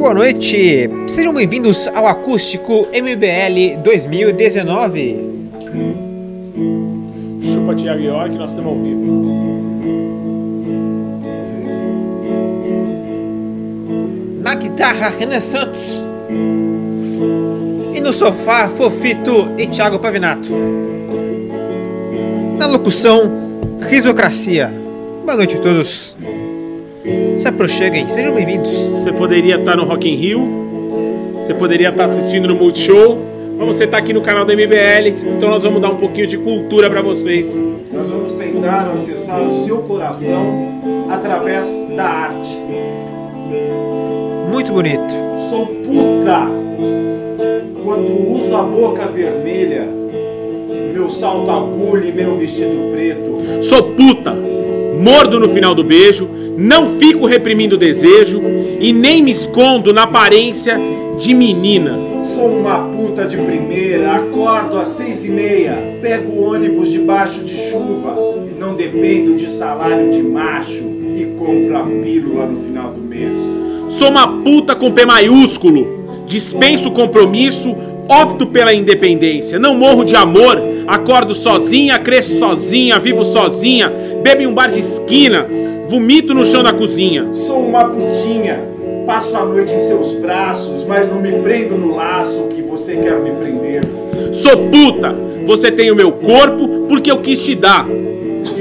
Boa noite, sejam bem-vindos ao Acústico MBL 2019. Chupa Tiago York, nós estamos ao vivo. Na guitarra, Renan Santos. E no sofá, Fofito e Thiago Pavinato. Na locução, Risocracia. Boa noite a todos. Se aproxeguem, sejam bem-vindos. Você poderia estar no Rock in Rio, você poderia estar assistindo no Multishow, mas você está aqui no canal da MBL, então nós vamos dar um pouquinho de cultura para vocês. Nós vamos tentar acessar o seu coração através da arte. Muito bonito. Sou puta quando uso a boca vermelha, meu salto agulha e meu vestido preto. Sou puta, mordo no final do beijo, não fico reprimindo o desejo e nem me escondo na aparência de menina. Sou uma puta de primeira, acordo às seis e meia, pego ônibus debaixo de chuva, não dependo de salário de macho e compro a pílula no final do mês. Sou uma puta com P maiúsculo, dispenso compromisso, opto pela independência, não morro de amor, acordo sozinha, cresço sozinha, vivo sozinha, bebo em um bar de esquina, vomito no chão da cozinha. Sou uma putinha, passo a noite em seus braços, mas não me prendo no laço que você quer me prender. Sou puta, você tem o meu corpo porque eu quis te dar.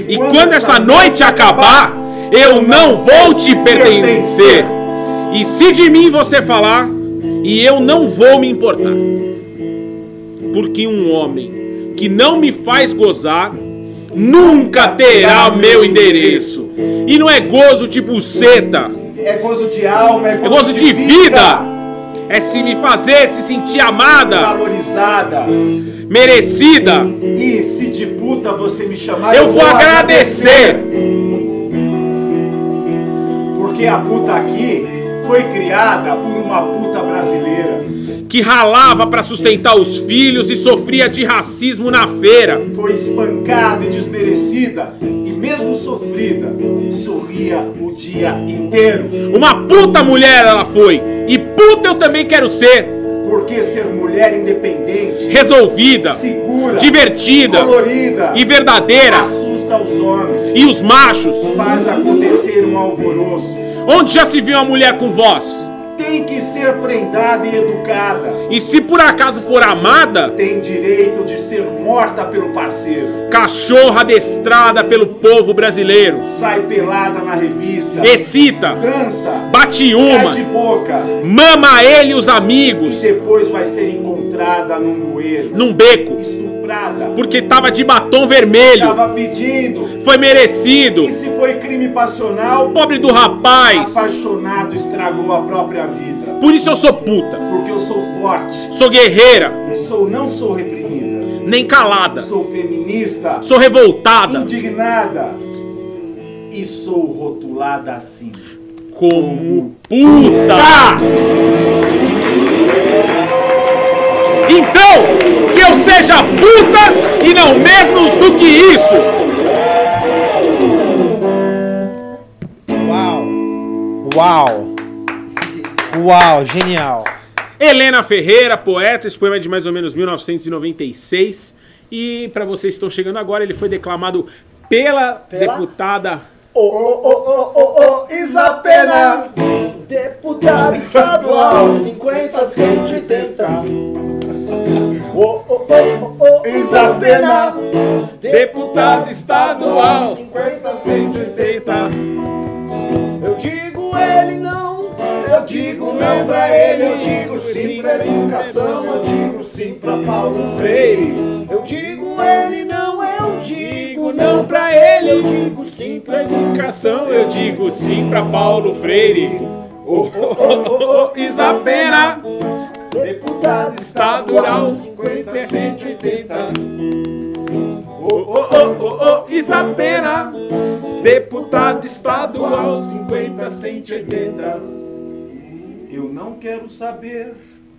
E quando essa noite acabar, eu não vou te pertencer. E se de mim você falar, e eu não vou me importar. Porque um homem que não me faz gozar nunca terá meu endereço. E não é gozo tipo seta, É gozo de alma, é gozo, é gozo de vida. É se me fazer se sentir amada, Valorizada. merecida. E se de puta você me chamar, Eu vou agradecer. Porque a puta aqui foi criada por uma puta brasileira. Que ralava pra sustentar os filhos e sofria de racismo na feira. Foi espancada e desmerecida. E mesmo sofrida, sorria o dia inteiro. Uma puta mulher ela foi. E puta eu também quero ser. Porque ser mulher independente, Resolvida, segura, divertida colorida, e verdadeira. assusta os homens. E os machos? Faz acontecer um alvoroço. Onde já se viu uma mulher com voz? Tem que ser prendada e educada. E se por acaso for amada, Tem direito de ser morta pelo parceiro. cachorra adestrada pelo povo brasileiro. Sai pelada na revista. Excita, Dança. bate uma, de boca. mama ele e os E amigos depois vai ser encontrada num bueiro. num beco, Porque tava de batom vermelho. Tava pedindo. Foi merecido. E se foi crime passional, Pobre do rapaz. apaixonado estragou a própria vida. Por isso eu sou puta. Porque eu sou forte. Sou guerreira, Sou, não sou reprimida. nem calada. Sou feminista. Sou revoltada. Indignada. E sou rotulada assim. Como puta. Então, eu seja puta e não menos do que isso. Uau! Uau! Uau, genial! Helena Ferreira, poeta, esse poema é de mais ou menos 1996. E para vocês que estão chegando agora, ele foi declamado pela, Pela? deputada Ô, ô, ô, ô, ô, ô, Isapena, deputado estadual, 50, 180. Ô, ô, ô, ô, Isapena, deputado estadual. 50, 180. Eu digo ele não, eu digo não pra ele, eu digo sim pra educação, eu digo sim pra Paulo Freire. Eu digo ele não, eu digo não pra ele, eu digo sim pra educação, eu digo sim pra Paulo Freire. Ô, ô, ô, ô, Isapena, deputado estadual, 50, 180. Ô, ô, ô, ô, ô, Isapena, deputado estadual. 50, 180. Eu não quero saber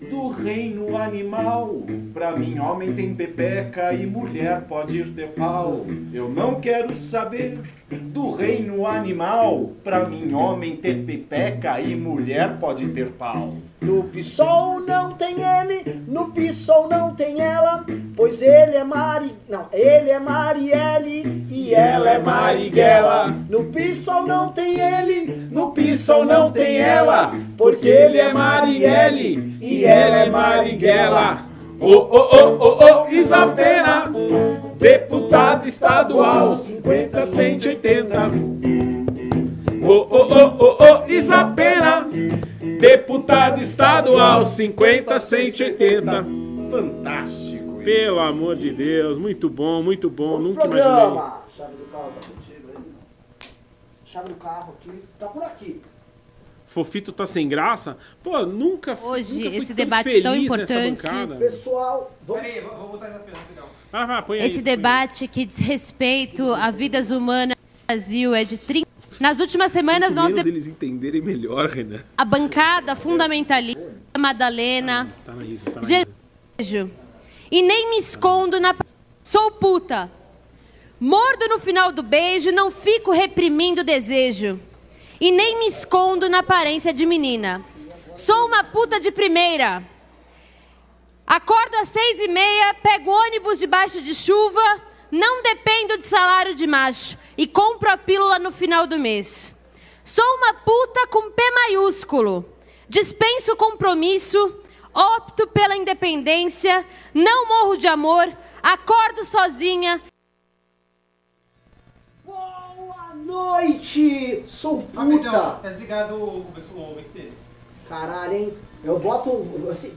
do reino animal. Pra mim, homem tem pepeca e mulher pode ir ter pau. Eu não quero saber do reino animal. Pra mim, homem ter pepeca e mulher pode ter pau. No PSOL não tem ele, no PSOL não tem ela, pois ele é Mari... Não, ele é Marielle e ela é Marighella. No PSOL não tem ele, no PSOL não tem ela, pois ele é Marielle e ela é Marighella. Ô, ô, ô, ô, ô, Isapena, deputado estadual, 50, 180. Ô, ô, ô, ô, ô, Isapena, deputado estadual, 50, 180. Fantástico isso. Pelo amor de Deus, muito bom, muito bom, Vamos nunca pro imaginei. programa. Chave do carro tá contigo aí. Chave do carro aqui. Tá por aqui. Fofito tá sem graça? Pô, nunca Hoje, nunca fui esse tão debate feliz tão nessa importante. bancada. Pessoal, vamos... Peraí, vou, vou botar essa pena, rapidão. Vai, vai, põe aí, Esse põe debate que diz respeito a vidas humanas no Brasil é de 30. Nas últimas semanas, nós de- eles entenderem melhor, Renan. a bancada fundamentalista, Madalena, Tá na Isa, tá na Isa. E nem me escondo na. Sou puta. Mordo no final do beijo, não fico reprimindo o desejo. E nem me escondo na aparência de menina. Sou uma puta de primeira. Acordo às seis e meia, pego ônibus debaixo de chuva, não dependo de salário de macho e compro a pílula no final do mês. Sou uma puta com P maiúsculo. Dispenso compromisso, opto pela independência, não morro de amor, acordo sozinha. Boa noite! Sou puta! tá desligado o. Caralho, hein? Eu boto. Assim,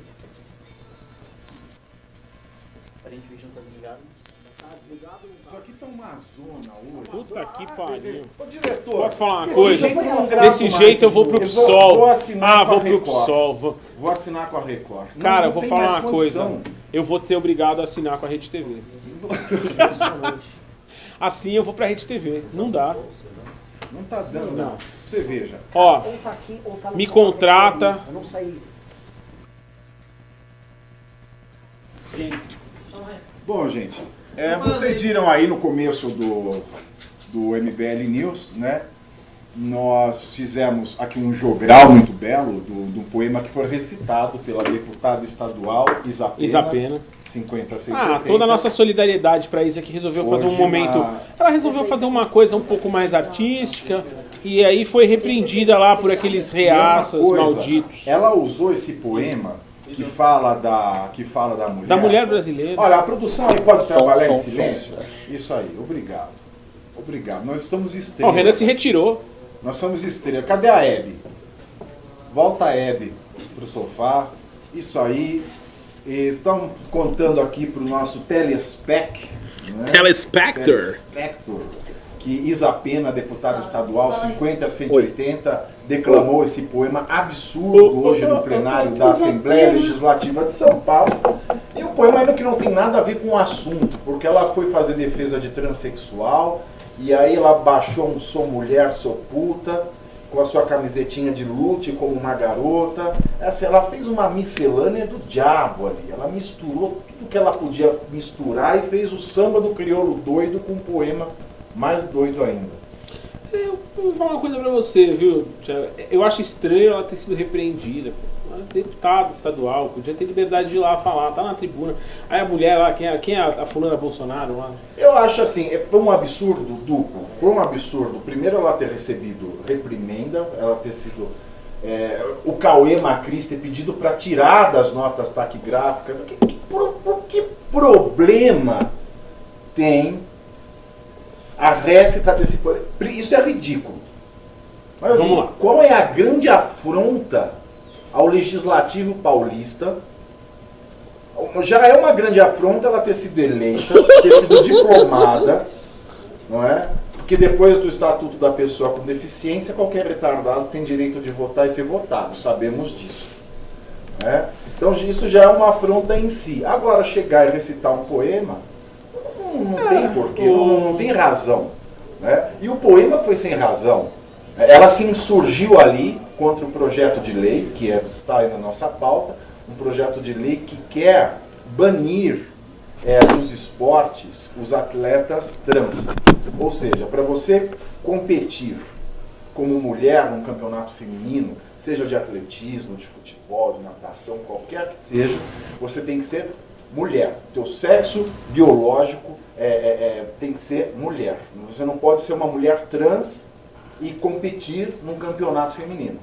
zona hoje. Puta que pariu. Ô, diretor, Posso falar uma desse coisa? jeito não gravo Desse jeito eu vou pro. PSOL. Vou, assinar ah, com a vou pro Record. PSOL. Vou... Vou assinar com a Record. Não- Cara, não eu vou falar uma coisa. condição. Eu vou ser obrigado a assinar com a Rede TV. Assim eu vou pra Rede TV. Não dá. Não tá dando, não. Você veja. Ó, ou tá aqui, ou tá Me contrata. Eu não saí. Bom, gente, é, vocês viram aí no começo do, do MBL News, né? Nós fizemos aqui um jogral muito belo do, do poema que foi recitado pela deputada estadual Isapena. Isapena. 50, Ah, toda a nossa solidariedade pra Isa que resolveu fazer um momento. uma- Ela resolveu fazer uma coisa um pouco mais artística. E aí foi repreendida lá por aqueles reaças E uma coisa, malditos. Ela usou esse poema que fala da, que fala da mulher. Da mulher brasileira. Olha, a produção aí pode Som, trabalhar em som, silêncio? Isso aí, obrigado. Obrigado. Nós estamos Ó, estrelas. o Renan se retirou. Nós somos estrelas. Cadê a Hebe? Volta a Hebe pro sofá. Isso aí. Estamos contando aqui pro nosso telespec. Né? Telespector. Telespector. Que Isapena, deputada estadual, 50 a 180, declamou esse poema absurdo hoje no plenário da Assembleia Legislativa de São Paulo. E um poema ainda que não tem nada a ver com o assunto, porque ela foi fazer defesa de transexual, e aí ela baixou um sou mulher, sou puta, com a sua camisetinha de lute como uma garota. Assim, ela fez uma miscelânea do diabo ali. Ela misturou tudo que ela podia misturar e fez o samba do crioulo doido com um poema mais doido ainda. Eu vou falar uma coisa pra você, viu? Eu acho estranho ela ter sido repreendida. pô. Ela é deputada estadual, podia ter liberdade de ir lá falar, tá na tribuna. Aí a mulher lá, quem é, quem é a, fulana Bolsonaro lá? Eu acho assim, é- foi um absurdo duplo. Foi um absurdo. Primeiro ela ter recebido reprimenda, ela ter sido. é, o Cauê Macris ter pedido para tirar das notas taquigráficas. Que, que, pro- pro- que problema tem a récita desse. po- Isso é ridículo. Mas assim, Vamos lá. qual é a grande afronta ao legislativo paulista? Já é uma grande afronta ela ter sido eleita, ter sido diplomada, não é? Porque depois do Estatuto da Pessoa com Deficiência, qualquer retardado tem direito de votar e ser votado, sabemos disso. né? Então isso já é uma afronta em si. Agora chegar e recitar um poema, não, não tem porquê, não, não tem razão. Né? E o poema foi sem razão. Ela se insurgiu ali contra o projeto de lei, que está aí na nossa pauta, um projeto de lei que quer banir é, nos esportes os atletas trans. Ou seja, para você competir como mulher num campeonato feminino, seja de atletismo, de futebol, de natação, qualquer que seja, você tem que ser mulher. Teu sexo biológico é, é, é, tem que ser mulher. Você não pode ser uma mulher trans e competir num campeonato feminino.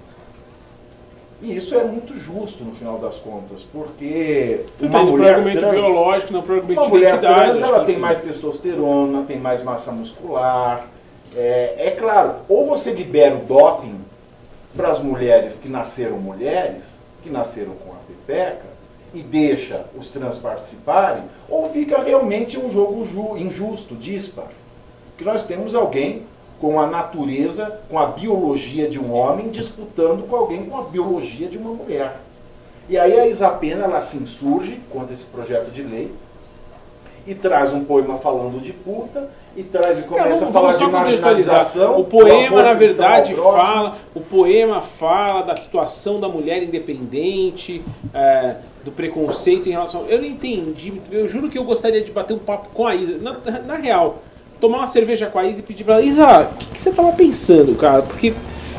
E isso é muito justo no final das contas, porque Você uma mulher trans, biológico, não uma mulher trans, ela tem mais testosterona, tem mais massa muscular. É, é claro, ou você libera o doping para as mulheres que nasceram mulheres, que nasceram com a pepeca, e deixa os trans participarem, ou fica realmente um jogo ju- injusto, dispar. Porque nós temos alguém com a natureza, com a biologia de um homem, disputando com alguém com a biologia de uma mulher. E aí a Isapena ela se insurge contra esse projeto de lei e traz um poema falando de puta e traz e começa a vamos- falar de marginalização. O poema, na verdade, fala. O poema fala da situação da mulher independente, é, do preconceito em relação. Eu não entendi. Eu juro que eu gostaria de bater um papo com a Isa. Na, na- real, tomar uma cerveja com a Isa e pedir pra ela, Isa, o que, que você tava pensando, cara? Porque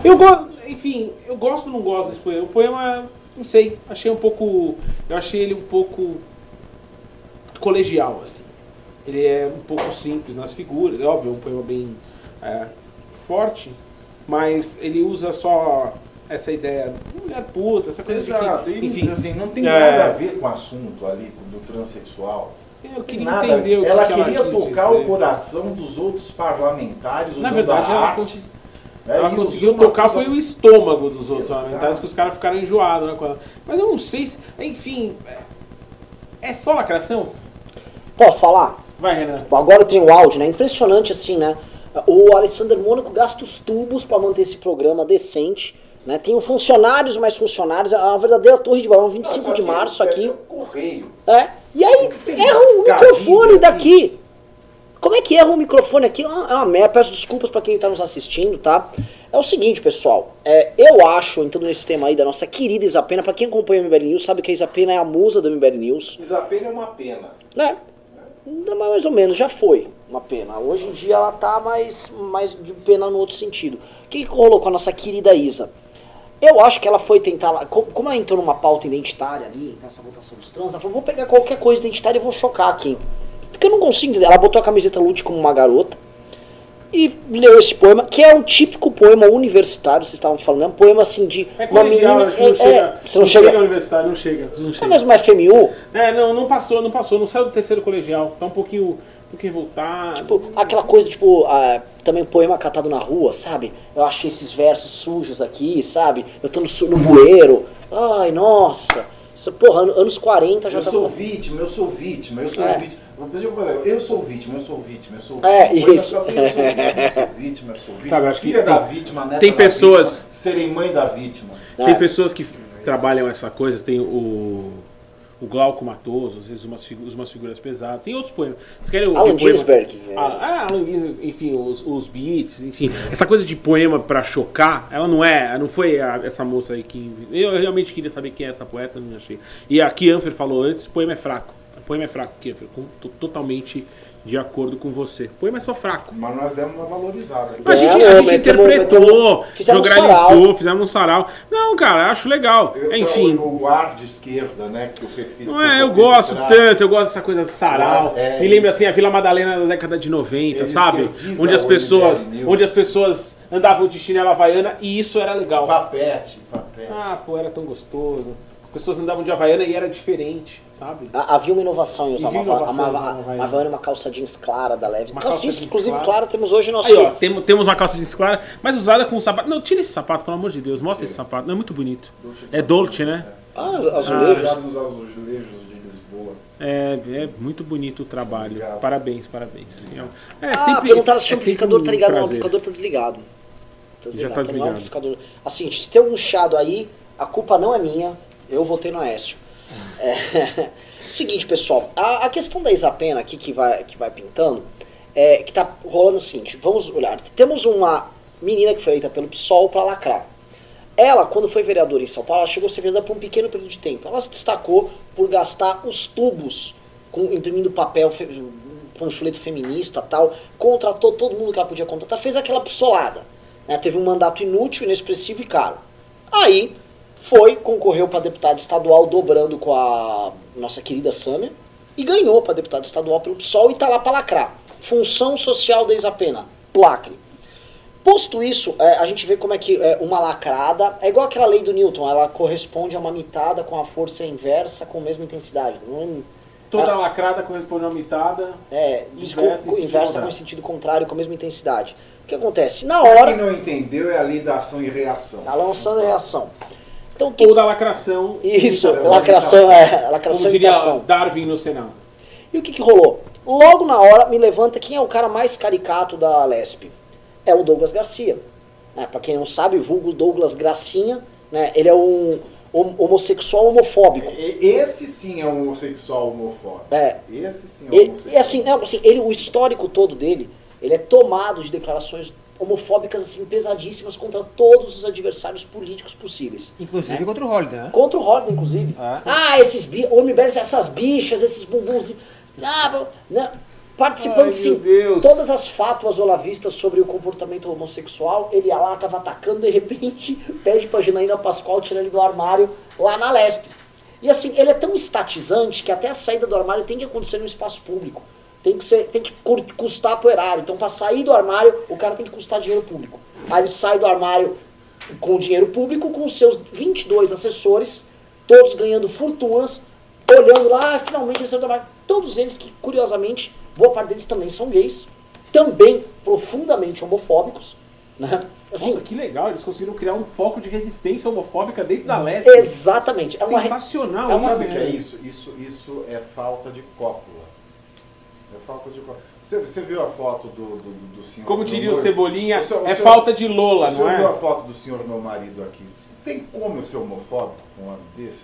eu gosto. Enfim, eu gosto ou não gosto desse poema. O poema, não sei, achei um pouco. Eu achei ele um pouco colegial, assim. Ele é um pouco simples nas figuras, é óbvio, é um poema bem é, forte, mas ele usa só essa ideia de mulher puta, essa coisa Exato, de que, e, enfim, assim, não tem é, nada a ver com o assunto ali do transexual. Eu Tem queria nada. entender o que ela que queria quis tocar dizer. o coração dos outros parlamentares Na verdade, a ela, arte. consegui- né, ela conseguiu tocar coisa- foi o estômago dos outros Exato. parlamentares que os caras ficaram enjoados, né? com ela. Mas eu não sei se. Enfim. é- É só lacração? Posso falar? Vai, Renan. Agora eu tenho o áudio, né? Impressionante assim, né? O Alessandro Mônaco gasta os tubos para manter esse programa decente. Né? Tem funcionários mais funcionários, é uma verdadeira torre de balão, 25 Só de março é aqui. Correio. É. E aí, erra um microfone aqui? daqui. Como é que erra um microfone aqui? É uma é merda. Peço desculpas para quem está nos assistindo, tá? É o seguinte, pessoal. É, eu acho, entrando nesse tema aí da nossa querida Isapena, para quem acompanha o MBL News, sabe que a Isapena é a musa do MBL News. Isapena é uma pena. né? Ainda Mais ou menos, já foi uma pena. Hoje em dia ela tá mais, mais de pena no outro sentido. O que, que rolou com a nossa querida Isa? Eu acho que ela foi tentar. lá- co- Como ela entrou numa pauta identitária ali, nessa votação dos trans, ela falou: vou pegar qualquer coisa identitária e vou chocar aqui. Porque eu não consigo entender. Ela botou a camiseta Lute como uma garota e leu esse poema, que é um típico poema universitário, vocês estavam falando. É um poema assim de. É uma colegial, menina. acho que não é- chega. é, você não, chega. universitário, não chega. Não É chega. mesmo uma FMU? É, não, não passou, não passou, não saiu do terceiro colegial. Tá um pouquinho, pouquinho revoltado. Tipo, aquela coisa, tipo, ah, também poema catado na rua, sabe? Eu achei esses versos sujos aqui, sabe? Eu tô no, no bueiro. Ai, nossa. Isso, porra, an- anos 40 já Eu tá sou vítima, eu sou vítima, eu sou É. vítima. Eu sou vítima, eu sou vítima, eu sou vítima. É, isso. eu sou vítima, eu sou vítima, eu sou vítima. Sabe, acho que Filha tem- da vítima, neta tem da pessoas- vítima, serem mãe da vítima. Tem É. pessoas que trabalham essa coisa, tem o, o Glauco Matoso, às vezes umas, figu- umas figuras pesadas, tem outros poemas. Vocês querem ouvir Alan poema? Ginsberg. é. Ah, Alan Ginsberg, enfim, os, os beats, enfim. Essa coisa de poema pra chocar, ela não é, não foi a- essa moça aí que... Eu realmente queria saber quem é essa poeta, não achei. E a Kianfer falou antes, poema é fraco. Poema é fraco, Kianfer, totalmente de acordo com você. Poema é só fraco. Mas nós demos uma valorizada. A gente, É, a não, gente interpretou, um jogalizou, sarau. fizemos um sarau. Não, cara, acho legal. Eu- Enfim, O, o ar de esquerda, né? Que eu prefiro. não é, eu gosto traz. tanto, eu gosto dessa coisa de sarau. É, Me lembra assim a Vila Madalena da década de 90, Ele sabe? Onde as o pessoas, onde as pessoas andavam de chinelo havaiana e isso era legal. Papete, papete. Ah, pô, era tão gostoso. As pessoas andavam de havaiana e era diferente, sabe? Ah, Havia uma inovação em usar uma, uma Havaiana. Havaiana e uma calça jeans clara da leve. Uma calça calça jeans, jeans inclusive, clara. claro, temos hoje nosso. Aí, ó, tem- temos uma calça jeans clara, mas usada com sapato. Não, tira esse sapato, pelo amor de Deus. Mostra esse sapato. Não é muito bonito. É Dolce, né? Ah, az- azulejos. Nos azulejos de Lisboa. É, é muito bonito o trabalho. Obrigado. Parabéns, parabéns. É, é ah, sempre- perguntaram se é o sempre amplificador um tá ligado. Não, o amplificador tá desligado. Tá Já tá um desligado. amplificador. Assim, se tem algum chiado aí, a culpa não é minha. Eu votei no Aécio. É, Seguinte, pessoal, a, a questão da Isapena aqui que vai, que vai pintando, é que tá rolando o seguinte, vamos olhar. Temos uma menina que foi eleita pelo PSOL para lacrar. Ela, quando foi vereadora em São Paulo, chegou a ser vereadora por um pequeno período de tempo. Ela se destacou por gastar os tubos com, imprimindo papel, panfleto feminista tal, contratou todo mundo que ela podia contratar, fez aquela pistolada. né? Teve um mandato inútil, inexpressivo e caro. Aí foi, concorreu para deputado estadual, dobrando com a nossa querida Sâmia, e ganhou para deputado estadual pelo PSOL e está lá para lacrar. Função social da Isapena, lacre. Posto isso, é, a gente vê como é que é, uma lacrada é igual aquela lei do Newton, ela corresponde a uma mitada com a força inversa com a mesma intensidade. Não, Toda Ah. lacrada corresponde a uma mitada. é, Inversa com- em sentido inversa contrário. com o sentido contrário, com a mesma intensidade. O que acontece? Na Pra quem hora, não entendeu, é a lei da ação e reação. a lançando a reação. Então, que, Toda lacração. isso, imitação. lacração, é, lacração Como diria imitação. Darwin no Senado. E o que, que rolou? Logo na hora, me levanta quem é o cara mais caricato da Lesp. É o Douglas Garcia. Né? Para quem não sabe, vulgo Douglas Gracinha, né? ele é um hom- homossexual homofóbico. Esse sim é um homossexual homofóbico. É, Esse sim é um E, homossexual. e assim, não, assim, ele, o histórico todo dele, ele é tomado de declarações homofóbicas assim, pesadíssimas contra todos os adversários políticos possíveis. Inclusive contra o Holiday, né? Contra o Holliday, inclusive. Ah. Ah, esses bi essas bichas, esses bumbuns. de- Ah, né? Participando, Ai, sim, todas as fátuas olavistas sobre o comportamento homossexual, ele ia lá, tava atacando, de repente, pede pra Janaína Pascoal tirar ele do armário lá na Lesp. E assim, ele é tão estatizante que até a saída do armário tem que acontecer no espaço público. Tem que, ser, tem que custar pro erário. Então, para sair do armário, o cara tem que custar dinheiro público. Aí ele sai do armário com dinheiro público, com os seus 22 assessores, todos ganhando fortunas, olhando lá, ah, finalmente ele saiu do armário. Todos eles que, curiosamente, boa parte deles também são gays, também profundamente homofóbicos. Né? Assim, Nossa, que legal. Eles conseguiram criar um foco de resistência homofóbica dentro da leste. exatamente. É uma, re- Sensacional. é uma- Sabe o que é isso? Isso, isso é falta de cópula. É falta de. Você, você viu a foto do, do, do senhor? Como diria o? Cebolinha, O senhor- o é senhor- falta de Lola, O senhor não viu a é? foto do senhor, meu marido, aqui? Tem como eu ser homofóbico com um homem desse?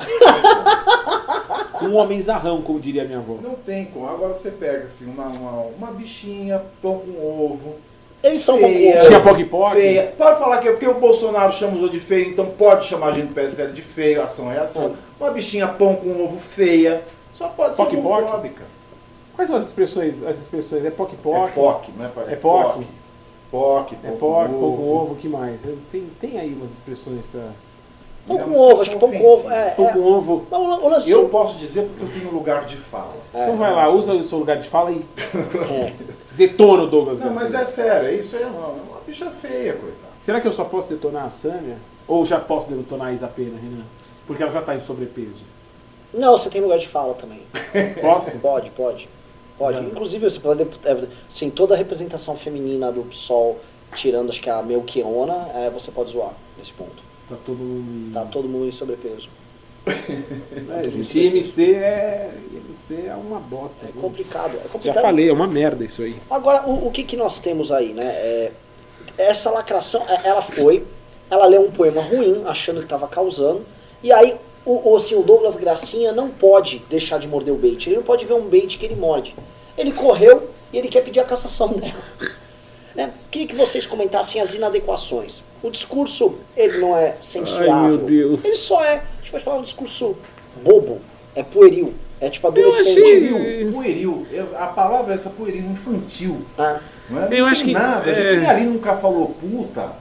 Um homem zarrão, como diria minha avó. Não tem como. Agora você pega assim, uma, uma, uma bichinha, pão com ovo. eles são feia, Tinha poc-poc? Feia. Pode falar que é porque o Bolsonaro chamou de feio, então pode chamar a gente do PSL de feio, ação reação. Uma bichinha pão com ovo feia. Só pode ser homofóbica. Quais são as expressões? As expressões? É poc-poc? É POC, não é? É POC? POC, É poc, com ovo, o que mais? Tem, tem aí umas expressões pra... Pão Não, com ovo, acho que pão com ovo. É, Pão é, com ovo. Mas o, o lance- Eu posso dizer porque eu tenho lugar de fala. Então vai lá, usa o seu lugar de fala e é. detona o Douglas Não, mas é sério, isso aí é uma, uma bicha feia, coitado. Será que eu só posso detonar a Sâmia? Ou já posso detonar a Isapena, Renan? Porque ela já tá em sobrepeso. Não, você tem lugar de fala também. Posso? Pode, pode. Pode. Já. Inclusive, você pode. É, sim, toda a representação feminina do PSOL, tirando acho que a Melchiona, é, você pode zoar nesse ponto. Tá todo mundo... Tá todo mundo em sobrepeso. É, gente, IMC é... IMC é uma bosta. É viu? complicado. É Já complicado. falei, é uma merda isso aí. Agora, o, o que, que nós temos aí, né? É, essa lacração, é, ela foi, ela leu um poema ruim, achando que estava causando, e aí o, o, assim, o Douglas Gracinha não pode deixar de morder o bait. Ele não pode ver um bait que ele morde. Ele correu e ele quer pedir a cassação dela. Né? Queria que vocês comentassem as inadequações. O discurso, ele não é censurável. Ai, meu Deus. Ele só é, a gente pode falar um discurso bobo, é pueril, é tipo adolescente. achei- Pueril, pueril, a palavra é essa, pueril, infantil. Ah. Não, é? Eu não acho que- nada, é. gente, quem ali nunca falou puta,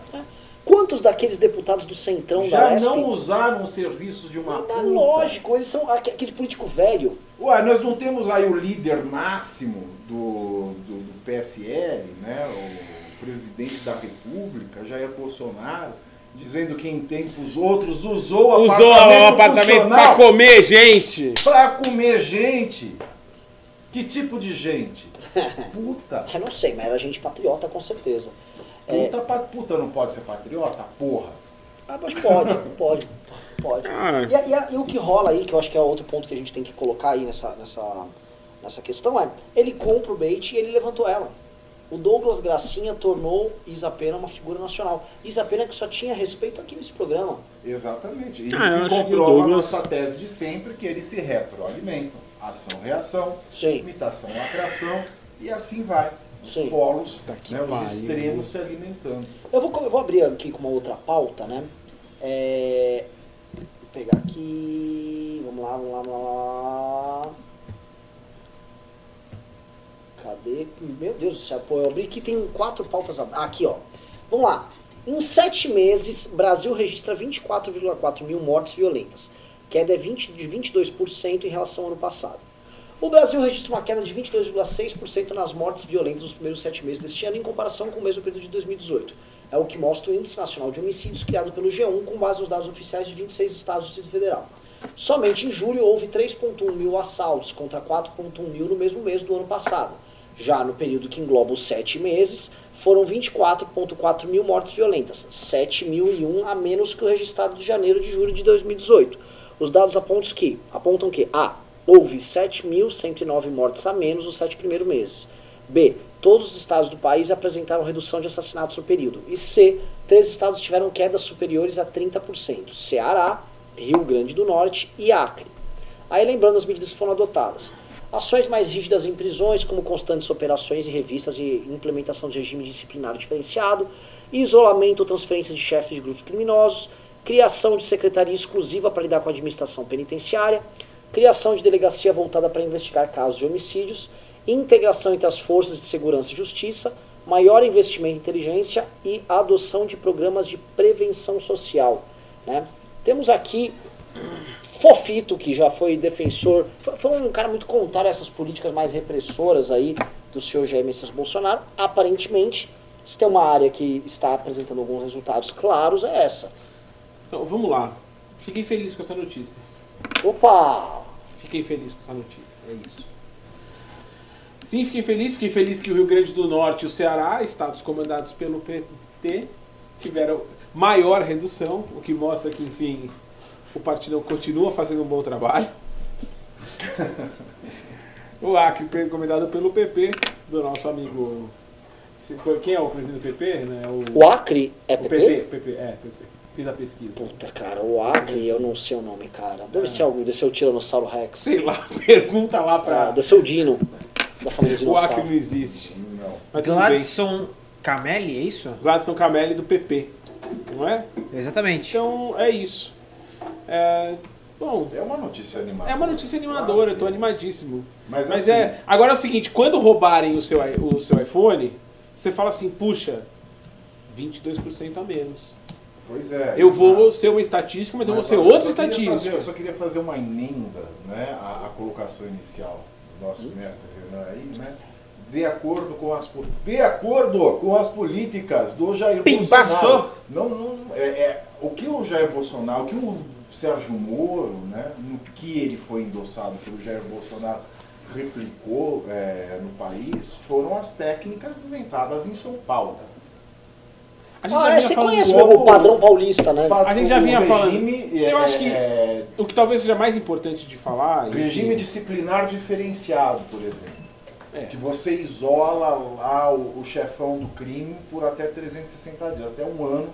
Quantos daqueles deputados do Centrão da já não usaram o serviço de uma puta. lógico, eles são aque- aquele político velho. Ué, nós não temos aí o líder máximo do, do, do PSL, né? o presidente da República, Jair Bolsonaro, dizendo que em tempos outros usou o Usou o apartamento, apartamento pra funcional comer gente. pra comer gente. Que tipo de gente? Puta. Eu não sei, mas era gente patriota com certeza. É. Puta, pa- puta não pode ser patriota? Porra. Ah, mas pode, pode, pode. Ah. E, e e o que rola aí, que eu acho que é outro ponto que a gente tem que colocar aí nessa, nessa, nessa questão, é ele compra o bait e ele levantou ela. O Douglas Gracinha tornou Isapena uma figura nacional. Isapena que só tinha respeito aqui nesse programa. Exatamente. E Ah, comprova Douglas- a nossa tese de sempre, que eles se retroalimentam. Ação-reação, Sim. imitação-lacração, e assim vai. Os Sim. polos, Tá que né, os extremos se alimentando. Eu vou, eu vou abrir aqui com uma outra pauta, né? É, vou pegar aqui. Vamos lá, vamos lá, vamos lá. Cadê? Meu Deus do céu, pô, eu abri aqui, tem quatro pautas. ab- Aqui, ó. Vamos lá. Em sete meses, Brasil registra 24,4 mil mortes violentas. Queda 20, de 22% em relação ao ano passado. O Brasil registra uma queda de 22,6% nas mortes violentas nos primeiros sete meses deste ano, em comparação com o mesmo período de 2018. É o que mostra o Índice Nacional de Homicídios criado pelo G1 com base nos dados oficiais de 26 estados do Distrito Federal. Somente em julho houve 3,1 mil assaltos contra 4,1 mil no mesmo mês do ano passado. Já no período que engloba os sete meses, foram 24,4 mil mortes violentas, 7.001 a menos que o registrado de janeiro de julho de 2018. Os dados apontam que, apontam que A. Houve 7.109 mortes a menos nos sete primeiros meses. B. Todos os estados do país apresentaram redução de assassinatos no período. E C. Três estados tiveram quedas superiores a 30%. Ceará, Rio Grande do Norte e Acre. Aí lembrando as medidas que foram adotadas. Ações mais rígidas em prisões, como constantes operações e revistas e implementação de regime disciplinar diferenciado, isolamento ou transferência de chefes de grupos criminosos, criação de secretaria exclusiva para lidar com a administração penitenciária, criação de delegacia voltada para investigar casos de homicídios, integração entre as forças de segurança e justiça, maior investimento em inteligência e adoção de programas de prevenção social. Né? Temos aqui Fofito, que já foi defensor, foi, um cara muito contrário a essas políticas mais repressoras aí do senhor Jair Messias Bolsonaro. Aparentemente, se tem uma área que está apresentando alguns resultados claros, é essa. Então, vamos lá. Fiquei feliz com essa notícia. Opa! Fiquei feliz com essa notícia. É isso. Sim, fiquei feliz. Fiquei feliz que o Rio Grande do Norte e o Ceará, estados comandados pelo PT, tiveram maior redução, o que mostra que, enfim, o partido continua fazendo um bom trabalho. o Acre, comandado pelo PP, do nosso amigo. Quem é o presidente do PP? Né? O, O Acre é o PP? PP, PP, é, PP. Fiz a pesquisa. Puta, cara, o Acre, eu não sei o nome, cara. Deve ser algum, deve ser o Tiranossauro Rex. Sei lá, pergunta lá Ah, pra. deve ser o Dino, da família O Acre não existe. Não. Mas. Gladson Camelli, é isso? Gladson Camelli do PP, não é? Exatamente. Então é isso. É, bom, É uma notícia animada. é uma notícia animadora, eu tô animadíssimo. Mas, Mas assim, é. Agora é o seguinte, quando roubarem o seu, o seu iPhone, você fala assim, puxa, 22% a menos. Pois é. Eu exato. vou ser uma estatística, mas, eu vou ser queria estatística. fazer- eu só queria fazer uma emenda né, à, à colocação inicial do nosso mestre Renan aí, né? De acordo com as de acordo com as políticas do Jair Pim, Bolsonaro. passou. Não, não é, é, o que o Jair Bolsonaro, o que o Sérgio Moro, né, no que ele foi endossado pelo Jair Bolsonaro, replicou é, no país, foram as técnicas inventadas em São Paulo. A gente Ah, já é, vinha você falando conhece o padrão paulista, né? A gente já vinha falando. Eu é, acho que- é, O que talvez seja mais importante de falar. Regime disciplinar diferenciado, por exemplo. É. Que você isola lá o, o chefão do crime por até 360 dias, até um ano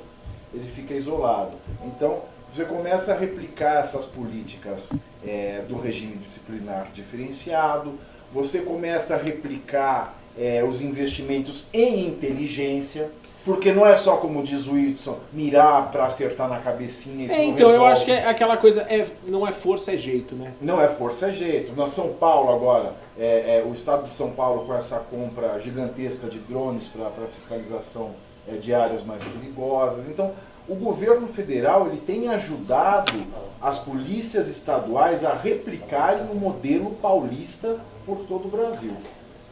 ele fica isolado. Então, você começa a replicar essas políticas é, do regime disciplinar diferenciado, você começa a replicar é, os investimentos em inteligência, porque não é só, como diz o Whitson, mirar para acertar na cabecinha. Isso É, então eu resolve. acho que é aquela coisa, é, não é força, é jeito, né? Não é força, é jeito. Na São Paulo agora, é, é, o estado de São Paulo com essa compra gigantesca de drones para fiscalização é, de áreas mais perigosas. Então, o governo federal ele tem ajudado as polícias estaduais a replicarem o modelo paulista por todo o Brasil.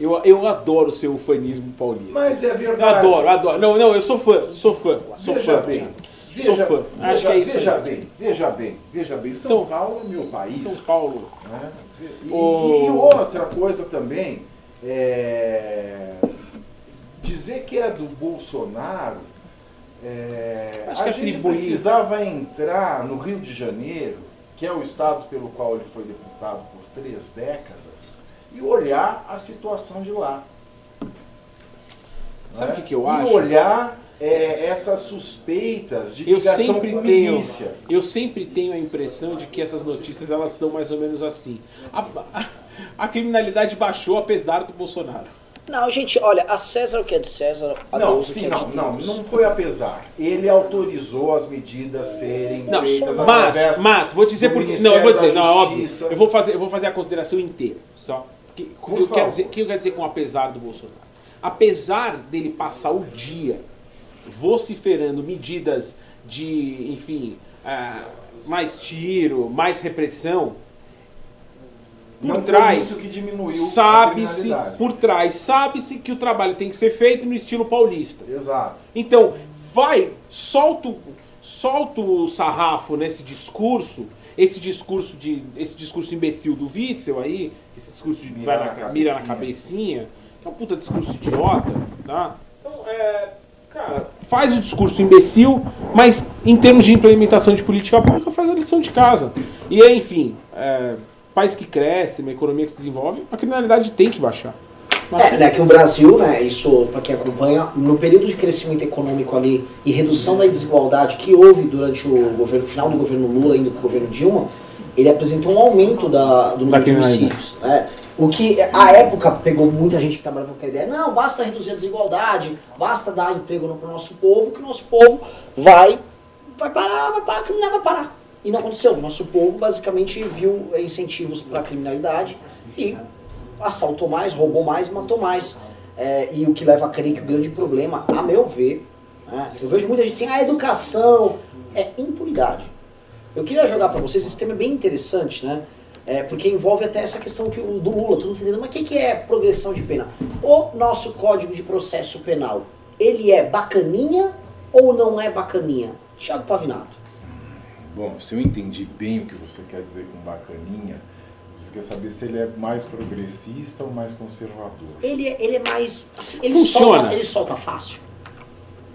Eu, eu adoro o seu ufanismo paulista. Mas é verdade. adoro, adoro. Não, não, eu sou fã, sou fã, sou veja fã. bem, Sou veja, fã. Acho veja- que é isso Veja aí. bem, veja bem, veja bem. São Então, Paulo é meu país. São Paulo. né? E, O- e outra coisa também, é, dizer que é do Bolsonaro, é, Acho a que gente precisava entrar no Rio de Janeiro, que é o estado pelo qual ele foi deputado por três décadas, e olhar a situação de lá. Sabe o né? que, que eu e acho? olhar é, essas suspeitas de Eu ligação sempre com tenho, milícia. eu sempre tenho a impressão de que essas notícias elas são mais ou menos assim. A, a- a criminalidade baixou apesar do Bolsonaro. Não, gente, olha, a César o que é de César, a Não, sim, que é não, não, não foi apesar. Ele autorizou as medidas serem Não, feitas mas, através mas vou dizer porque não, eu vou dizer, não, é óbvio. Eu vou fazer, eu vou fazer a consideração inteira, só. O que, que, eu quero dizer, o que eu quero dizer com apesar do Bolsonaro? Apesar dele passar o dia vociferando medidas de, enfim, ah, mais tiro, mais repressão, por Não trás isso que diminuiu a sabe-se, por trás sabe-se que o trabalho tem que ser feito no estilo paulista. Exato. Então, vai, solta, solta o sarrafo nesse discurso, esse discurso de esse discurso imbecil do Witzel aí, esse discurso de Mira vai na na, mira na cabecinha, que é um puta discurso idiota, tá? Então, é, cara, faz o discurso imbecil, mas em termos de implementação de política pública, faz a lição de casa. E enfim, é, país que cresce, uma economia que se desenvolve, a criminalidade tem que baixar. É, né, que o Brasil, né, isso para quem acompanha, no período de crescimento econômico ali e redução da desigualdade que houve durante o governo, final do governo Lula indo para o governo Dilma, ele apresentou um aumento da, do número de homicídios. né? O que, à época, pegou muita gente que trabalhava com aquela ideia, não, basta reduzir a desigualdade, basta dar emprego no, pro nosso povo, que o nosso povo vai, vai parar, vai parar, a criminalidade vai parar. E não aconteceu. O nosso povo basicamente viu incentivos para a criminalidade e assaltou mais, roubou mais, matou mais. É, e o que leva a crer que o grande problema, a meu ver, né, eu vejo muita gente assim, a educação é impunidade. Eu queria jogar para vocês, esse tema é bem interessante, né? É, porque envolve até essa questão que o, do Lula, todo mundo entendendo, mas o que, que é progressão de pena? O nosso Código de Processo Penal, ele é bacaninha ou não é bacaninha? Thiago Pavinato. Bom, se eu entendi bem o que você quer dizer com bacaninha, você quer saber se ele é mais progressista ou mais conservador. Ele, é- ele é mais. ele, Funciona. solta, ele solta fácil.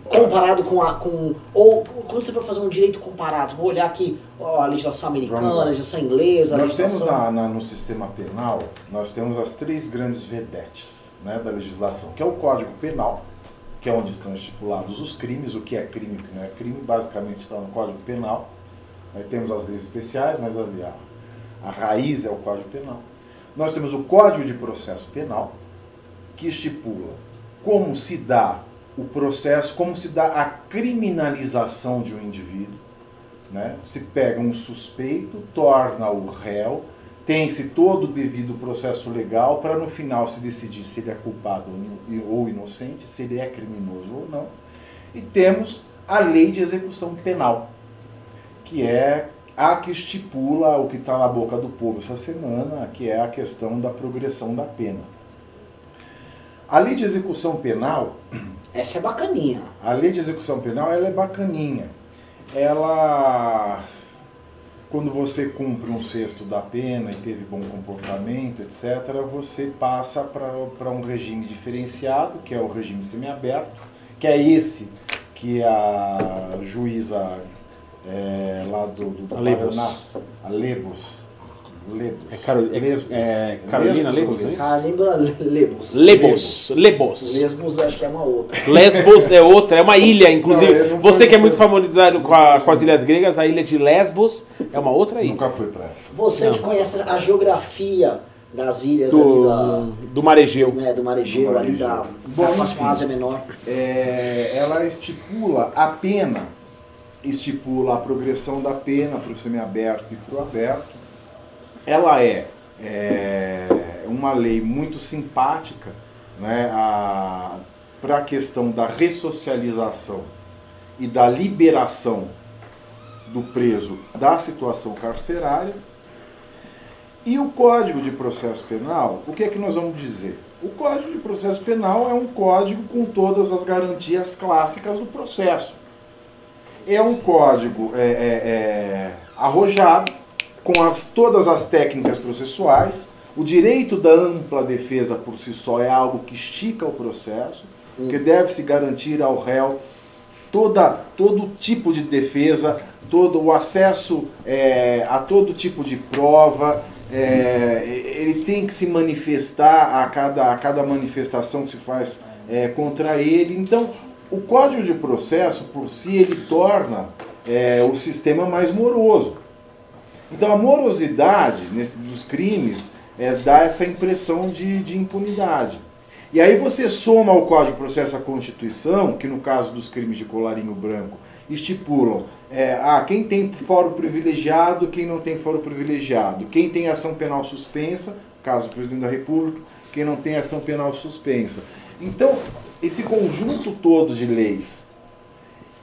Comparado com a. Com, ou quando você for fazer um direito comparado, vou olhar aqui ó, a legislação americana, Vamos a legislação inglesa, a Nós temos legislação. na- na- no sistema penal, nós temos as três grandes vedetes né, da legislação, que é o Código Penal, que é onde estão estipulados os crimes, o que é crime e o que não é crime, basicamente está no Código Penal. Aí temos as leis especiais, mas ali a, a raiz é o Código Penal. Nós temos o Código de Processo Penal, que estipula como se dá o processo, como se dá a criminalização de um indivíduo. Né? Se pega um suspeito, torna o réu, tem-se todo o devido processo legal para no final se decidir se ele é culpado ou inocente, se ele é criminoso ou não. E temos a lei de execução penal, que é a que estipula o que está na boca do povo essa semana, que é a questão da progressão da pena. A lei de execução penal Essa é bacaninha. a lei de execução penal ela é bacaninha. Ela, quando você cumpre um sexto da pena e teve bom comportamento, etc., você passa para um regime diferenciado, que é o regime semiaberto, que é esse que a juíza é, lá do, do. Paraná, a Lebos, Lebos, É, Carol, é, Lesbos. é Carolina Lebos, é isso? Caramba, Lebos. Lebos. Lebos. Lesbos acho que é uma outra. Lesbos é outra, é uma ilha, inclusive. Não, não você que é muito familiarizado com, a- com as ilhas gregas, a ilha de Lesbos é uma outra ilha. Nunca fui para essa. Você que conhece a geografia das ilhas Do, ali da, do Maregeu. né, do Maregeu, Do ali da, da Bom, enfim. Ásia Menor. É, ela estipula a pena, estipula a progressão da pena para o semiaberto e para o aberto. Ela é, é, uma lei muito simpática né, para a questão da ressocialização e da liberação do preso da situação carcerária. E o Código de Processo Penal, o que é que nós vamos dizer? O Código de Processo Penal é um código com todas as garantias clássicas do processo. É um código é, é, é, arrojado, com as, todas as técnicas processuais. O direito da ampla defesa por si só é algo que estica o processo, que deve-se garantir ao réu toda, todo tipo de defesa, todo o acesso é, a todo tipo de prova. é, ele tem que se manifestar a cada, a cada manifestação que se faz é, contra ele. Então, o Código de Processo, por si, ele torna é, o sistema mais moroso. Então, a morosidade nesse, dos crimes é, dá essa impressão de, de impunidade. E aí você soma ao Código de Processo a Constituição, que no caso dos crimes de colarinho branco, estipulam é, ah, quem tem foro privilegiado, quem não tem foro privilegiado, quem tem ação penal suspensa, caso do presidente da República, quem não tem ação penal suspensa. Então, esse conjunto todo de leis,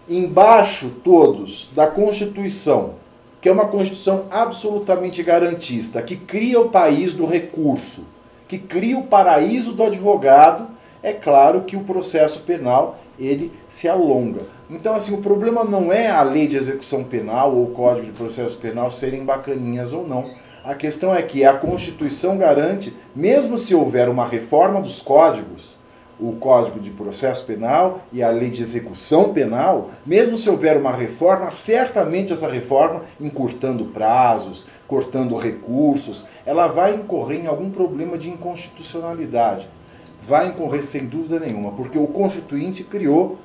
embaixo todos da Constituição, que é uma Constituição absolutamente garantista, que cria o país do recurso, que cria o paraíso do advogado, é claro que o processo penal ele se alonga. Então, assim, o problema não é a lei de execução penal ou o código de processo penal serem bacaninhas ou não. A questão é que a Constituição garante, mesmo se houver uma reforma dos códigos, o Código de Processo Penal e a Lei de Execução Penal, mesmo se houver uma reforma, certamente essa reforma, encurtando prazos, cortando recursos, ela vai incorrer em algum problema de inconstitucionalidade. Vai incorrer sem dúvida nenhuma, porque o Constituinte criou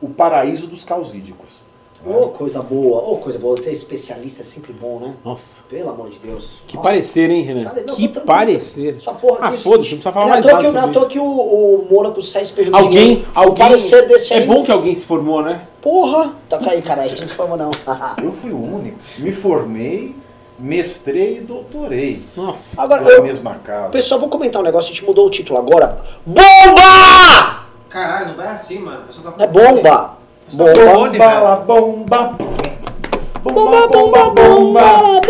o paraíso dos causídicos. Ô, coisa boa, ô, coisa boa. Ter especialista é sempre bom, né? Nossa. Pelo amor de Deus. Que Nossa. parecer, hein, Renan? Não, que parecer. Essa porra aqui ah, é o foda-se, não precisa falar é mais nada não é à toa que o, o Mônaco sai espelhando Alguém, dinheiro. O alguém... parecer desse É aí. bom que alguém se formou, né? Porra! Toca aí, cara. A gente não se formou, não. Eu fui o único. Me formei, mestrei e doutorei. Nossa. Agora, Na eu, mesma casa. pessoal, vou comentar um negócio. A gente mudou o título agora. BOMBA! Caralho, não vai assim, mano. Tá com É bomba. Bomba. Bomba, Bomba, bomba, Bomba, bomba.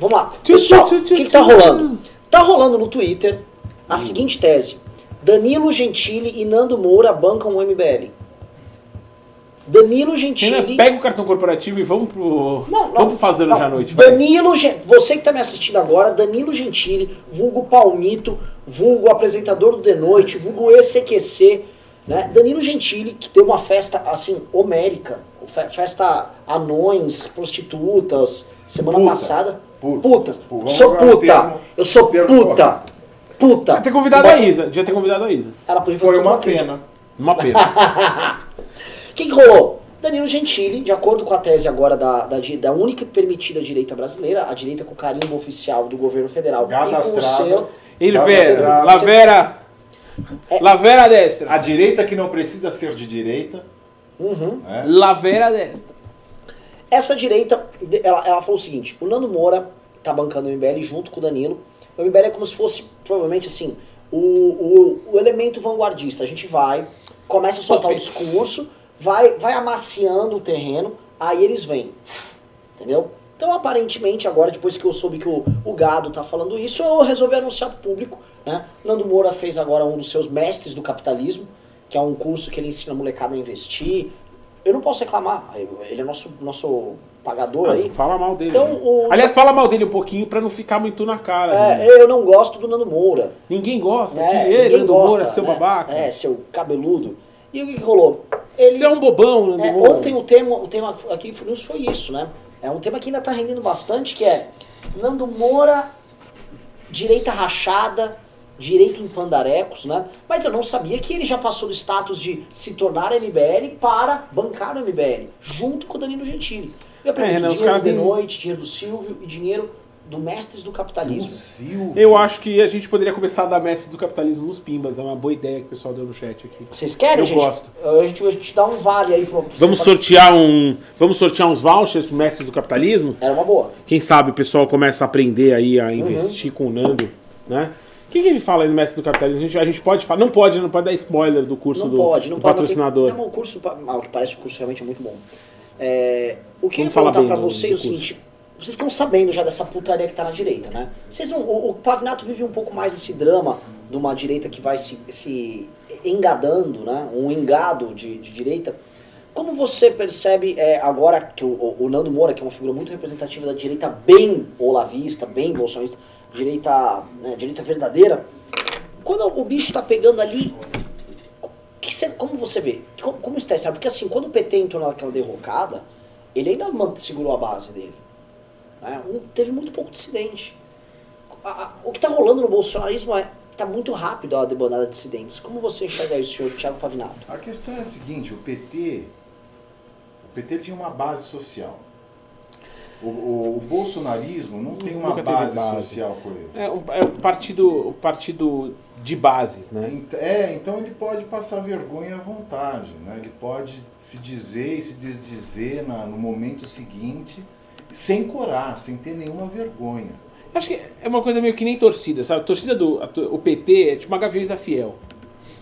Vamos lá. Pessoal, o que, que tá rolando? Tá rolando no Twitter a seguinte tese. Danilo Gentili e Nando Moura bancam o MBL. Danilo Gentili... Renan, pega o cartão corporativo e vamos pro. Não, não, vamos pro Fazendo não. à noite. vai. Danilo, você que tá me assistindo agora, Danilo Gentili, vulgo Palmito, vulgo apresentador do The Noite, vulgo ECQC, né? Danilo Gentili, que deu uma festa, assim, homérica, fe- festa anões, prostitutas, semana Putas. passada. Putas. Putas. Sou puta. termo- Eu sou puta. Puta. Devia ter convidado a Isa. Devia ter convidado a Isa. Ela podia Foi uma pena. Uma pena. O que, que rolou? Danilo Gentili, de acordo com a tese agora da, da, da única permitida direita brasileira, a direita com carimbo oficial do governo federal, selo- Ele vera. Lavera. É. Lavera destra. A direita que não precisa ser de direita. Uhum. né? Lavera destra. Essa direita, ela, ela falou o seguinte: o Nando Moura tá bancando o MBL junto com o Danilo. O MBL é como se fosse, provavelmente assim, o, o, o elemento vanguardista. A gente vai, começa a soltar o discurso, vai, vai amaciando o terreno, aí eles vêm. Entendeu? Então, aparentemente, agora, depois que eu soube que o, o gado tá falando isso, eu resolvi anunciar pro público. Né? Nando Moura fez agora um dos seus mestres do capitalismo, que é um curso que ele ensina a molecada a investir. Eu não posso reclamar, ele é nosso, nosso pagador aí. Fala mal dele. Então, né? o- Aliás, fala mal dele um pouquinho pra não ficar muito na cara. né? É, eu não gosto do Nando Moura. Ninguém gosta. né? que ele, Nando gosta, Moura, seu né? babaca. É, seu cabeludo. E o que, que rolou? Ele, Você é um bobão, Nando é, Moura. ontem o tema, o tema aqui foi isso, né? É um tema que ainda tá rendendo bastante, que é Nando Moura, direita rachada, direita em pandarecos, né? Mas eu não sabia que ele já passou do status de se tornar MBL para bancar o MBL, junto com o Danilo Gentili. Renan, os dinheiro De Noite, dinheiro do Silvio e dinheiro do Mestres do Capitalismo. Silvio. Eu acho que a gente poderia começar a dar mestre do capitalismo nos pimbas. É uma boa ideia que o pessoal deu no chat aqui. Vocês querem, Eu gente? gosto. A gente, a gente dá um vale aí pro. Vamos sortear um. Vamos sortear uns vouchers pro mestre do capitalismo. Era uma boa. Quem sabe o pessoal começa a aprender aí Uhum. a investir com o Nando, né? O que, que ele fala aí no mestre do capitalismo? A gente, a gente pode falar. Não pode, não pode dar spoiler do curso Não do, pode, não do pode. patrocinador. Não, o curso, pa- ah, o que parece o curso realmente é muito bom. É, o que eu ia Vamos falar perguntar do- vocês é o seguinte: vocês estão sabendo já dessa putaria que tá na direita, né? Vocês não, o, o Pavinato vive um pouco mais desse drama de uma direita que vai se, se engadando, né? Um engado de, de direita. Como você percebe é, agora que o, o- Nando Moura, que é uma figura muito representativa da direita bem olavista, bem bolsonarista, direita, né, direita verdadeira, quando o bicho tá pegando ali, cê- como você vê? Como, como está esse Porque assim, quando o PT entrou naquela derrocada, ele ainda segurou a base dele. Né? Um- teve muito pouco dissidente. A- a- o que está rolando no bolsonarismo é está muito rápido a debandada de dissidentes. Como você enxerga isso, senhor Thiago Pavinato? A questão é a seguinte, o PT, o PT tinha uma base social. O, o- o bolsonarismo não tem uma base, base. social coesa. É, um, é um partido, um partido de bases, né? É, então ele pode passar vergonha à vontade, né? Ele pode se dizer e se desdizer na- no momento seguinte, sem corar, sem ter nenhuma vergonha. Acho que é uma coisa meio que nem torcida, sabe? A torcida do a o PT é tipo uma Gaviões da Fiel.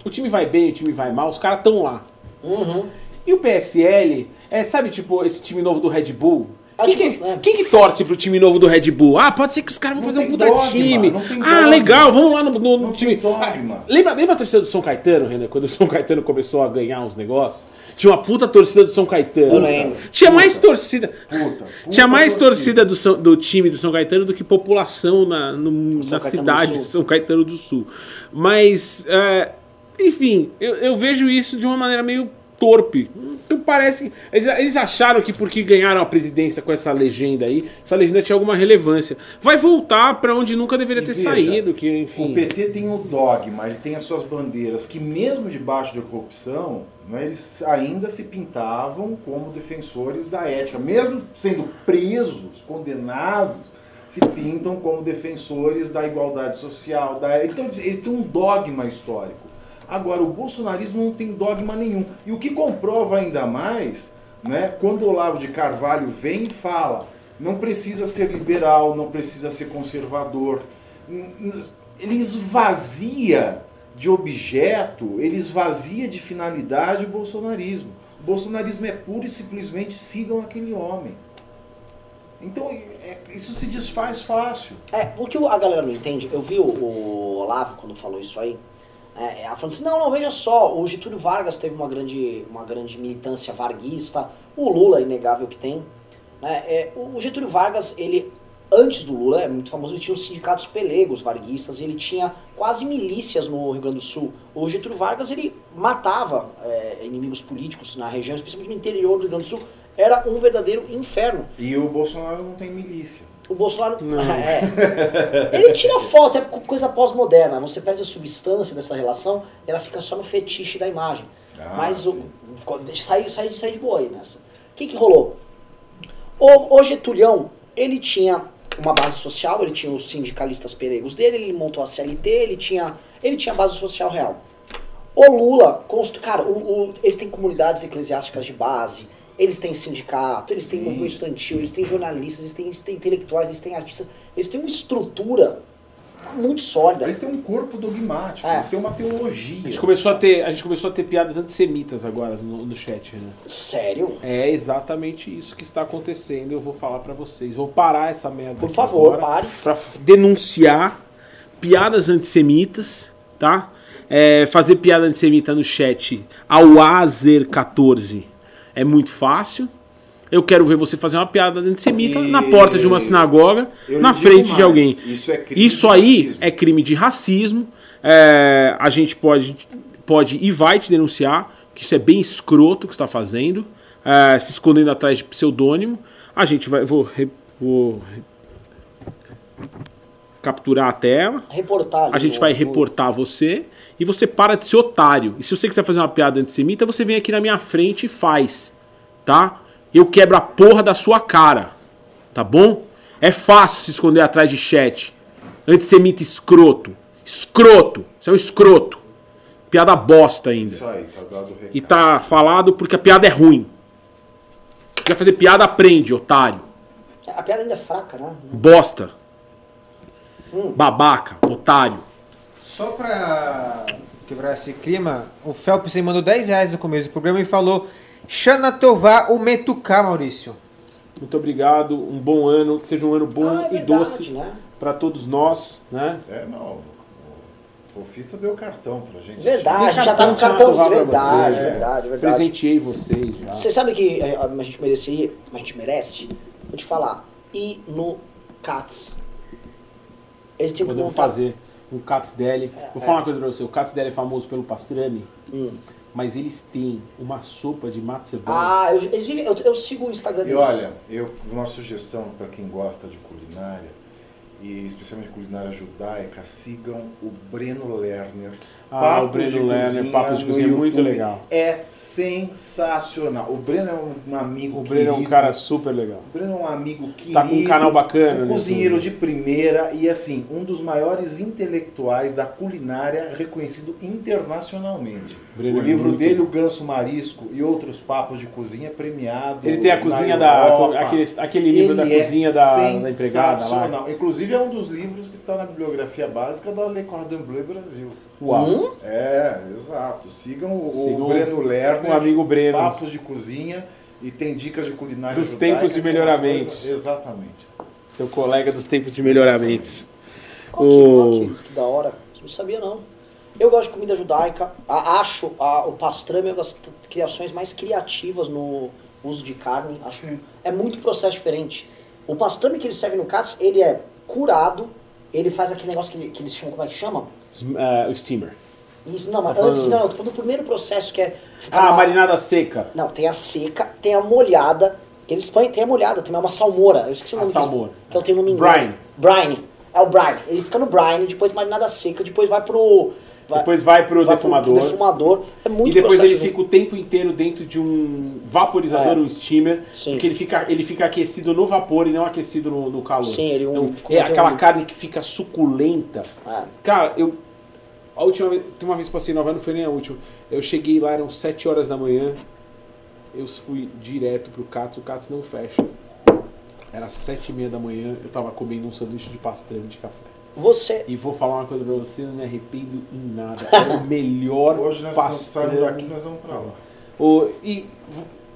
O time vai bem, o time vai mal, os caras estão lá. Uhum. E o PSL é, sabe, tipo, esse time novo do Red Bull? Ah, Quem, tipo, que, é. quem que torce pro time novo do Red Bull? Ah, pode ser que os caras vão Não fazer um puta dogma, time. Ah, legal, vamos lá no, no- no time. Ah, lembra, lembra a torcida do São Caetano, Renan? Quando o São Caetano começou a ganhar uns negócios? Tinha uma puta torcida do São Caetano. Eu lembro. Tinha mais torcida. Puta, puta Tinha mais torcida. torcida do, São- do time do São Caetano do que população na, no- na cidade de. São Caetano do Sul. Mas, é, enfim, eu, eu vejo isso de uma maneira meio torpe. Então parece. Eles, eles acharam que porque ganharam a presidência com essa legenda aí, essa legenda tinha alguma relevância. Vai voltar pra onde nunca deveria E ter veja, saído. Que, enfim. O PT tem o dogma, ele tem as suas bandeiras, que mesmo debaixo da corrupção, né, eles ainda se pintavam como defensores da ética. Mesmo sendo presos, condenados, se pintam como defensores da igualdade social. Da... Então eles, eles têm um dogma histórico. Agora, o bolsonarismo não tem dogma nenhum. E o que comprova ainda mais, né, quando Olavo de Carvalho vem e fala, não precisa ser liberal, não precisa ser conservador. Ele esvazia de objeto, ele esvazia de finalidade o bolsonarismo. O bolsonarismo é puro e simplesmente sigam aquele homem. Então, é- isso se desfaz fácil. É, o que a galera não entende, eu vi o, o Olavo quando falou isso aí, é, ela falando assim, não, não, veja só, o Getúlio Vargas teve uma grande, uma grande militância varguista, o Lula é inegável que tem. Né? É, o Getúlio Vargas, ele, antes do Lula, é muito famoso, ele tinha os sindicatos pelegos varguistas, e ele tinha quase milícias no Rio Grande do Sul. O Getúlio Vargas, ele matava é, inimigos políticos na região, especialmente no interior do Rio Grande do Sul, era um verdadeiro inferno. E o Bolsonaro não tem milícia. O Bolsonaro. Não. É. Ele tira foto, é co- coisa pós-moderna. Você perde a substância dessa relação ela fica só no fetiche da imagem. Ah, Mas o. Sai, sai, de- sai de boa aí nessa. O que, que rolou? O, o Getulhão, ele tinha uma base social, ele tinha os sindicalistas peregos dele, ele montou a CLT, ele tinha, ele tinha base social real. O Lula, constru... cara, o- o- eles têm comunidades eclesiásticas de base, eles têm sindicato, eles têm Sim. movimento estudantil, eles têm jornalistas, eles têm, eles têm intelectuais, eles têm artistas, eles têm uma estrutura muito sólida. Eles têm um corpo dogmático, É. eles têm uma A teologia. gente, começou a ter, a gente começou a ter piadas antissemitas agora no, no chat, Renan. Sério? É exatamente isso que está acontecendo. Eu vou falar pra vocês. Vou parar essa merda. Por aqui favor, agora pare. Pra f- denunciar piadas antissemitas, tá? É, fazer piada antissemita no chat ao Azer14 é muito fácil. Eu quero ver você fazer uma piada antissemita E- na porta de uma sinagoga, Eu na frente de mais, alguém. Isso é crime Isso de aí racismo. é crime de racismo. É, a gente pode, pode e vai te denunciar, que isso é bem escroto o que você está fazendo, é, se escondendo atrás de pseudônimo. A gente vai. Vou, vou capturar a tela. Reportar A gente vai reportar você e você para de ser otário. E se você quiser fazer uma piada antissemita, você vem aqui na minha frente e faz, tá? Eu quebro a porra da sua cara, tá bom? É fácil se esconder atrás de chat. Antissemita escroto. Escroto. Você é um escroto. Piada bosta ainda. Isso aí, tá dado recado. E tá falado porque a piada é ruim. Quer fazer piada, aprende, otário. A piada ainda é fraca, né? Bosta. Babaca, otário. Só pra quebrar esse clima, o Felps mandou 10 reais no começo do programa e falou Shana Tová o Metuká, Maurício. Muito obrigado. Um bom ano. Que seja um ano bom Ah, é e verdade, doce né? para todos nós, né? É, não. O Fofito deu cartão pra gente. Verdade, Dei já tá com cartão cartão. pra Verdade, é. verdade, verdade. Presenteei vocês já. Você sabe que é, a gente merecia, a gente merece, vou te falar, ir no Cats. Eles tinham que Podemos montar. fazer um Cats Deli. Vou falar uma coisa pra você. O Cats Deli é famoso pelo pastrame, Hum. Mas eles têm uma sopa de mate cebola. Ah, eu, eles vivem, eu, eu sigo o Instagram E deles. olha, eu, uma sugestão para quem gosta de culinária, e especialmente culinária judaica, sigam o Breno Lerner. Ah, o Breno Lerner, Papos de Cozinha, muito YouTube. legal. É sensacional. O Breno é um, um amigo o Breno é um querido. cara super legal. O Breno é um amigo querido. Tá com um canal bacana Um no cozinheiro de primeira e, assim, um dos maiores intelectuais da culinária reconhecido internacionalmente. Breno o é livro muito dele, bom. O Ganso Marisco e Outros Papos de Cozinha, é premiado. Ele tem a cozinha da. Aquele, aquele livro da Ele é cozinha da, da empregada lá. sensacional. Inclusive, Inclusive, é um dos livros que está na bibliografia básica da Le Cordon Bleu Brasil. Uau. Hum? É, exato. Sigam o, Sigam o Breno Lerner, o amigo Breno. Papos de Cozinha, e tem dicas de culinária Dos judaica, tempos de é melhoramentos. coisa- Exatamente. Seu colega dos tempos de melhoramentos. Ó, que, da hora. Não sabia não. Eu gosto de comida judaica. A- acho a- o pastrame é uma das criações mais criativas no uso de carne. Acho é muito processo diferente. O pastrame que eles servem no Katz, ele é curado. Ele faz aquele negócio que, ele- que eles chamam, como é que chama? Ah, o steamer. Isso, não, mas Tá antes, falando- não, eu tô falando do primeiro processo que é... Ah, na- marinada seca. Não, tem a seca, tem a molhada. Eles põem, tem a molhada, tem uma salmoura. Eu esqueci o A nome disso, salmoura. Que eu tenho no inglês. Brine. Brine. É o brine. Ele fica no brine, depois marinada seca, depois vai pro... Depois vai pro defumador. defumador. É muito e depois ele fica o tempo inteiro dentro de um vaporizador, É. um steamer, Sim. porque ele fica, ele fica aquecido no vapor e não aquecido no, no calor. Sim, ele um- então, como é tem aquela um- carne que fica suculenta. É. Cara, eu. A última vez. Tem uma vez que passei Nova não foi nem a última. Eu cheguei lá, eram 7 horas da manhã. Eu fui direto pro Katz, o Katz não fecha. Era 7 e meia da manhã, eu tava comendo um sanduíche de pastrame de café. Você... E vou falar uma coisa pra você, não me arrependo em nada. Era o melhor Hoje nós pastrame. daqui, nós vamos pra lá. O, e,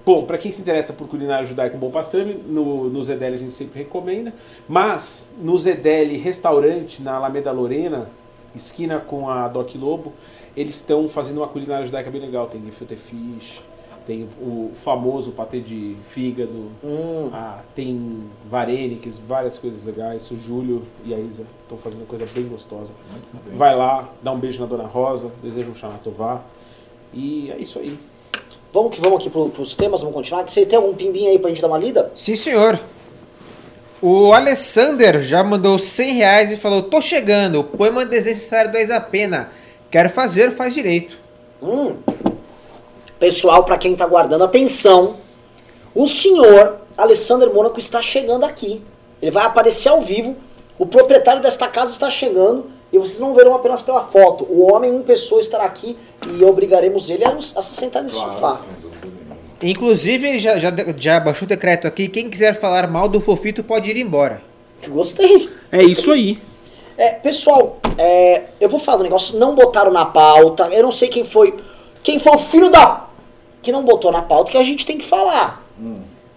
bom, para quem se interessa por culinária judaica, um bom pastrame, no, no Zedeli a gente sempre recomenda. Mas no Zedeli Restaurante, na Alameda Lorena, esquina com a Doc Lobo, eles estão fazendo uma culinária judaica bem legal. Tem gefilte fish, tem o famoso patê de fígado, Hum, ah, tem varenix, várias coisas legais. O Júlio e a Isa estão fazendo coisa bem gostosa. Vai lá, dá um beijo na Dona Rosa, deseja um Shana Tová. E é isso aí. vamos que vamos aqui pro, pros temas, vamos continuar. Você tem algum pimbinho aí pra gente dar uma lida? Sim, senhor. O Alessander já mandou 100 reais e falou: Tô chegando, o poema desnecessário do Eis a Pena. Quero fazer, faz direito. Hum. Pessoal, pra quem tá guardando, atenção. O senhor Alessandro Mônaco está chegando aqui. Ele vai aparecer ao vivo. O proprietário desta casa está chegando. E vocês não verão apenas pela foto. O homem em pessoa estará aqui e obrigaremos ele a, nos- a se sentar nesse Claro, sofá. Inclusive, ele já, já, já baixou o decreto aqui: quem quiser falar mal do Fofito pode ir embora. Gostei. É isso aí. É, pessoal, é, eu vou falar do negócio, não botaram na pauta. Eu não sei quem foi. Quem foi o filho da. Que não botou na pauta, que a gente tem que falar.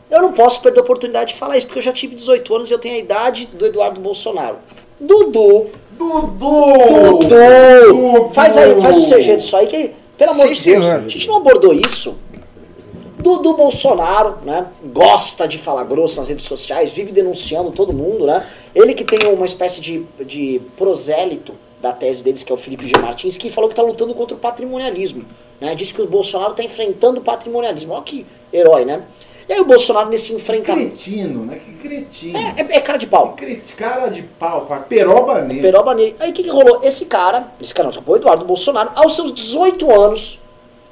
Eu não posso perder a oportunidade de falar isso, porque eu já tive 18 anos e eu tenho a idade do Eduardo Bolsonaro. Dudu, Dudu! Dudu! Faz aí, faz o CG disso aí, que, pelo amor Sim, de Deus, senhor. a gente não abordou isso. Dudu Bolsonaro, né, gosta de falar grosso nas redes sociais, vive denunciando todo mundo, né? Ele que tem uma espécie de, de prosélito da tese deles, que é o Felipe G. Martins, que falou que está lutando contra o patrimonialismo, né? Diz que o Bolsonaro está enfrentando o patrimonialismo. Olha que herói, né? E aí o Bolsonaro nesse enfrentamento... Cretino, né? Que cretino. É, é- é cara de pau. Cret- Cara de pau, pá, peroba nele. Peroba nele. Aí o que, que rolou? Esse cara, esse cara não, desculpa, o Eduardo Bolsonaro, aos seus 18 anos,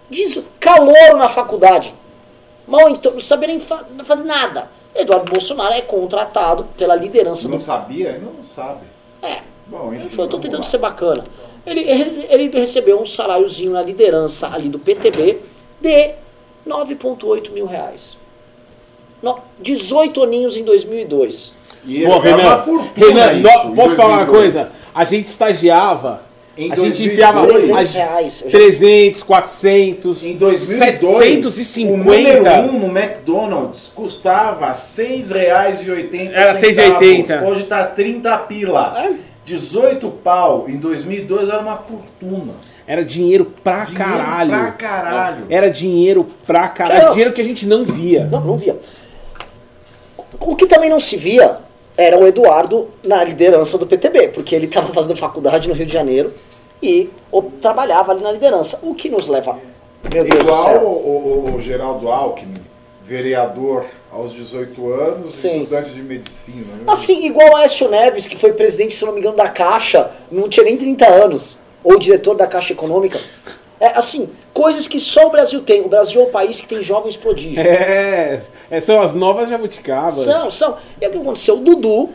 diz calor na faculdade. Mal então, não sabia nem fa- fazer nada. Eduardo Bolsonaro é contratado pela liderança Não do. sabia? Não sabe. É, Bom, enfim. eu tô vamos tentando lá. ser bacana. Ele, ele, ele recebeu um saláriozinho na liderança ali do PTB de 9,8 mil reais. No- 18 aninhos em 2002. E ele Pô, Renan, uma fortuna Renan, isso, posso falar uma 2002. coisa? A gente estagiava, Em a gente 2002, enfiava 300 a- reais. Eu já- 300, 400, Em 2002, o 750. número 1 um no McDonald's custava R$ 6,80. Era 6,80. Hoje tá 30 pila. É? 18 pau. Em 2002 era uma fortuna. Era dinheiro pra Dinheiro caralho. pra caralho. Era dinheiro pra caralho. Caramba. Dinheiro que a gente não via. Não, não via. O que também não se via era o Eduardo na liderança do PTB, porque ele estava fazendo faculdade no Rio de Janeiro e o- trabalhava ali na liderança. O que nos leva. Meu Deus do Igual céu. o, o- o Geraldo Alckmin, vereador aos 18 anos, Sim. estudante de medicina. né? Assim, igual o Aécio Neves, que foi presidente, se não me engano, da Caixa, não tinha nem 30 anos. Ou diretor da Caixa Econômica. É assim, coisas que só o Brasil tem. O Brasil é o país que tem jovens prodígios. É, é, são as novas jabuticabas. São, são. E o que aconteceu? O Dudu,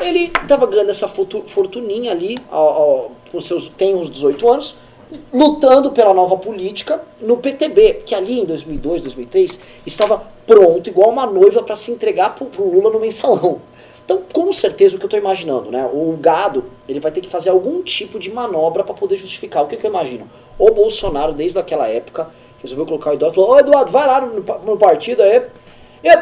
ele tava ganhando essa fortu- fortuninha ali, ao- ao- com seus, tem uns 18 anos, lutando pela nova política no PTB, que ali em 2002, 2003, estava pronto, igual uma noiva, para se entregar pro, pro Lula no mensalão. Então, com certeza, o que eu estou imaginando, né? O gado, ele vai ter que fazer algum tipo de manobra para poder justificar. O que, que eu imagino? O Bolsonaro, desde aquela época, resolveu colocar o Eduardo e falou: Ô Eduardo, vai lá no, no partido aí.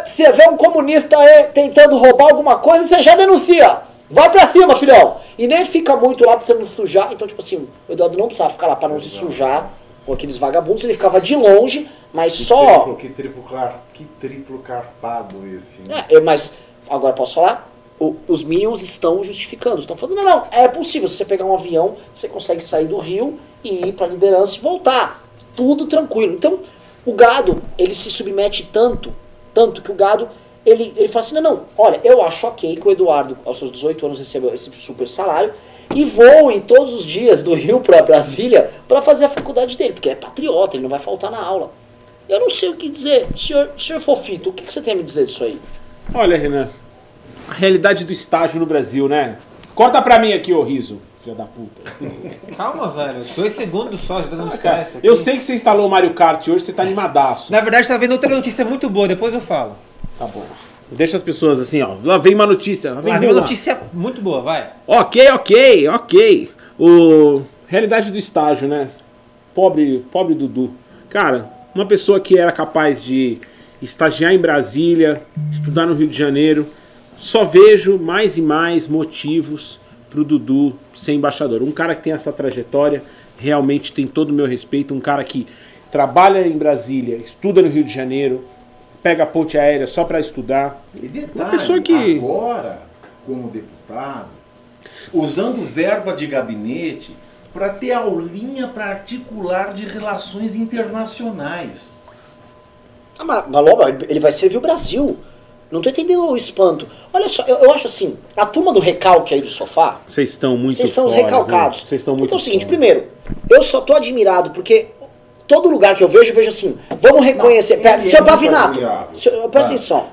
Você vê um comunista aí tentando roubar alguma coisa, você já denuncia. Vai pra cima, filhão! E nem fica muito lá tentando sujar. Então, tipo assim, o Eduardo não precisava ficar lá para não se sujar com aqueles vagabundos, ele ficava de longe, mas Que só. Triplo, que, triplo, car- que triplo carpado esse. né? É, mas agora posso falar? O- os Minions estão justificando, estão falando, não, não, é possível, se você pegar um avião, você consegue sair do Rio e ir pra liderança e voltar. Tudo tranquilo. Então, o gado, ele se submete tanto, tanto que o gado, ele, ele fala assim, não, não, olha, eu acho ok que o Eduardo, aos seus 18 anos, recebeu esse super salário e voe todos os dias do Rio pra Brasília para fazer a faculdade dele, porque ele é patriota, ele não vai faltar na aula. Eu não sei o que dizer. Senhor, senhor Fofito, o que que você tem a me dizer disso aí? Olha, Renan, a realidade do estágio no Brasil, né? Corta pra mim aqui, ô riso, filha da puta. Calma, velho. Dois segundos só, já tá dando Ah, cara, eu sei que você instalou o Mario Kart hoje, você tá animadaço. Na verdade, tá vendo outra notícia muito boa, depois eu falo. Tá bom. Deixa as pessoas assim, ó. Lá vem uma notícia. Lá vem, Ah, vem uma lá. notícia muito boa, vai. Ok, ok, ok. O realidade do estágio, né? Pobre, pobre Dudu. Cara, uma pessoa que era capaz de estagiar em Brasília, estudar no Rio de Janeiro, só vejo mais e mais motivos pro Dudu ser embaixador. Um cara que tem essa trajetória, realmente tem todo o meu respeito, um cara que trabalha em Brasília, estuda no Rio de Janeiro, pega a ponte aérea só para estudar. E detalhe, Uma pessoa que- agora, como deputado, usando verba de gabinete para ter aulinha para articular de relações internacionais. Ah, mas, mas Loba, ele vai servir o Brasil. Não tô entendendo o espanto. Olha só, eu, eu acho assim, a turma do recalque aí do sofá, Vocês estão muito vocês são os fora, recalcados. viu? Vocês estão Porque muito é o seguinte, fora. primeiro, eu só tô admirado porque todo lugar que eu vejo, eu vejo assim, vamos reconhecer. Não, Pera, muito Pavinato, presta atenção.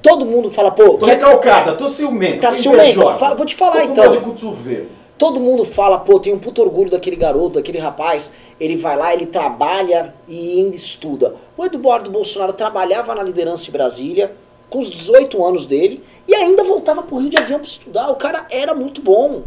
Todo mundo fala, pô, Tô recalcada, tô ciumenta, Tá tô ciumento? Fa- vou te falar, tô então. de cotovelo. Todo mundo fala, pô, tem um puto orgulho daquele garoto, daquele rapaz. Ele vai lá, ele trabalha e ainda estuda. O Eduardo Bolsonaro trabalhava na liderança de Brasília, com os 18 anos dele, e ainda voltava pro Rio de Avião pra estudar. O cara era muito bom.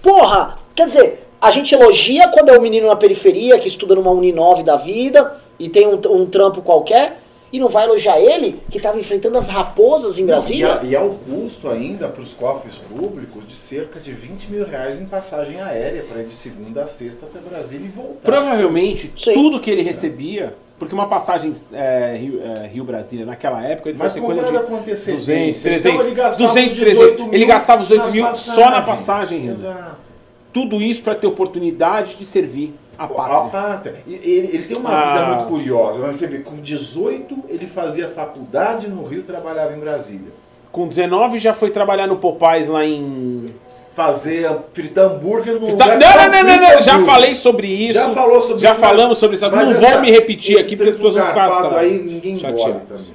Porra! Quer dizer, a gente elogia quando é um menino na periferia que estuda numa Uninove da vida e tem um, um trampo qualquer, e não vai elogiar ele, que tava enfrentando as raposas em Brasília. Não, e, a- e ao custo ainda para os cofres públicos de cerca de 20 mil reais em passagem aérea para ir de segunda a sexta até Brasília e voltar. Provavelmente, Sim. tudo que ele recebia, porque uma passagem é, Rio, é, Rio-Brasília naquela época, ele Mas foi coisa de compraram com antecedência. 200, Então 300, ele gastava 200, os 300. 18 mil Ele gastava os 8 nas mil só na passagens. passagem. Exato. Tudo isso para ter oportunidade de servir a A pátria. pátria. E Ele, ele tem uma Ah. vida muito curiosa. Você vê, com 18 ele fazia faculdade no Rio, trabalhava em Brasília. Com 19 já foi trabalhar no Popeyes lá em... Fazia fritar hambúrguer no Tá- lugar Não, não, não, frita não, não, já falei sobre isso. Já falou sobre Já isso, falamos sobre isso. Não essa- vou me repetir aqui porque as pessoas vão ficar tá, aí ninguém chateadas. também.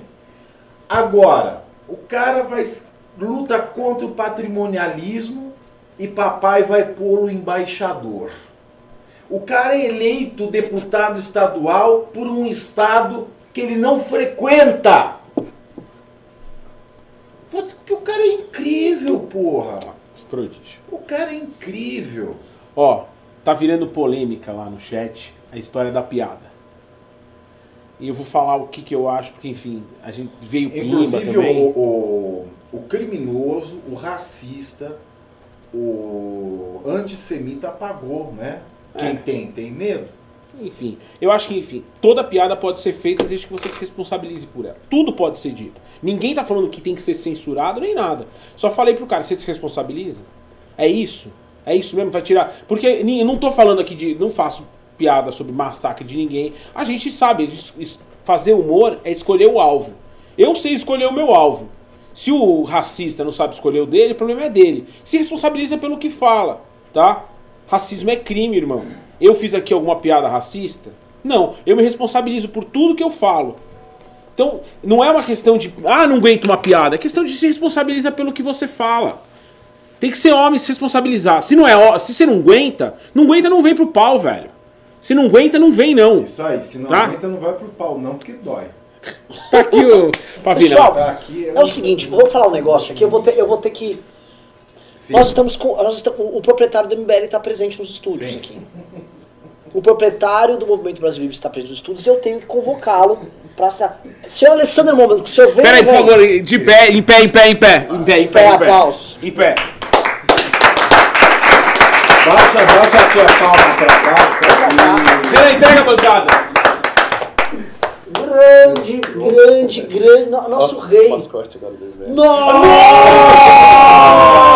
Agora, o cara vai luta contra o patrimonialismo e papai vai pô-lo embaixador. O cara é eleito deputado estadual por um estado que ele não frequenta. Putz, O cara é incrível, porra. Prodígio. O cara é incrível. Ó, tá virando polêmica lá no chat a história da piada. E eu vou falar o que, que eu acho, porque enfim, a gente veio Pimba Inclusive também. o, o, o criminoso, o racista, o antissemita apagou, né? Quem É. tem, tem medo. Enfim, eu acho que, enfim, toda piada pode ser feita desde que você se responsabilize por ela. Tudo pode ser dito. Ninguém tá falando que tem que ser censurado nem nada. Só falei pro cara, você se responsabiliza? É isso? É isso mesmo? Vai tirar. Porque eu não tô falando aqui de. Não faço piada sobre massacre de ninguém. A gente sabe, fazer humor é escolher o alvo. Eu sei escolher o meu alvo. Se o racista não sabe escolher o dele, o problema é dele. Se responsabiliza pelo que fala, tá? Racismo é crime, irmão. Eu fiz aqui alguma piada racista? Não, eu me responsabilizo por tudo que eu falo. Então, não é uma questão de, ah, não aguento uma piada, é questão de se responsabilizar pelo que você fala. Tem que ser homem se responsabilizar. Se não é, se você não aguenta, não aguenta, não vem pro pau, velho. Se não aguenta, não vem não. Isso aí, se não Tá. aguenta, não vai pro pau, não, porque dói. Tá aqui o Pavina. Pessoal, Tá aqui, eu- é o seguinte, vou falar um negócio aqui, eu vou ter, eu vou ter que. Sim. Nós estamos com. Nós estamos, o proprietário do MBL está presente nos estúdios Sim. aqui. O proprietário do Movimento Brasil Livre está presente nos estúdios e eu tenho que convocá-lo para estar. Senhor Alessandro Momento, o senhor vem. Peraí, por favor, de pé, em pé, em pé, em pé. Em pé, em pé, pé, em pé. aplausos. Em pé. Baixa, baixa a tua palma baixo. cá. Peraí, entrega a bancada. Grande, grande, grande. no- Nosso rei. do MBL.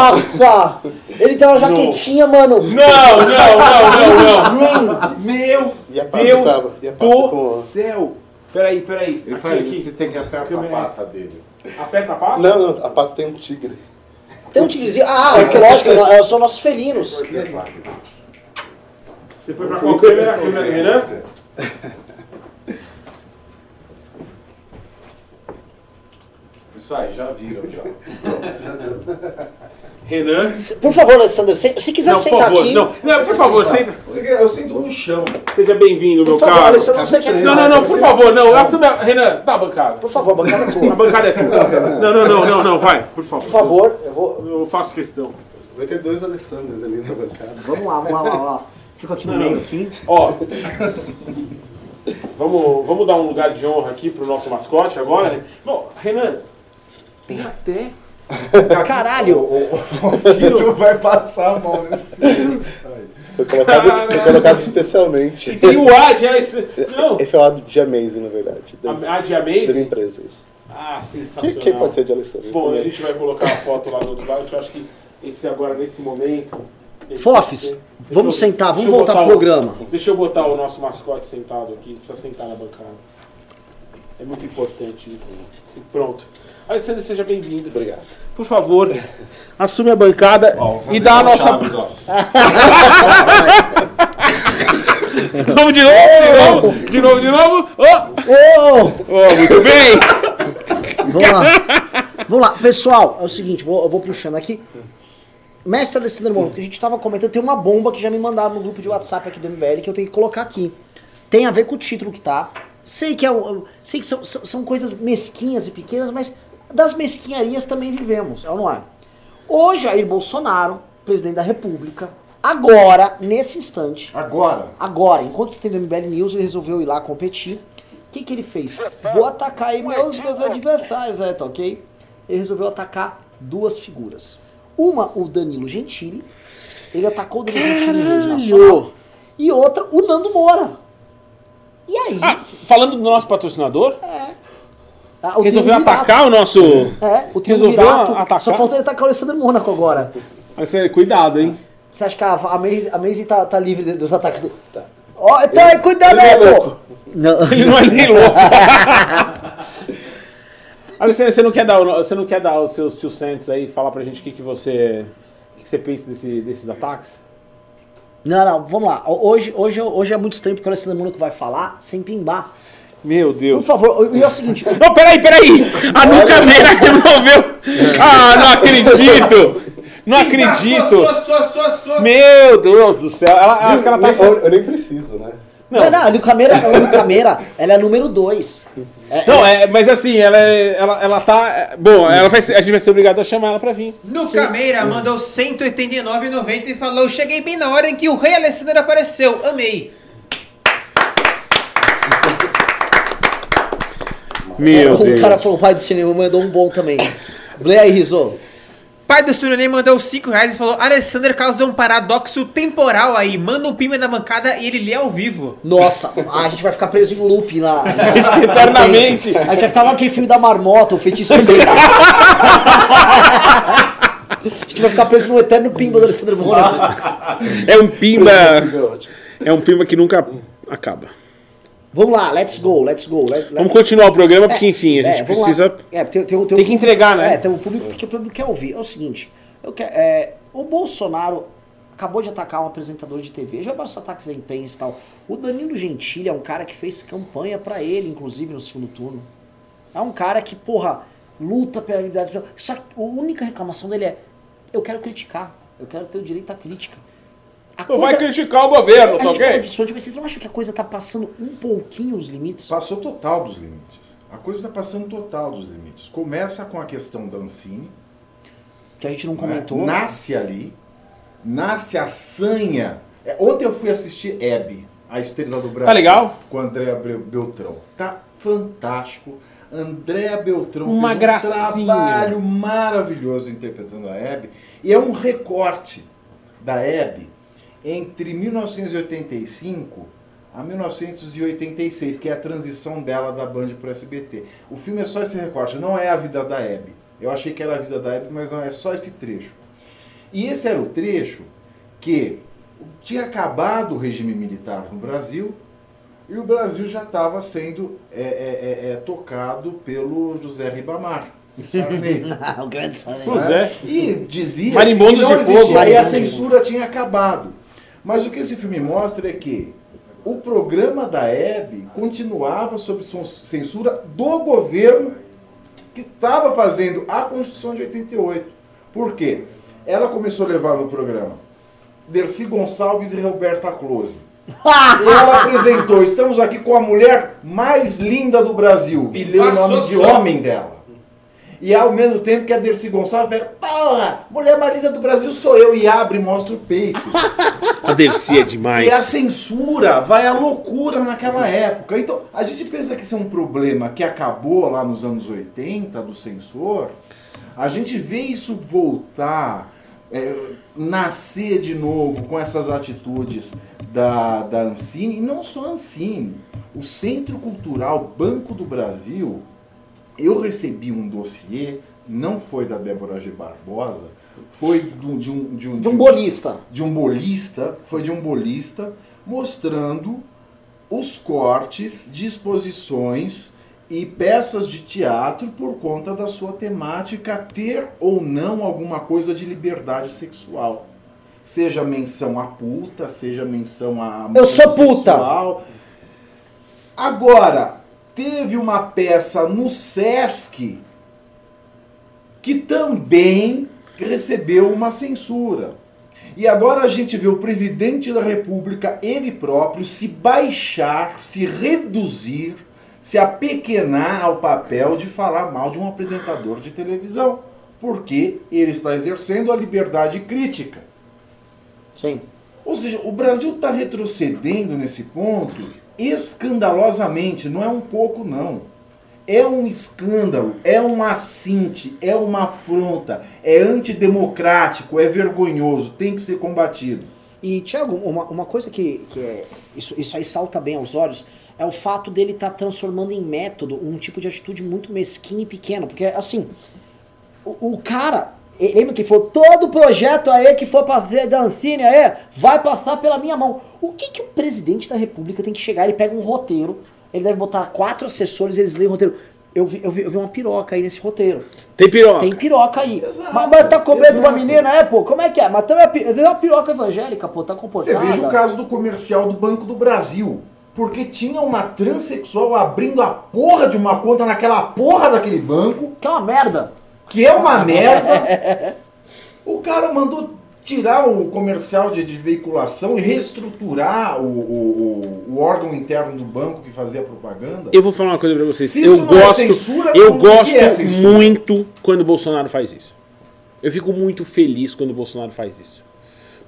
Nossa! Ele tem uma jaquetinha, mano. Não, não, não, não, não. Green. Meu E Deus do céu. Peraí, peraí. Ele faz aqui. isso, você tem que apertar a Câmera. pata dele. Aperta a pata? Não, não, a pata tem um tigre. Tem um tigrezinho. Ah, é que lógico, é- são nossos felinos. Você foi pra qual câmera? A câmera do Renan? Aí, já viram, já. Renan. Por favor, Alessandro, se, se quiser Não, por sentar favor, aqui. não. Não, por favor, senta. Eu sinto no chão. Seja bem-vindo, meu favor, caro. Não, não, não, por favor, não. Assume a- Renan, dá a bancada. Por favor, bancada A tua. bancada é tua. Não, não, não, não, não, vai, por favor. Por favor, eu vou. Eu faço questão. Vai ter dois Alessandros ali na bancada. Vamos lá, vamos lá, vamos lá. Fico aqui no meio aqui. Ó. Vamos, vamos dar um lugar de honra aqui pro nosso mascote agora. né? Bom, Renan, tem até. Caralho! O, o Vitor vai passar a mão nesse segundo. Foi colocado, foi colocado especialmente. E tem o A de Alex- Não, Esse é o lado de Amazing, na verdade. Da, a, a de da minha Amazing. empresa, isso. Ah, Que, sensacional. quem pode ser de Alessandro? Bom, a também. gente vai colocar a foto lá do outro lado, que eu acho que esse agora, nesse momento. esse- Fofes, vamos eu- sentar, vamos voltar pro o- programa. Deixa eu botar o nosso mascote sentado aqui, precisa sentar na bancada. É muito importante isso. E pronto. Alessandro, seja bem-vindo. Obrigado. Por favor, assume a bancada fazer e dá a nossa. Chaves. Vamos de novo, de novo, de novo, de novo. Oh! Ô! Oh, muito bem! Vamos lá. Vamos lá, pessoal, é o seguinte, vou, eu vou puxando aqui. Mestre Alessandro Moura, que a gente tava comentando, tem uma bomba que já me mandaram no grupo de WhatsApp aqui do MBL que eu tenho que colocar aqui. Tem a ver com o título que tá. Sei que, é, um- sei que são, são, são coisas mesquinhas e pequenas, mas das mesquinharias também vivemos, é ou não é? O Jair Bolsonaro, presidente da República, agora, nesse instante, Agora. Agora, enquanto tem no MBL News, ele resolveu ir lá competir. O que, que ele fez? Vou atacar aí meus, meus adversários, é, tá ok? Ele resolveu atacar duas figuras. Uma, o Danilo Gentili. Ele atacou o Danilo Gentili em rede nacional. E outra, o Nando Moura. E aí? Ah, falando do nosso patrocinador, ah, o resolveu atacar o nosso. É, o resolveu Triunvirato. atacar? Só falta ele atacar o Alessandro Mônaco agora. Mas, é, cuidado, hein? Você acha que a, a Maze, a Maze tá, tá livre dos ataques do. Ó, então aí, cuidado aí, pô! Não. Ele não é nem louco. Alessandro, você não quer dar, você não quer dar os seus tio cents aí e falar pra gente o que, que você. O que que você pensa desse- desses ataques? Não, não, vamos lá. Hoje, hoje, hoje é muito estranho porque o Alessandro Mônaco vai falar sem pimbar. Meu Por Deus. favor, e é o seguinte. Não, peraí, peraí! A Nuca Meira resolveu! Ah, não acredito! Não acredito! Sua, sua, sua, sua. Meu Deus do céu! Ela, eu acho que ela tá. eu, eu nem preciso, né? Não, não, a Nucameira, a Nucameira, ela é número 2. Não, é, mas assim, ela, é- ela, ela tá. é, Bom, ela vai ser- a gente vai ser obrigado a chamar ela pra vir. No Cameira mandou 189,90 e falou: Cheguei bem na hora em que o Rei Alessandro apareceu. Amei. Meu o Deus. cara falou, pai do cinema, mandou um bom também. Lê aí, Rizzo. Pai do Suriname mandou 5 reais e falou: Alessandro causou um paradoxo temporal aí. Manda um pima na bancada e ele lê ao vivo. Nossa, a gente vai ficar preso em loop lá. Eternamente. A gente vai ficar lá naquele filme da marmota, o feitiço dele. A gente vai ficar preso no eterno pimba do Alessandro Mônaco. É um pimba. É. É um pimba que nunca acaba. Vamos lá, let's go, let's go. Let, let- Vamos continuar o programa, porque enfim, a gente É, vamos lá. precisa. É, tem, tem, tem, Tem que entregar, né? É, tem um público que o público quer ouvir. É o seguinte, eu quero, é, o Bolsonaro acabou de atacar um apresentador de TV, já basta ataques à imprensa e tal. O Danilo Gentili é um cara que fez campanha pra ele, inclusive, no segundo turno. É um cara que, porra, luta pela liberdade. Só que a única reclamação dele é, eu quero criticar, eu quero ter o direito à crítica. A Tu vai criticar o governo, a tá ok? disso mas vocês não acham que a coisa tá passando um pouquinho os limites? Passou total dos limites. A coisa está passando total dos limites. Começa com a questão da Ancine, Que a gente não né? comentou. nasce ali, nasce a sanha. É, ontem eu fui assistir Hebe, a estrela do Brasil. legal? Com a Andréa Bre- Beltrão. Tá fantástico. Andréa Beltrão Uma fez um gracinha. trabalho maravilhoso interpretando a Hebe. E é um recorte da Hebe entre 1985 a 1986, que é a transição dela da Band para o SBT. O filme é só esse recorte, não é a vida da Hebe. Eu achei que era a vida da Hebe, mas não é só esse trecho. E esse era o trecho que tinha acabado o regime militar no Brasil e o Brasil já estava sendo é, é, é, é, tocado pelo José Ribamar. Sarney. o grande Sarney. Pois é. E dizia que não de existia, fogo. aí a censura tinha acabado. Mas o que esse filme mostra é que o programa da Hebe continuava sob censura do governo que estava fazendo a Constituição de 88. Por quê? Ela começou a levar no programa Dercy Gonçalves e Roberta Close. E ela apresentou, estamos aqui com a mulher mais linda do Brasil. E leu o nome de homem dela. E ao mesmo tempo que a Dercy Gonçalves fala, porra, mulher mais linda do Brasil sou eu. E abre e mostra o peito. A Dercy é demais. E a censura vai à loucura naquela época. Então, a gente pensa que isso é um problema que acabou lá nos anos 80, do censor. A gente vê isso voltar, é, nascer de novo com essas atitudes da, da Ancine. E não só a Ancine. O Centro Cultural Banco do Brasil, eu recebi um dossiê, não foi da Débora G. Barbosa, foi do- de um, de um, De um bolista. de um bolista, foi de um bolista, mostrando os cortes de exposições e peças de teatro por conta da sua temática ter ou não alguma coisa de liberdade sexual. Seja menção à puta, seja menção a Eu sou puta. sexual. Agora, teve uma peça no Sesc que também recebeu uma censura. E agora a gente vê o presidente da República, ele próprio, se baixar, se reduzir, se apequenar ao papel de falar mal de um apresentador de televisão. Porque ele está exercendo a liberdade crítica. Sim. Ou seja, o Brasil está retrocedendo nesse ponto escandalosamente, não é um pouco não. É um escândalo, é um assinte, é uma afronta, é antidemocrático, é vergonhoso, tem que ser combatido. E, Thiago, uma, uma coisa que, que é. Isso, isso aí salta bem aos olhos é o fato dele estar transformando em método um tipo de atitude muito mesquinha e pequena. Porque, assim, o, o cara. E- Lembra que falou, todo projeto aí que for fazer dancinha aí vai passar pela minha mão. O que, que o presidente da república tem que chegar? Ele pega um roteiro, ele deve botar quatro assessores, eles leem o roteiro. Eu vi, eu, vi, eu vi uma piroca aí nesse roteiro. Tem piroca. Tem piroca aí. Exato, mas, mas tá com medo de uma menina, é, pô? Como é que é? Mas também é, pi- é uma piroca evangélica, pô, tá Você comportada. veja o caso do comercial do Banco do Brasil. Porque tinha uma transexual abrindo a porra de uma conta naquela porra daquele banco. Que é uma merda. Que é uma merda. O cara mandou tirar o comercial de, de veiculação e reestruturar o, o, o- o órgão interno do banco que fazia propaganda. Eu vou falar uma coisa pra vocês. Se eu isso não é gosto, censura, eu que gosto é censura? muito quando o Bolsonaro faz isso. Eu fico muito feliz quando o Bolsonaro faz isso.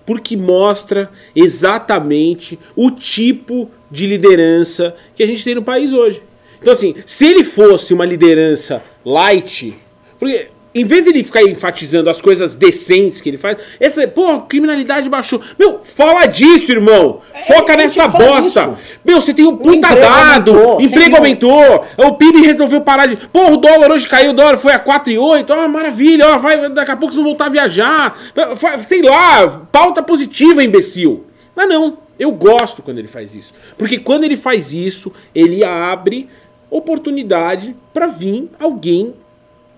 Porque mostra exatamente o tipo de liderança que a gente tem no país hoje. Então, assim, se ele fosse uma liderança light, porque em vez de ele ficar enfatizando as coisas decentes que ele faz, essa, pô, criminalidade baixou. Meu, fala disso, irmão. Foca ele nessa bosta. isso. Meu, você tem um puta emprego dado, aumentou, emprego aumentou, o PIB resolveu parar de. Pô, o dólar hoje caiu, o dólar foi a 4,8. Ó, maravilha, ó, vai, daqui a pouco vocês vão voltar a viajar. Sei lá, pauta positiva, imbecil. Mas não, eu gosto quando ele faz isso. Porque quando ele faz isso, ele abre oportunidade pra vir alguém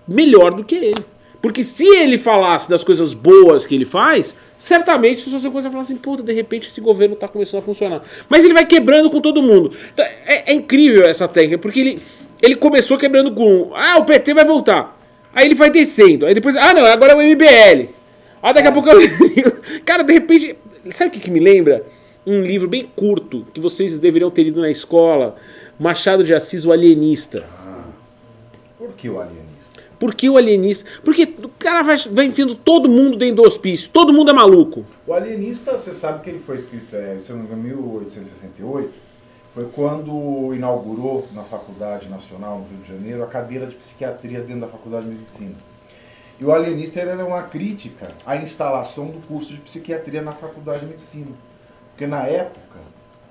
melhor do que ele. Porque se ele falasse das coisas boas que ele faz, certamente se você começar a falar assim, puta, de repente esse governo tá começando a funcionar. Mas ele vai quebrando com todo mundo. Então, É, é incrível essa técnica, porque ele, ele começou quebrando com, ah, o PT vai voltar. Aí ele vai descendo. Aí depois, ah não, agora é o MBL. Aí daqui a pouco... Cara, de repente, sabe o que, que me lembra? Um livro bem curto, que vocês deveriam ter lido na escola, Machado de Assis, o Alienista. Por que o alienista? Por que o alienista? Porque o cara vai, vai enfiando todo mundo dentro do hospício. Todo mundo é maluco. O alienista, você sabe que ele foi escrito, é, se eu não me engano, em 1868, foi quando inaugurou na Faculdade Nacional no Rio de Janeiro a cadeira de psiquiatria dentro da Faculdade de Medicina. E o alienista é uma crítica à instalação do curso de psiquiatria na Faculdade de Medicina. Porque na época,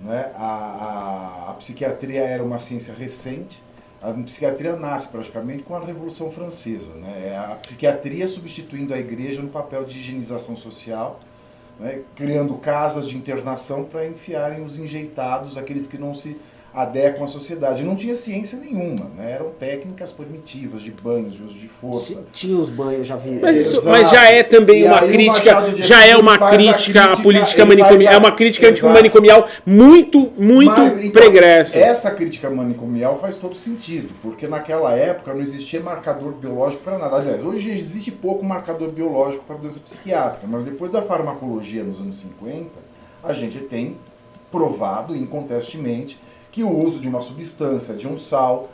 né, a, a, a psiquiatria era uma ciência recente, a psiquiatria nasce praticamente com a Revolução Francesa. Né? É a psiquiatria substituindo a igreja no papel de higienização social, né? criando casas de internação para enfiarem os enjeitados, aqueles que não se adequam à sociedade. Não tinha ciência nenhuma, né? eram técnicas primitivas de banhos, de uso de força. Tinha os banhos, já vi. Mas, isso- mas já é também E uma crítica, já é uma crítica à política manicomial. a- É uma crítica Exato. antimanicomial muito, muito Mas, então, pregressa. Essa crítica manicomial faz todo sentido, porque naquela época não existia marcador biológico para nada. Aliás, hoje existe pouco marcador biológico para doença psiquiátrica, mas depois da farmacologia nos anos 50, a gente tem provado incontestemente que o uso de uma substância, de um sal,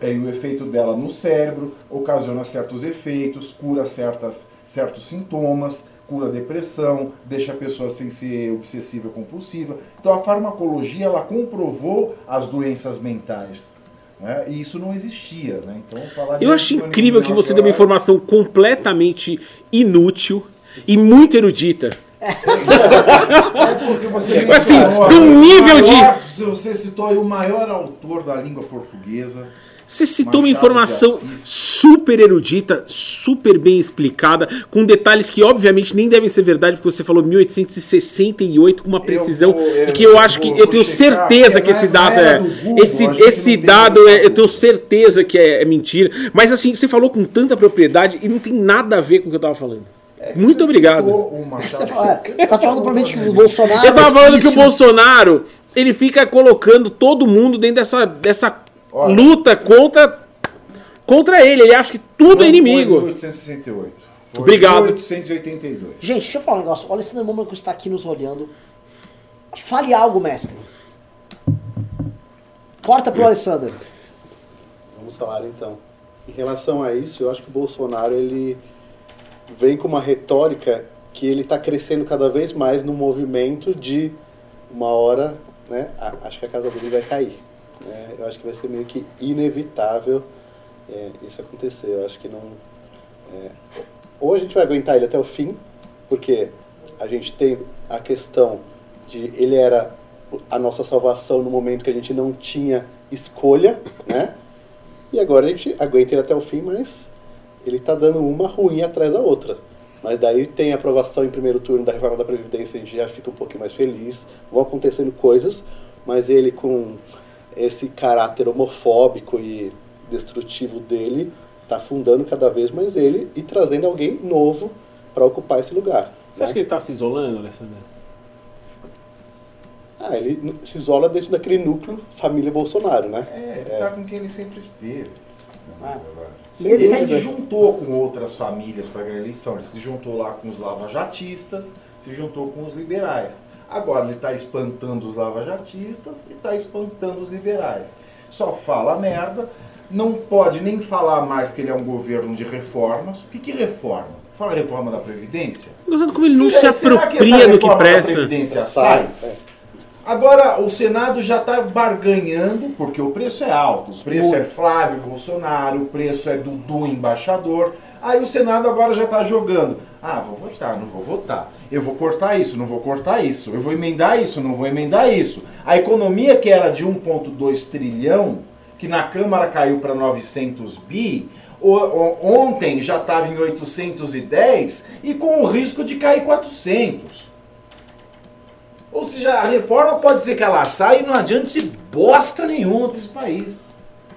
é, e o efeito dela no cérebro ocasiona certos efeitos, cura certas, certos sintomas, cura a depressão, deixa a pessoa sem ser obsessiva compulsiva. Então a farmacologia ela comprovou as doenças mentais. Né? E isso não existia. Né? Então, falar Eu acho incrível que você deu uma informação completamente inútil e muito erudita. É porque você Assim, mencionou do o nível de- maior- Você citou aí o maior autor da língua portuguesa. Você citou uma Machado de informação super erudita, super bem explicada, com detalhes que obviamente nem devem ser verdade, porque você falou 1868 com uma precisão vou- eu que eu acho que vou- eu vou tenho checar, certeza porque que esse dado é Google, esse esse dado é, eu tenho certeza que é, é mentira, mas assim, você falou com tanta propriedade e não tem nada a ver com o que eu tava falando. É que Muito você obrado. citou o Machado Você, de fala, Assis. é, tá falando provavelmente que o Bolsonaro. Eu tava falando que o Bolsonaro, ele fica colocando todo mundo dentro dessa, dessa Olha. luta contra, contra ele. Ele acha que tudo Não é Foi inimigo. 1868. Foi Obrigado. em 1882. Gente, deixa eu falar um negócio. O Alessandro Mônaco está aqui nos olhando. Fale algo, mestre. Corta pro Alessandro. Vamos falar então. Em relação a isso, eu acho que o Bolsonaro ele vem com uma retórica que ele está crescendo cada vez mais no movimento de uma hora, né? a- Acho que a casa dele vai cair. né? Eu acho que vai ser meio que inevitável é, isso acontecer. Eu acho que não. é, ou a gente vai aguentar ele até o fim, porque a gente tem a questão de ele era a nossa salvação no momento que a gente não tinha escolha, né? E agora a gente aguenta ele até o fim, mas ele tá dando uma ruim atrás da outra. Mas daí tem a aprovação em primeiro turno da reforma da Previdência, a gente já fica um pouquinho mais feliz. Vão acontecendo coisas, mas ele com esse caráter homofóbico e destrutivo dele, tá afundando cada vez mais ele e trazendo alguém novo para ocupar esse lugar. Você né? acha que ele tá se isolando, Alessandro? Ah, ele se isola dentro daquele núcleo família Bolsonaro, né? É, ele tá com quem ele sempre esteve. Ah. E ele ele se juntou com outras famílias para ganhar a eleição. Ele se juntou lá com os lavajatistas, se juntou com os liberais. Agora ele está espantando os lavajatistas e está espantando os liberais. Só fala merda, não pode nem falar mais que ele é um governo de reformas. O que, que reforma? Fala reforma da Previdência? Gostando como ele não E se aí, será que essa apropria do que reforma da presta. Previdência sai? É. Agora, o Senado já está barganhando, porque o preço é alto. O preço é Flávio Bolsonaro, o preço é Dudu embaixador. Aí o Senado agora já está jogando. Ah, vou votar, não vou votar. Eu vou cortar isso, não vou cortar isso. Eu vou emendar isso, não vou emendar isso. A economia que era de 1,2 trilhão, que na Câmara caiu para 900 bi, ontem já estava em 810 e com o risco de cair 400. Ou seja, a reforma pode ser que ela saia e não adiante bosta nenhuma para esse país.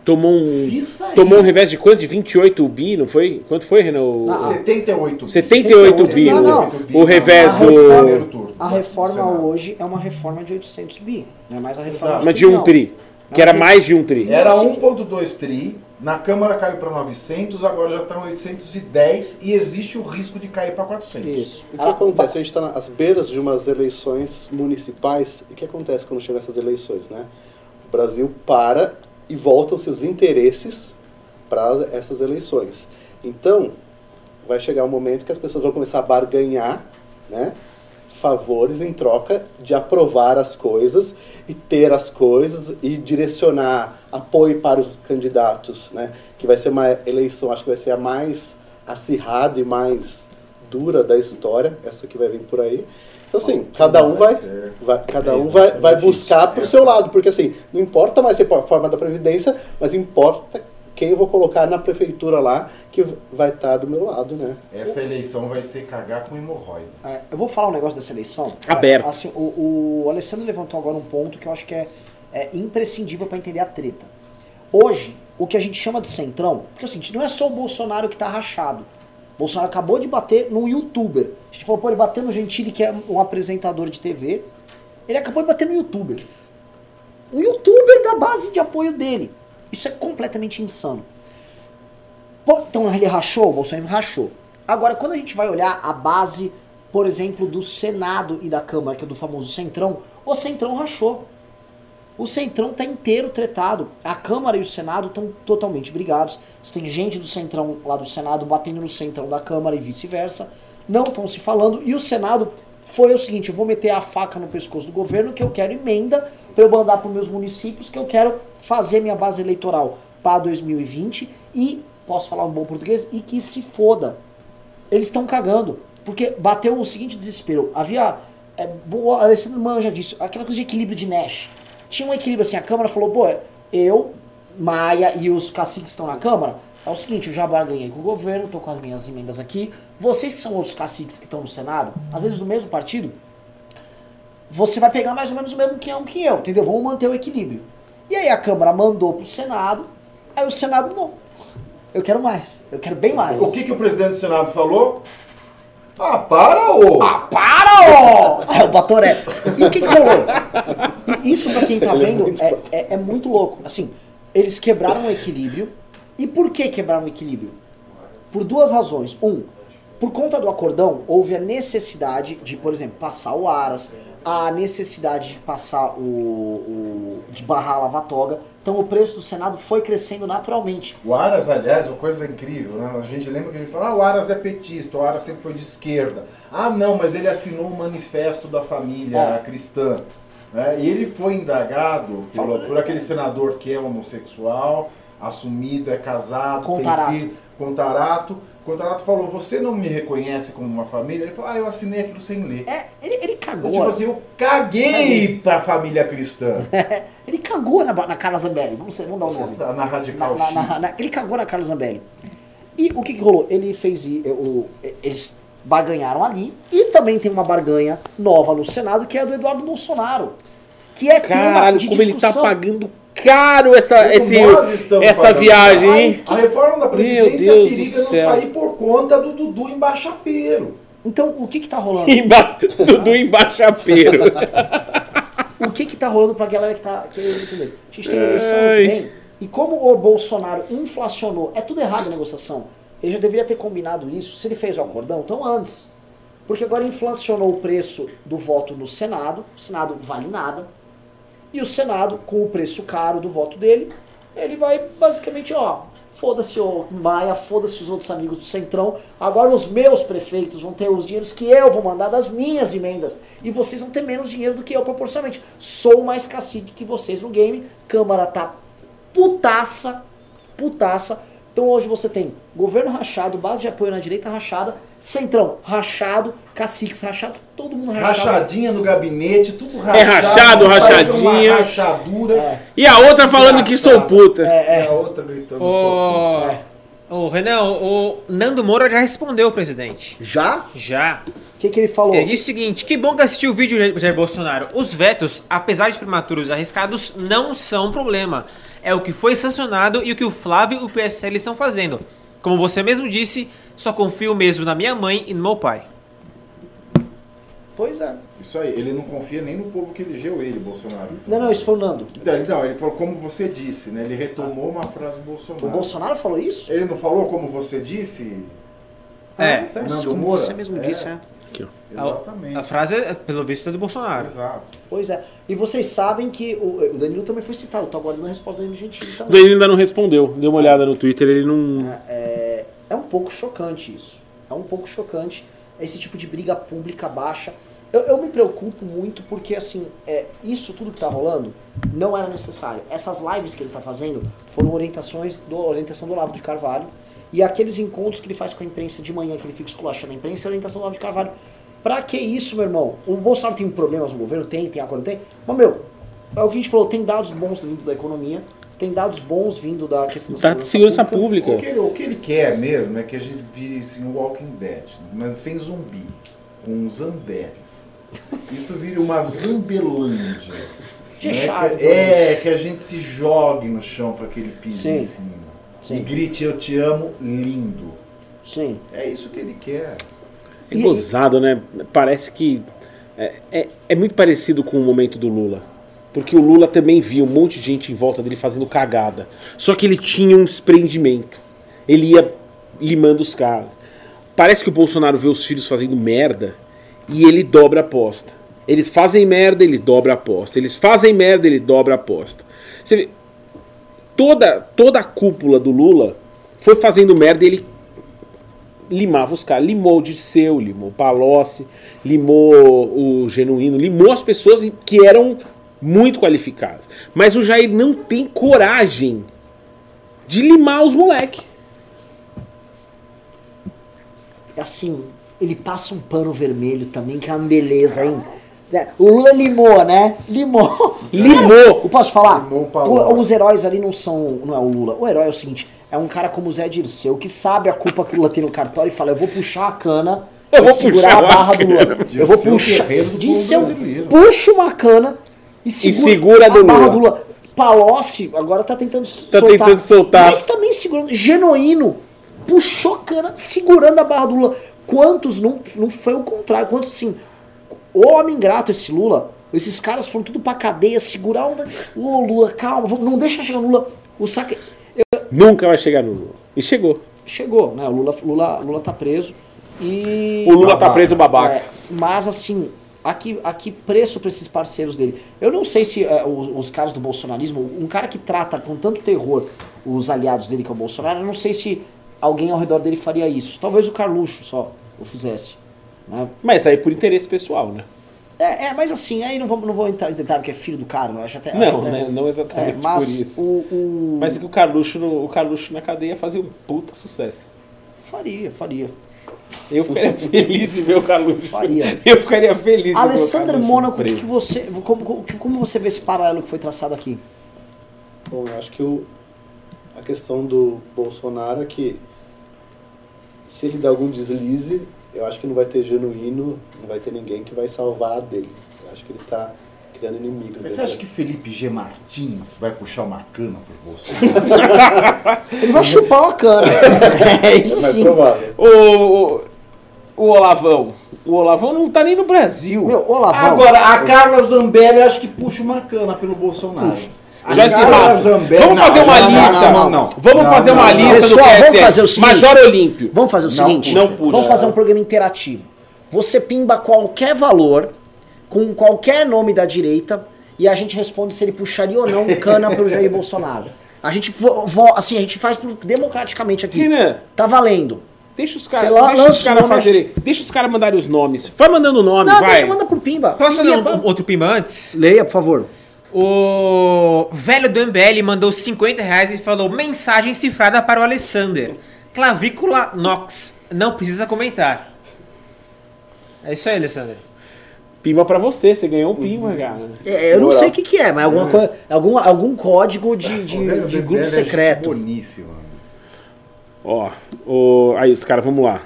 Tomou um, Se sair. tomou um revés de quanto? De 28 bi, não foi? Quanto foi, Renan? O- Ah, 78 78 bi. Não, o- não. O revés A do. primeiro turno. A do reforma Senado. hoje é uma reforma de 800 bi. Não é mais a reforma Exato. Mas de um tri. Que era mais de um tri. Era Sim. 1.2 tri, na Câmara caiu para 900, agora já estão 810 e existe o risco de cair para 400. Isso. O que acontece? A gente está às beiras de umas eleições municipais. E o que acontece quando chegam essas eleições, né? O Brasil para e voltam-se os interesses para essas eleições. Então, vai chegar um momento que as pessoas vão começar a barganhar, né? Favores em troca de aprovar as coisas e ter as coisas e direcionar apoio para os candidatos, né? Que vai ser uma eleição, acho que vai ser a mais acirrada e mais dura da história, essa que vai vir por aí. Então assim, cada um vai, vai cada um vai, vai buscar para o seu lado, porque assim, não importa mais a forma da previdência, mas importa quem eu vou colocar na prefeitura lá que vai estar do meu lado, né? Essa eleição vai ser cagar com hemorroida. É, eu vou falar um negócio dessa eleição. Aberto. Assim, o, o Alessandro levantou agora um ponto que eu acho que é, é imprescindível para entender a treta. Hoje, o que a gente chama de centrão, porque assim, não é só o Bolsonaro que tá rachado. O Bolsonaro acabou de bater num youtuber. A gente falou, pô, ele bateu no Gentili, que é um apresentador de TV. Ele acabou de bater no youtuber. Um youtuber da base de apoio dele. Isso é completamente insano. Então ele rachou, o Bolsonaro rachou. Agora, quando a gente vai olhar a base, por exemplo, do Senado e da Câmara, que é do famoso Centrão, o Centrão rachou. O Centrão tá inteiro tretado. A Câmara e o Senado estão totalmente brigados. Você tem gente do Centrão lá do Senado batendo no Centrão da Câmara e vice-versa. Não estão se falando. E o Senado foi o seguinte: eu vou meter a faca no pescoço do governo que eu quero emenda para eu mandar para os meus municípios que eu quero fazer minha base eleitoral para 2020 e posso falar um bom português e que se foda. Eles estão cagando porque bateu o seguinte desespero. Havia é, o Alessandro Manja disse aquela coisa de equilíbrio de Nash. Tinha um equilíbrio assim. A Câmara falou: pô, eu, Maia e os caciques que estão na Câmara é o seguinte, eu já barganhei com o governo, tô com as minhas emendas aqui. Vocês que são outros caciques que estão no Senado, às vezes do mesmo partido, você vai pegar mais ou menos o mesmo que eu, que eu, entendeu? Vamos manter o equilíbrio. E aí a Câmara mandou pro Senado, aí o Senado não. Eu quero mais, eu quero bem mais. O que, que o presidente do Senado falou? Ah, para, ô! Ah, para, ô! É o Batoré. E o que, que rolou? E Isso pra quem tá é vendo é, é, é muito louco. Assim, eles quebraram o equilíbrio. E por que quebraram o equilíbrio? Por duas razões. Um, por conta do acordão, houve a necessidade de, por exemplo, passar o Aras, a necessidade de passar o. o de barrar a lavatoga. Então o preço do Senado foi crescendo naturalmente. O Aras, aliás, uma coisa incrível, né? A gente lembra que a gente fala, ah, o Aras é petista, o Aras sempre foi de esquerda. Ah, não, mas ele assinou o manifesto da família É. cristã. né? E ele foi indagado pelo- por aquele senador que é homossexual, assumido, é casado, Contarato. tem filho, Contarato. Contarato falou, você não me reconhece como uma família? Ele falou, ah, eu assinei aquilo sem ler. É, ele, ele cagou. Tipo assim, eu caguei pra família cristã. ele cagou na, na Carla Zambelli. Vamos, vamos dar o nome. Na, na radical Na- na- na- na- ele cagou na Carlos Zambelli. E o que, que rolou? Ele fez. o- eles barganharam ali. E também tem uma barganha nova no Senado, que é a do Eduardo Bolsonaro. Que é tema Caralho, de como ele tá discussão. pagando caro essa, esse, essa pagando. viagem, hein? A reforma da Previdência periga não céu. sair por conta do Dudu embaixapeiro. Então, o que que tá rolando? Emba... do embaixapeiro. o que que tá rolando pra galera que tá querendo entender? A gente tem eleição que Ai. vem. E como o Bolsonaro inflacionou, é tudo errado a negociação. Ele já deveria ter combinado isso, se ele fez o acordão, então antes. Porque agora inflacionou o preço do voto no Senado, o Senado vale nada. E o Senado, com o preço caro do voto dele, ele vai basicamente, ó, foda-se o Maia, foda-se os outros amigos do Centrão. Agora os meus prefeitos vão ter os dinheiros que eu vou mandar das minhas emendas. E vocês vão ter menos dinheiro do que eu proporcionalmente. Sou mais cacique que vocês no game. Câmara tá putaça, putaça. Então hoje você tem governo rachado, base de apoio na direita rachada, centrão rachado, caciques rachados, todo mundo rachado. Rachadinha no gabinete, tudo rachado. É rachado, rachadinha. Uma rachadura. E a outra falando que sou puta. É, a outra gritando. sou Ô, ô, Renan, o Nando Moura já respondeu, presidente. Já? Já. O que, que ele falou? Ele disse o seguinte: que bom que assistiu o vídeo de Jair Bolsonaro. Os vetos, apesar de prematuros e arriscados, não são um problema. É o que foi sancionado e o que o Flávio e o PSL estão fazendo. Como você mesmo disse, só confio mesmo na minha mãe e no meu pai. Pois é. Isso aí, ele não confia nem no povo que elegeu ele, Bolsonaro. Não, não, isso foi o Nando. Então, então, ele falou como você disse, né? Ele retomou uma frase do O Bolsonaro. Bolsonaro falou isso? Ele não falou como você disse? É. Ah, peço, Nando como Moura? você mesmo É. disse, é. Aqui, ó. Exatamente. A frase, é, pelo visto, é do Bolsonaro. Exato. Pois é. E vocês sabem que o, o Danilo também foi citado. Tô aguardando a resposta do Danilo Gentili O também. Danilo ainda não respondeu. Deu uma olhada no Twitter, ele não. É, é um pouco chocante isso. É um pouco chocante esse tipo de briga pública baixa. Eu, eu me preocupo muito porque, assim, é, isso tudo que tá rolando não era necessário. Essas lives que ele tá fazendo foram orientações do, orientação do Olavo de Carvalho. E aqueles encontros que ele faz com a imprensa de manhã, que ele fica esculachando a imprensa, é orientação do Olavo de Carvalho. Pra que isso, meu irmão? O Bolsonaro tem problemas no governo? Tem, tem acordo? Tem. Mas, meu, é o que a gente falou, tem dados bons vindo da economia, tem dados bons vindo da questão da Tá de segurança pública. O que, ele, o que ele quer mesmo é que a gente vire assim, um Walking Dead, mas sem zumbi, com zambéres. Isso vira uma zambelândia. De né? que, é, que a gente se jogue no chão para que ele pise Sim. em cima. Sim. E grite, eu te amo, lindo. Sim. É isso que ele quer. É gozado, né? Parece que. É, é, é muito parecido com o momento do Lula. Porque o Lula também via um monte de gente em volta dele fazendo cagada. Só que ele tinha um desprendimento. Ele ia limando os caras. Parece que o Bolsonaro vê os filhos fazendo merda e ele dobra a aposta. Eles fazem merda, ele dobra a aposta. Eles fazem merda, ele dobra a aposta. Você vê, toda, toda a cúpula do Lula foi fazendo merda e ele limava os caras. Limou o Disseu, limou o Palocci, limou o Genuíno, limou as pessoas que eram muito qualificadas. Mas o Jair não tem coragem de limar os moleque. assim, ele passa um pano vermelho também, que é uma beleza, hein? É, O Lula limou, né? Limou. Limou. Eu posso falar? Limou o os heróis ali não são. Não é o Lula. O herói é o seguinte: é um cara como o Zé Dirceu que sabe a culpa que o Lula tem no cartório e fala: eu vou puxar a cana. Eu vou segurar puxar a a barra do Lula. Eu vou puxar. do povo Dirceu puxa uma cana e segura, segura a do barra Lula. do Lula. Palocci agora tá tentando Tá tentando soltar. Mas também segurando. Genuíno puxou cana segurando a barra do Lula. Quantos não, não foi o contrário? Quantos assim. O homem ingrato esse Lula. Esses caras foram tudo pra cadeia, segurar onda. Ô Lula, calma, não deixa chegar no Lula. O saque. Nunca vai chegar no Lula. E chegou. Chegou, né? O Lula, Lula, Lula tá preso. E. O Lula tá Babaca. preso babaca. É, mas assim, aqui, aqui preço pra esses parceiros dele. Eu não sei se é, os, os caras do bolsonarismo, um cara que trata com tanto terror os aliados dele que é o Bolsonaro, eu não sei se alguém ao redor dele faria isso. Talvez o Carluxo só o fizesse. Né? Mas aí por interesse pessoal, né? É, é, mas assim, aí não vou, não vou entrar, entrar porque é filho do cara, eu acho até. Não, acho até- né? não exatamente É, mas por isso. O, o- Mas é que o Carluxo, no, o Carluxo na cadeia fazia um puta sucesso. Faria, faria. Eu ficaria feliz de ver o Carluxo. Faria. Eu ficaria feliz de ver o Mônaco, que, você. Como, como, como você vê esse paralelo que foi traçado aqui? Bom, eu acho que o, a questão do Bolsonaro é que se ele der algum deslize, eu acho que não vai ter genuíno, não vai ter ninguém que vai salvar a dele. Eu acho que ele tá criando inimigos. Mas você acha que Felipe G. Martins vai puxar uma cana pro Bolsonaro? Ele vai chupar uma cana. é isso sim. provável. O, o, o Olavão. O Olavão não tá nem no Brasil. Meu, Olavão. Agora, a Carla Zambelli eu acho que puxa uma cana pelo Bolsonaro. A Joyce Vamos fazer uma lista. Não, não, Vamos fazer uma lista do vamos PSL. fazer o seguinte. Major Olímpio. Vamos fazer o seguinte. Não puxa. Vamos fazer um programa interativo. Você pimba qualquer valor com qualquer nome da direita e a gente responde se ele puxaria ou não cana pro Jair Bolsonaro. A gente vo- vo- assim, a gente faz por- democraticamente aqui. Renan. Tá valendo. Deixa os caras deixa os caras fazerem. Deixa os caras mandarem os nomes. Vai mandando o nome, Não, vai. deixa, manda por pimba. Posso ler um- outro pimba antes? Leia, por favor. O velho do MBL mandou 50 reais e falou: mensagem cifrada para o Alessander. Clavícula Nox. Não precisa comentar. É isso aí, Alessander. Pimba pra você, você ganhou um pimba, cara. É, eu não Moral. sei o que, que é, mas alguma coisa, algum, algum código de, de, de grupo é secreto. boníssima. Ó, o, aí os caras, vamos lá.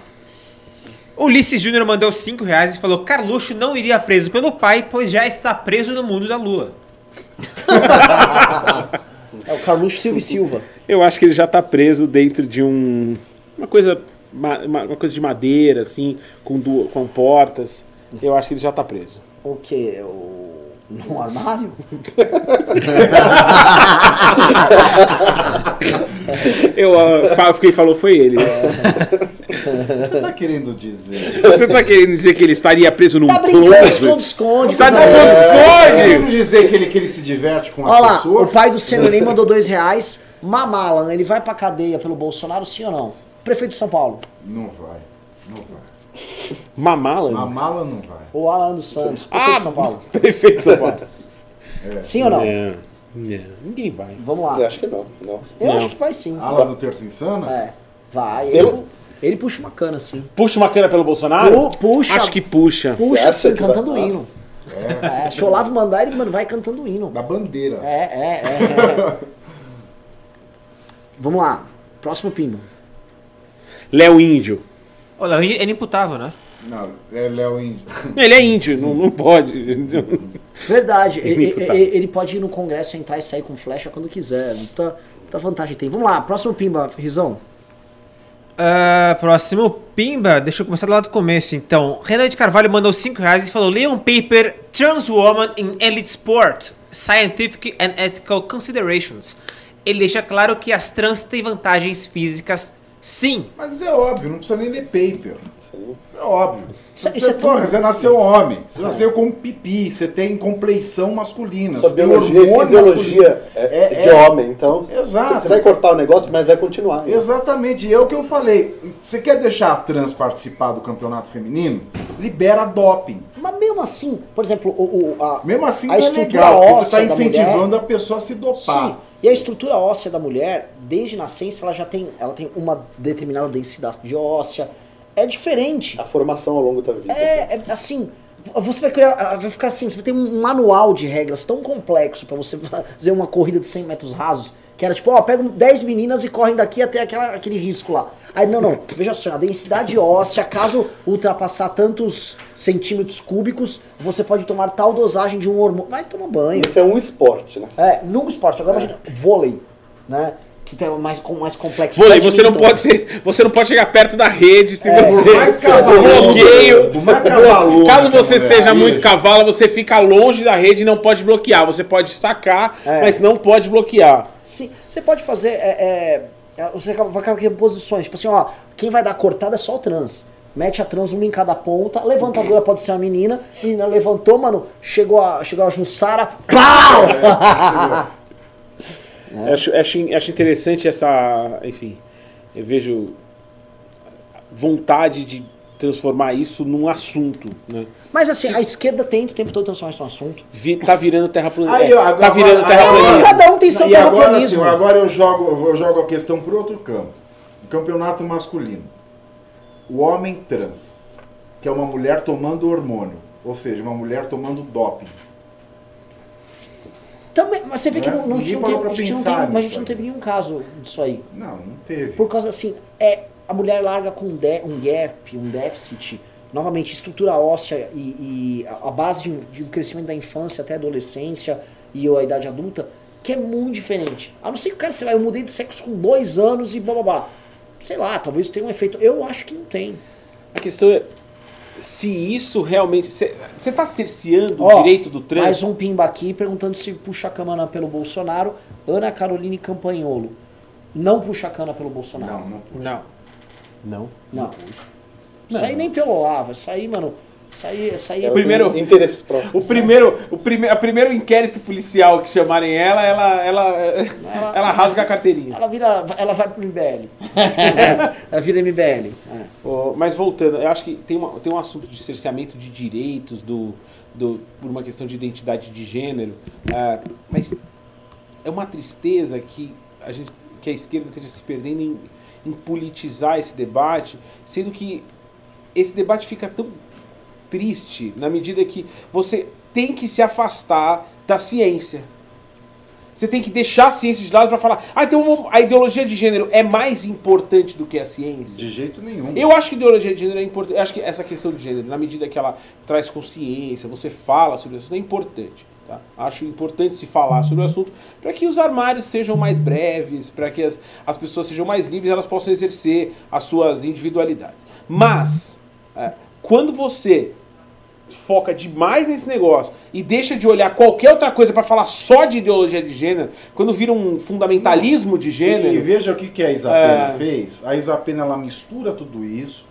Ulisses Júnior mandou 5 reais e falou: Carluxo não iria preso pelo pai, pois já está preso no mundo da lua. É o Carluxo Silva e Silva. Eu acho que ele já tá preso dentro de um. Uma coisa. ma- Uma, uma coisa de madeira, assim, com, du- com portas. Eu acho que ele já tá preso. O quê? O... No armário? Eu, fa- quem falou foi ele. né? Você tá querendo dizer? Você tá querendo dizer que ele estaria preso num Tá brincando, closet? esconde-esconde. Tá boa. esconde-esconde. Tá querendo dizer que ele, que ele se diverte com o Olha lá, assessor? o pai do Semenem mandou dois reais. Mamalan, ele vai pra cadeia pelo Bolsonaro, sim ou não? Prefeito de São Paulo. Não vai, não vai. Mamala? A mala não vai. O Alan dos Santos, prefeito Ah, de São Paulo. Prefeito de São Paulo. Sim ou não? É, é, ninguém vai. Vamos Eu lá. acho que não. não. Eu Não. acho que vai sim. Ala do Terça Insana? É, vai. Eu- ele puxa uma cana, sim. Puxa uma cana pelo Bolsonaro? Pu- puxa. Acho que puxa. Puxa assim, vai- cantando hino. É, se o Olavo mandar, ele mano, vai cantando hino. Da bandeira. É, é, é. é. Vamos lá. Próximo pimba. Léo Índio. Olha, ele é inimputável, né? Não, é Léo Índio. Ele é índio, não, não pode. Verdade. Ele, Inimputável. ele- ele pode ir no congresso, entrar e sair com flecha quando quiser. Muita, muita vantagem tem. Vamos lá, próximo pimba, Rizão. Ah, próximo, Pimba. Deixa eu começar lá do começo, então. Renan de Carvalho mandou 5 reais e falou: Leia um paper Trans Woman in Elite Sport, Scientific and Ethical Considerations. Ele deixa claro que as trans têm vantagens físicas, sim. Mas isso é óbvio, não precisa nem ler paper. Isso é óbvio. Isso- Você, isso é porra, tudo- você nasceu homem, você nasceu com pipi, você tem compleição masculina, Sua você biologia e fisiologia é, É- de é- homem, então Exato. você vai cortar o negócio, mas vai continuar. né? Exatamente, e é o que eu falei. Você quer deixar a trans participar do campeonato feminino? Libera doping. Mas mesmo assim, por exemplo, o, o- a, Mesmo assim, A é estrutura legal, você óssea está da incentivando a pessoa a se dopar. Sim. E a estrutura óssea da mulher, desde nascença, ela já tem, ela tem uma determinada densidade de óssea. É diferente. A formação ao longo da vida. É, é assim, você vai criar, vai ficar assim, você vai ter um manual de regras tão complexo pra você fazer uma corrida de 100 metros rasos, que era tipo, ó, pega 10 meninas e correm daqui até aquela, aquele risco lá. Aí, não, não, veja só, a densidade óssea, caso ultrapassar tantos centímetros cúbicos, você pode tomar tal dosagem de um hormônio. Vai tomar banho. Isso é um esporte, né? É, num esporte. Agora imagina, vôlei, né? Que tem mais, com mais complexo. Vôlei, você não pode ser, você não pode chegar perto da rede se É, você mais se cavalo, bloqueio. cavalo Caso você mulher seja muito cavalo, você fica longe da rede e não pode bloquear. Você pode sacar, É. mas não pode bloquear. Sim, você pode fazer. é, é, é, você vai acabar criando posições. Tipo assim, ó, quem vai dar cortada é só o trans. Mete a trans uma em cada ponta. A levantadora pode ser a menina. A menina levantou, mano. Chegou a, chegou a Jussara. Pau! Eu Acho, acho, acho interessante essa. Enfim, eu vejo vontade de transformar isso num assunto. Né? Mas assim, a esquerda tenta o tempo todo transformar isso num assunto. Vi- tá virando terraplanista. Aí, tá agora- virando aí, terraplanista. Cada um tem seu e agora, assim, terraplanismo. agora eu jogo, eu jogo a questão para outro campo. O campeonato masculino. O homem trans, que é uma mulher tomando hormônio, ou seja, uma mulher tomando doping. Também, mas você vê que Né? não, não, tinha- a gente não teve, mas a gente não teve nenhum caso disso aí. Não, não teve. Por causa assim, é, a mulher larga com um, de- um gap, um déficit, novamente, estrutura óssea e, e a a base de, de um crescimento da infância até a adolescência e a idade adulta, que é muito diferente. A não ser que o cara, sei lá, eu mudei de sexo com dois anos e bababá. Sei lá, talvez tenha um efeito. Eu acho que não tem. A questão é se isso realmente. Você tá cerceando Ó, o direito do trans? Mais um pimba aqui perguntando se puxa a cana pelo Bolsonaro. Ana Caroline Campanholo. Não puxa a cana pelo Bolsonaro. Não, não puxa. Não. Não. Não. Isso aí nem pelo Olavo. Isso aí, mano. Isso aí, isso aí É o primeiro- Interesses próprios. O primeiro, o prime, a primeiro inquérito policial que chamarem ela, ela, ela, ela, rasga a carteirinha. Ela vira. Ela vai pro MBL. ela vira MBL. É. Ó, mas voltando, eu acho que tem, uma, tem um assunto de cerceamento de direitos do, do, por uma questão de identidade de gênero, ah, mas é uma tristeza que a, gente, que a esquerda esteja se perdendo em, em politizar esse debate, sendo que esse debate fica tão triste na medida que você tem que se afastar da ciência. Você tem que deixar a ciência de lado para falar, ah, então a ideologia de gênero é mais importante do que a ciência. De jeito nenhum. Eu acho que ideologia de gênero é importante. Eu acho que essa questão de gênero, na medida que ela traz consciência, você fala sobre isso, é importante. Tá? Acho importante se falar sobre o assunto para que os armários sejam mais breves, para que as, as pessoas sejam mais livres, elas possam exercer as suas individualidades. Mas, é, quando você foca demais nesse negócio e deixa de olhar qualquer outra coisa pra falar só de ideologia de gênero, quando vira um fundamentalismo de E gênero. veja o que, que a Isapena É. fez. A Isapena ela mistura tudo isso.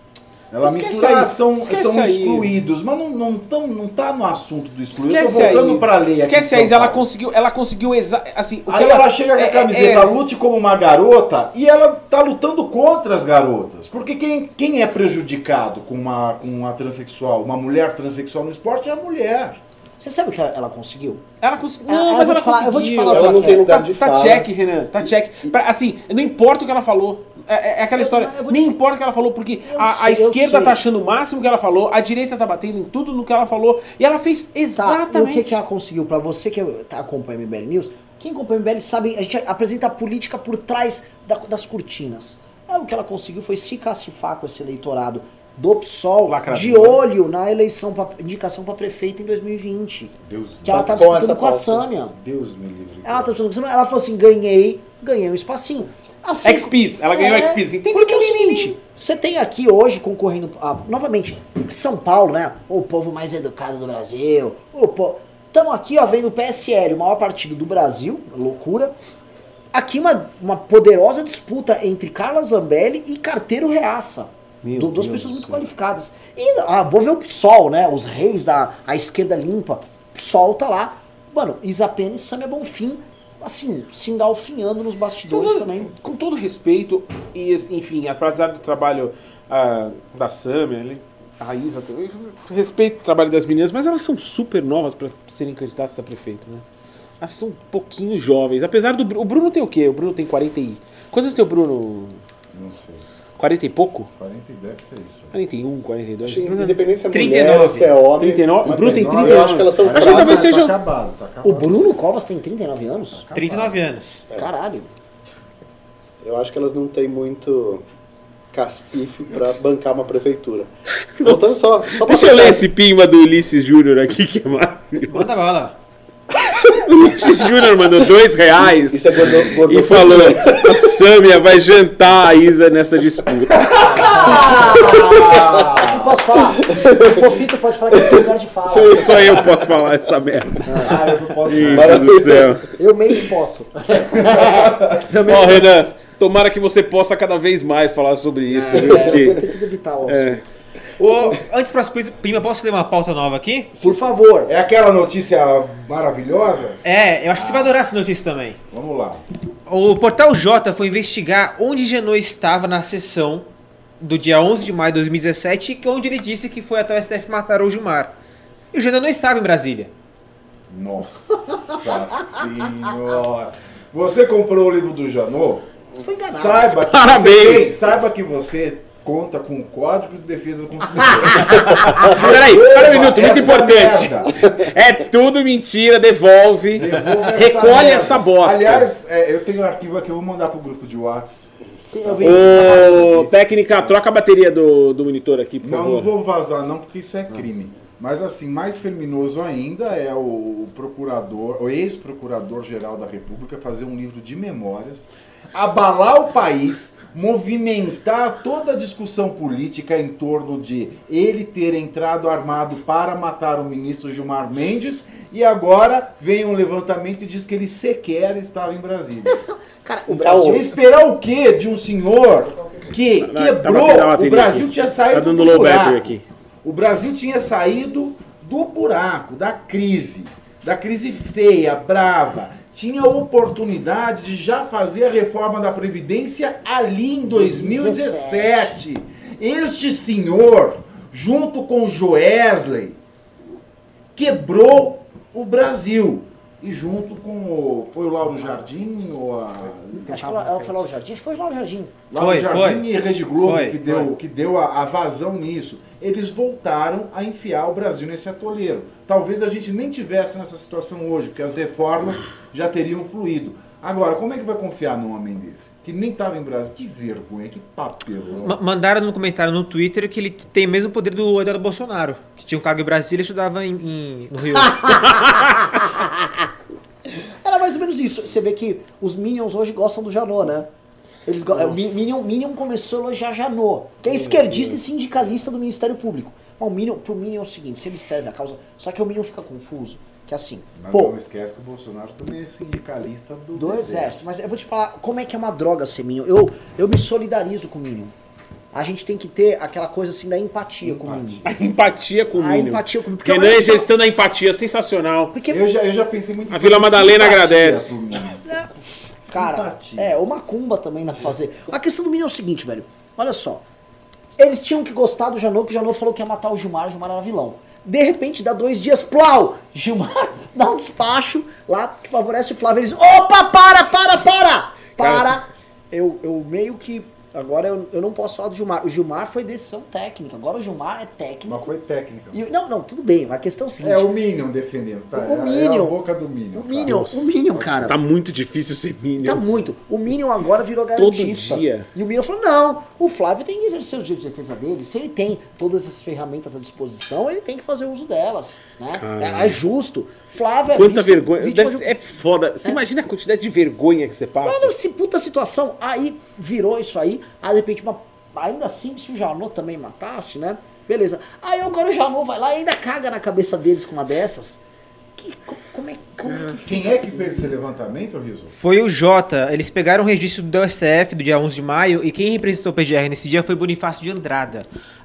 Ela Esquece mistura, aí, são, esquece são aí. excluídos, mas não, não, tão, não tá no assunto do excluído. Esquece Eu tô voltando aí. pra ler aqui Esquece aí, ela conseguiu, ela conseguiu exa assim, o que Aí ela, chega com a é- camiseta é- lute como uma garota e ela tá lutando contra as garotas. Porque quem, quem é prejudicado com uma, com uma transexual, uma mulher transexual no esporte é a mulher. Você sabe o que ela, ela conseguiu? Ela conseguiu. Ah, Não, eu mas vou ela te falar- eu vou te conseguiu. falar Ela não ela tem quer. lugar Tá, de tá fala. check, Renan, tá check. Pra- assim, não importa o que ela falou. É, é aquela Eu- história. eu te Nem fa- importa o que ela falou, porque a, a esquerda tá achando o máximo que ela falou, a direita tá batendo em tudo no que ela falou. E ela fez Tá, e o exatamente. que, que ela conseguiu? Pra você que tá, acompanha o MBL News, quem acompanha o MBL sabe, a gente apresenta a política por trás da- das cortinas. É, o que ela conseguiu foi se cacifar com esse eleitorado do PSOL Lacrador. de olho na eleição, pra, indicação pra prefeito em 2020. Deus, Que ela tá disputando com a. Sâmia. Deus me livre. Ela tá disputando com a Sâmia, ela falou assim, ganhei, ganhei um espacinho. Assim, XPs, ela ganhou XPs. Entendeu? Porque é o seguinte, você tem aqui hoje concorrendo, a- novamente, São Paulo, né? O povo mais educado do Brasil. O po... Estamos aqui, ó, vendo o PSL, o maior partido do Brasil, loucura. Aqui uma, uma poderosa disputa entre Carla Zambelli e Carteiro Reaça. Du- duas pessoas do muito qualificadas. E ah, vou ver o PSOL, né? Os reis da a esquerda limpa. PSOL tá lá. Mano, Isa Pena e Samia Bonfim, assim, se engalfinhando nos bastidores São- também. Com todo respeito, e enfim, apesar do trabalho ah, da Samia, ele- a Isa também, respeito o trabalho das meninas, mas elas são super novas para serem candidatas a prefeito, né? Elas são um pouquinho jovens. Apesar do. O Bruno tem o quê? O Bruno tem 40 e. Quantos tem o Bruno? Não sei. 40 e pouco? 40 deve ser isso. 41, 42? Acho que se é 39. mulher se é homem. 39? O Bruno tem 39, 39. eu acho que elas são Acho que talvez Tá seja. acabado, tá acabado. O Bruno Covas tem 39 anos? 39 anos. Caralho. Eu acho que elas não têm muito cacife pra bancar uma prefeitura. Voltando só, só pra Deixa eu ler esse pimba do Ulisses Júnior aqui, que é maravilhoso. Manda bala. O Ulisses Júnior mandou dois reais. Isso é gordo, gordo E falou, a Sâmia vai jantar a Isa nessa disputa. Não posso falar. O Fofito pode falar que tem lugar de fala. Só eu posso falar essa merda. Ah, eu não posso. Gente do céu. Eu meio que posso. Ó, Renan, tomara que você possa cada vez mais falar sobre isso, viu? É, eu tentando evitar o é, assunto. Ô, antes para as coisas, Prima, posso ler uma pauta nova aqui? Por favor. É aquela notícia maravilhosa? É, eu acho que você vai adorar essa notícia também. Vamos lá. O Portal J foi investigar onde Genô estava na sessão do dia 11 de maio de 2017, que- onde ele disse que foi até o STF matar o Gilmar. E o Genô não estava em Brasília. Nossa senhora. Você comprou o livro do Janot? Você foi enganado. Saiba que Parabéns. você saiba que você conta com o Código de Defesa do Consumidor. Peraí, pera um minuto, muito Esta importante. É tudo mentira, devolve. Devolve esta Recolhe merda. esta bosta. Aliás, é, eu tenho um arquivo aqui, eu vou mandar pro grupo de WhatsApp. Sim, eu vi. Ô, técnica, troca a bateria do, do monitor aqui, por Não, favor. não vou vazar não, porque isso é crime. Mas assim, mais criminoso ainda é o procurador, o ex-procurador-geral da República fazer um livro de memórias, abalar o país, movimentar toda a discussão política em torno de ele ter entrado armado para matar o ministro Gilmar Mendes e agora vem um levantamento e diz que ele sequer estava em Brasília. Cara, o Brasil. Esperar o quê de um senhor que Tá- tá quebrou? O Brasil aqui. tinha saído Tá dando do low buraco. aqui. O Brasil tinha saído do buraco, da crise, da crise feia, brava. Tinha a oportunidade de já fazer a reforma da Previdência ali em 2017. Este senhor, junto com Joesley, quebrou o Brasil. E junto com o. Foi o Lauro Jardim ou a. Acho que ela, ela foi lá o Jardim. Acho que foi o Jardim. Lauro Foi, Jardim foi. e Rede Globo Foi, que deu, foi. que deu a, a vazão nisso. Eles voltaram a enfiar o Brasil nesse atoleiro. Talvez a gente nem tivesse nessa situação hoje, porque as reformas já teriam fluído. Agora, como é que vai confiar num homem desse? Que nem estava em Brasília. Que vergonha, que papelão. Ma- mandaram no comentário no Twitter que ele tem o mesmo poder do Eduardo Bolsonaro, que tinha um cargo em Brasília e estudava em, em- no Rio. Era mais ou menos isso. Você vê que os Minions hoje gostam do Janô, né? Eles, go- o Mi- Minion, Minion começou a elogiar Janot, que é esquerdista e sindicalista do Ministério Público. Mas o Minion, pro Minion é o seguinte, se ele serve a causa. Só que o Minion fica confuso. Que é assim, Mas pô, não esquece que o Bolsonaro também é sindicalista do, do exército. Mas eu vou te falar como é que é uma droga ser Minion. Eu, eu me solidarizo com o Minion. A gente tem que ter aquela coisa assim da empatia, com o Minion. A empatia com o A Minion. empatia com- porque Renan olha só- gestão da empatia, sensacional. Porque, Eu já, eu já pensei muito em A Vila Madalena agradece. Minion. Cara, Simpatia. é, o Macumba também dá pra fazer. A questão do Minion é o seguinte, velho. Olha só. Eles tinham que gostar do Janot, que o Janot falou que ia matar o Gilmar, o Gilmar era vilão. De repente, dá dois dias, plau! Gilmar dá um despacho lá que favorece o Flávio. Eles, opa, para, para, para! Para! Eu, eu meio que. Agora eu, eu não posso falar do Gilmar. O Gilmar foi decisão técnica. Agora o Gilmar é técnico. Mas foi técnica. E- não, não, tudo bem. A questão é o seguinte. É o Minion defendendo, tá? O É- É, Minion. a boca do Minion. o tá? Minion, o Minion, cara. Tá muito difícil ser Minion. Tá muito. O Minion agora virou Todo garantista. dia. E o Minion falou: não, o Flávio tem que exercer o direito de defesa dele. Se ele tem todas as ferramentas à disposição, ele tem que fazer uso delas. Né? É, é justo. Flávio é Quanta visto- vergonha. Deve- de- É foda. Você imagina a quantidade de vergonha que você passa? Mano, se puta situação. Aí virou isso aí. Aí de repente, uma... ainda assim, se o Janot também matasse, né? Beleza. Aí agora o Janot vai lá e ainda caga na cabeça deles com uma dessas. Que, co- como é, como é que Quem é que fez esse levantamento, Riso? Foi o Jota. Eles pegaram o registro do STF do dia 11 de maio e quem representou o PGR nesse dia foi Bonifácio de Andrada.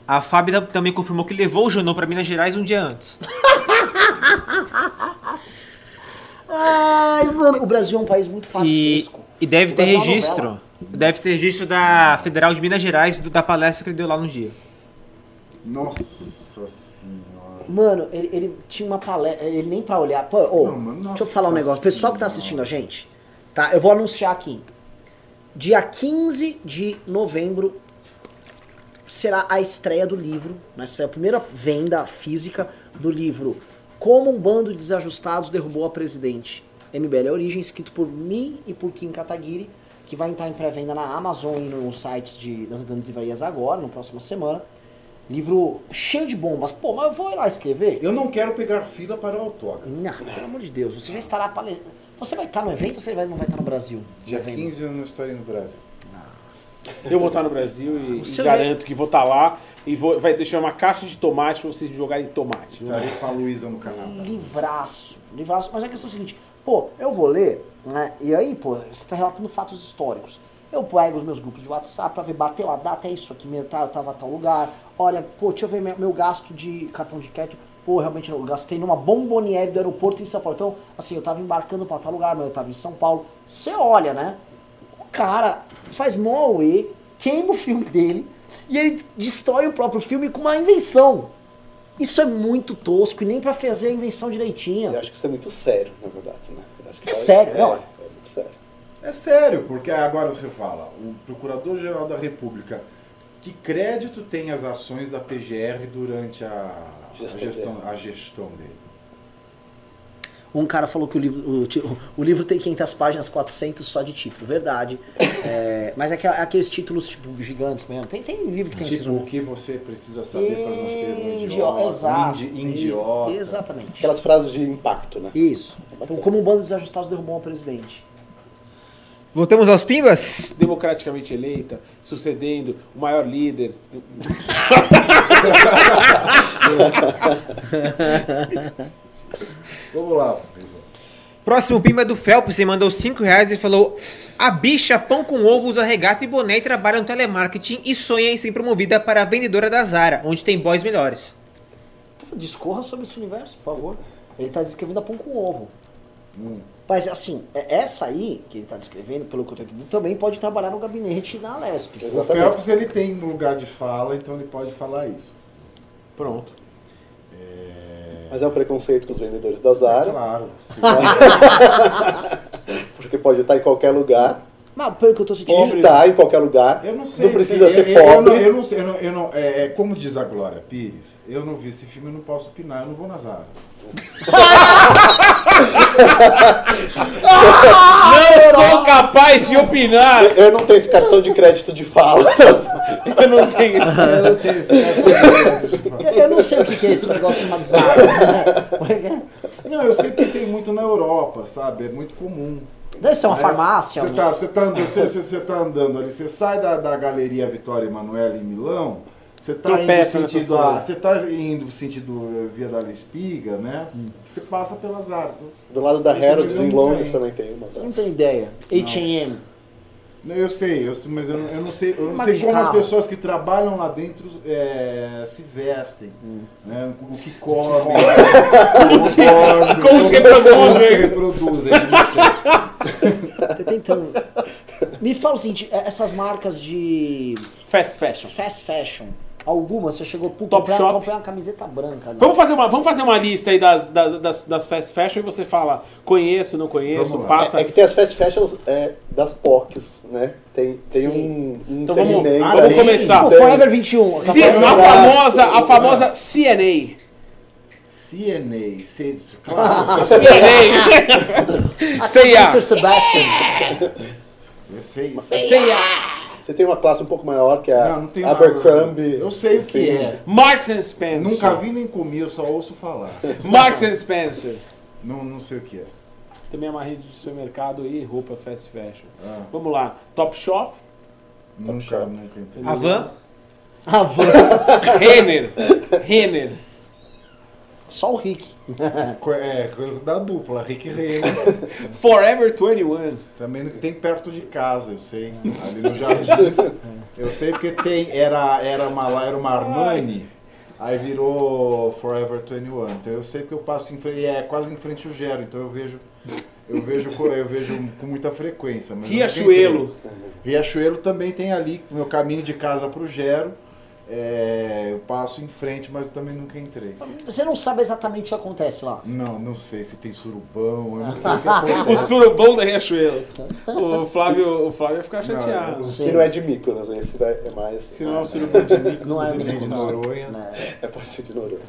A Fábio também confirmou que levou o Janot para Minas Gerais um dia antes. Ai, mano, o Brasil é um país muito E, farsesco. e deve ter é registro. Deve ter registro da Federal de Minas Gerais do- da palestra que ele deu lá no dia. Nossa senhora. Mano, ele, ele tinha uma palestra, ele nem pra olhar. Pô, ô, Não, mano, deixa eu falar um negócio. Pessoal que tá assistindo a gente, tá? Eu vou anunciar aqui. Dia 15 de novembro será a estreia do livro, né? Será a primeira venda física do livro Como um bando de desajustados derrubou a presidente. MBL é Origem, escrito por mim e por Kim Kataguiri, que vai entrar em pré-venda na Amazon e nos sites de, das grandes livrarias agora, na próxima semana. Livro cheio de bombas. Pô, mas eu vou ir lá escrever? Eu não quero pegar fila para o autógrafo. Não, pelo amor de Deus, você já estará pale... Você vai estar no evento ou você vai- não vai estar no Brasil? Dia evento? 15 eu não estarei no Brasil. Eu vou estar no Brasil e, e garanto que vou estar lá e vou, vai deixar uma caixa de tomate pra vocês jogarem tomate. Estarei com a Luísa no Canadá. Livraço, livraço. Mas a questão é a seguinte, pô, eu vou ler, né? E aí, pô, você tá relatando fatos históricos. Eu pego os meus grupos de WhatsApp pra ver, bateu a data, é isso aqui mesmo, tá, eu tava a tal lugar. Olha, pô, deixa eu ver meu, meu gasto de cartão de crédito. Pô, realmente eu gastei numa bomboniere do aeroporto em São Paulo. Então, assim, eu tava embarcando pra tal lugar, mas eu tava em São Paulo. Você olha, né? O cara faz mó queima o filme dele e ele destrói o próprio filme com uma invenção. Isso é muito tosco e nem pra fazer a invenção direitinha. Eu acho que isso é muito sério, na verdade, né? Eu acho que É sério, é, não. é muito sério. É sério, porque agora você fala, o Procurador-Geral da República, que crédito tem as ações da PGR durante a a Gestão gestão, dele. a gestão dele? Um cara falou que o livro, o, o livro tem 500 páginas, 400 só de título. Verdade. É, mas é, que- é aqueles títulos tipo gigantes mesmo. Tem, tem livro que tem esses Tipo, o que você precisa saber para não ser um idiota. Exato. indi- idiota. Exatamente. Aquelas frases de impacto, né? Isso. Então, como um bando de desajustados derrubou o presidente. Voltamos aos pimbas? Democraticamente eleita, sucedendo o maior líder. Vamos lá, professor. Próximo pimba é do Felps, ele mandou 5 reais e falou: A bicha pão com ovo usa regata e boné e trabalha no telemarketing e sonha em ser promovida para a vendedora da Zara, onde tem boys melhores. Discorra sobre esse universo, por favor. Ele tá descrevendo a pão com ovo. Mas assim, é- essa aí que ele tá descrevendo, pelo que eu tô entendendo, também pode trabalhar no gabinete da Lesp. O. Phelps ele tem lugar de fala, então ele pode falar isso. Pronto. Mas é um preconceito com os vendedores da Zara, Claro. sim. porque pode estar em qualquer lugar. Mas pelo que eu tô sentindo. está em qualquer lugar. Eu não sei. Não precisa eu, ser eu, pobre. eu não sei, eu não, eu não- é, é como diz a Glória Pires, eu não vi esse filme, eu não posso opinar, eu não vou na Zara. Não sou capaz de opinar! Eu não tenho esse cartão de crédito de fala. Eu não tenho. Eu não tenho esse cara. Eu, eu não sei o que que é esse negócio chamado Zara. Não, eu sei que tem muito na Europa, sabe? É muito comum. Deve ser uma Aí, farmácia. Você um- tá, você tá andando, você, você- você tá andando ali, você sai da, da Galeria Vitória Emanuele em Milão, você tá indo sentido a, você tá indo sentido eh, Via da Espiga, né? Você passa pelas artes. Do lado da eu em Londres tenho. também tem uma. Você não tem ideia. H&M. Eu sei, eu, mas eu, eu não sei, eu não sei como as pessoas que trabalham lá dentro eh, se vestem, né? o que comem, como se, como se reproduzem. se reproduzem, não sei. Tô tentando. Me fala o seguinte, é, essas marcas de Fast fashion. fast fashion, algumas você chegou, pô, Top comprei, Shop. comprei uma camiseta branca. agora. Vamos fazer uma, vamos fazer uma lista aí das, das, das, das fast fashion e você fala conheço, não conheço, Vamos passa. É que tem as fast fashions é, das POCs, né? Tem, tem Sim. um, um Então vamos- ah, vamos começar. Pô, Forever 21. Se- Forever a famosa, a famosa CNA. CNA, claro, CNA. Sei Mr. Sebastian. eu sei, Sei a. Você tem uma classe um pouco maior que é a Não, não tem Abercrombie. nada. Eu sei o que Tem- é. Marks and Spencer. Nunca vi nem comi, eu só ouço falar. Marks and Spencer. Não, não sei o que é. Também é uma rede de supermercado e roupa fast fashion. Ah, Vamos lá. Top Shop. nunca, Shop. nunca entendi. A van? A van. Renner. Renner. Só o Rick. É, coisa da dupla, Rick Renner. Forever 21. Também tem perto de casa, eu sei. Ali no Jardins. Eu sei porque tem. Era, era, uma, era uma Armani, aí virou Forever 21. Então eu sei que eu passo em frente. É quase em frente ao Gero, então eu vejo. Eu vejo, eu vejo com muita frequência. Riachuelo. Riachuelo também tem ali, meu caminho de casa pro Gero. É, eu passo em frente, mas eu também nunca entrei. Você não sabe exatamente o que acontece lá. Não, não sei se tem surubão, eu não sei o que acontece. O surubão da Riachuelo. O Flávio, o Flávio ia ficar Não, chateado. eu- Se não é de Mykonos, esse vai- é mais... Se não é o surubão de Mykonos, Não é Nem de. Noronha. Né? É pode ser de Noronha.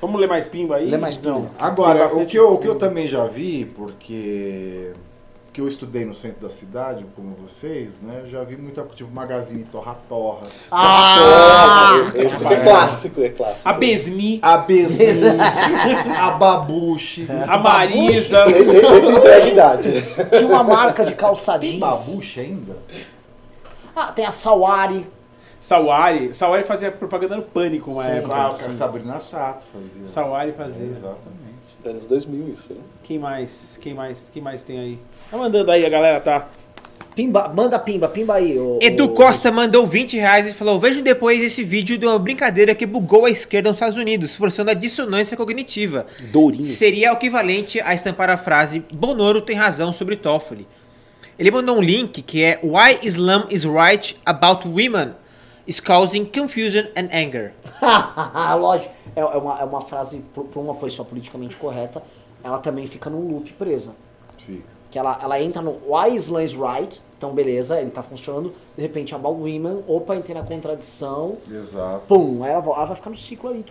Vamos ler mais pimba aí? Lê mais Não. pimba. Agora, o que, eu, o que eu também já vi, porque que eu estudei no centro da cidade, como vocês, né? eu Já vi muita, tipo, Magazine Torra Torra, Ah! Esse é clássico, é clássico. A Besni, a Besni, a Babuche. a Marisa. Esse entrega idade. Tinha uma marca de calça Tem. Babuche ainda? Ah, tem a Sawari. Sawari. Sawari fazia propaganda no pânico uma Sim. época. Claro, que a Sabrina Sato fazia. Sawari É, fazia. exatamente. Anos 2000 isso, né? Quem mais? Quem mais? Quem mais tem aí? Tá mandando aí, a galera tá. Pimba, manda pimba, pimba aí. ô- Edu ô- Costa mandou 20 reais e falou: Vejam depois esse vídeo de uma brincadeira que bugou a esquerda nos Estados Unidos, forçando a dissonância cognitiva. Dourinhos. Seria o equivalente a estampar a frase Bonoro tem razão sobre Toffoli. Ele mandou um link que é Why Islam is right about women is causing confusion and anger. Lógico, é, é uma, é uma frase para uma pessoa politicamente correta, ela também fica num loop presa. Fica. Que ela, ela entra no Why Islam is right, então beleza, ele tá funcionando, de repente about women, opa, entrei na contradição, Exato. pum, aí ela, ela vai ficar no ciclo ali.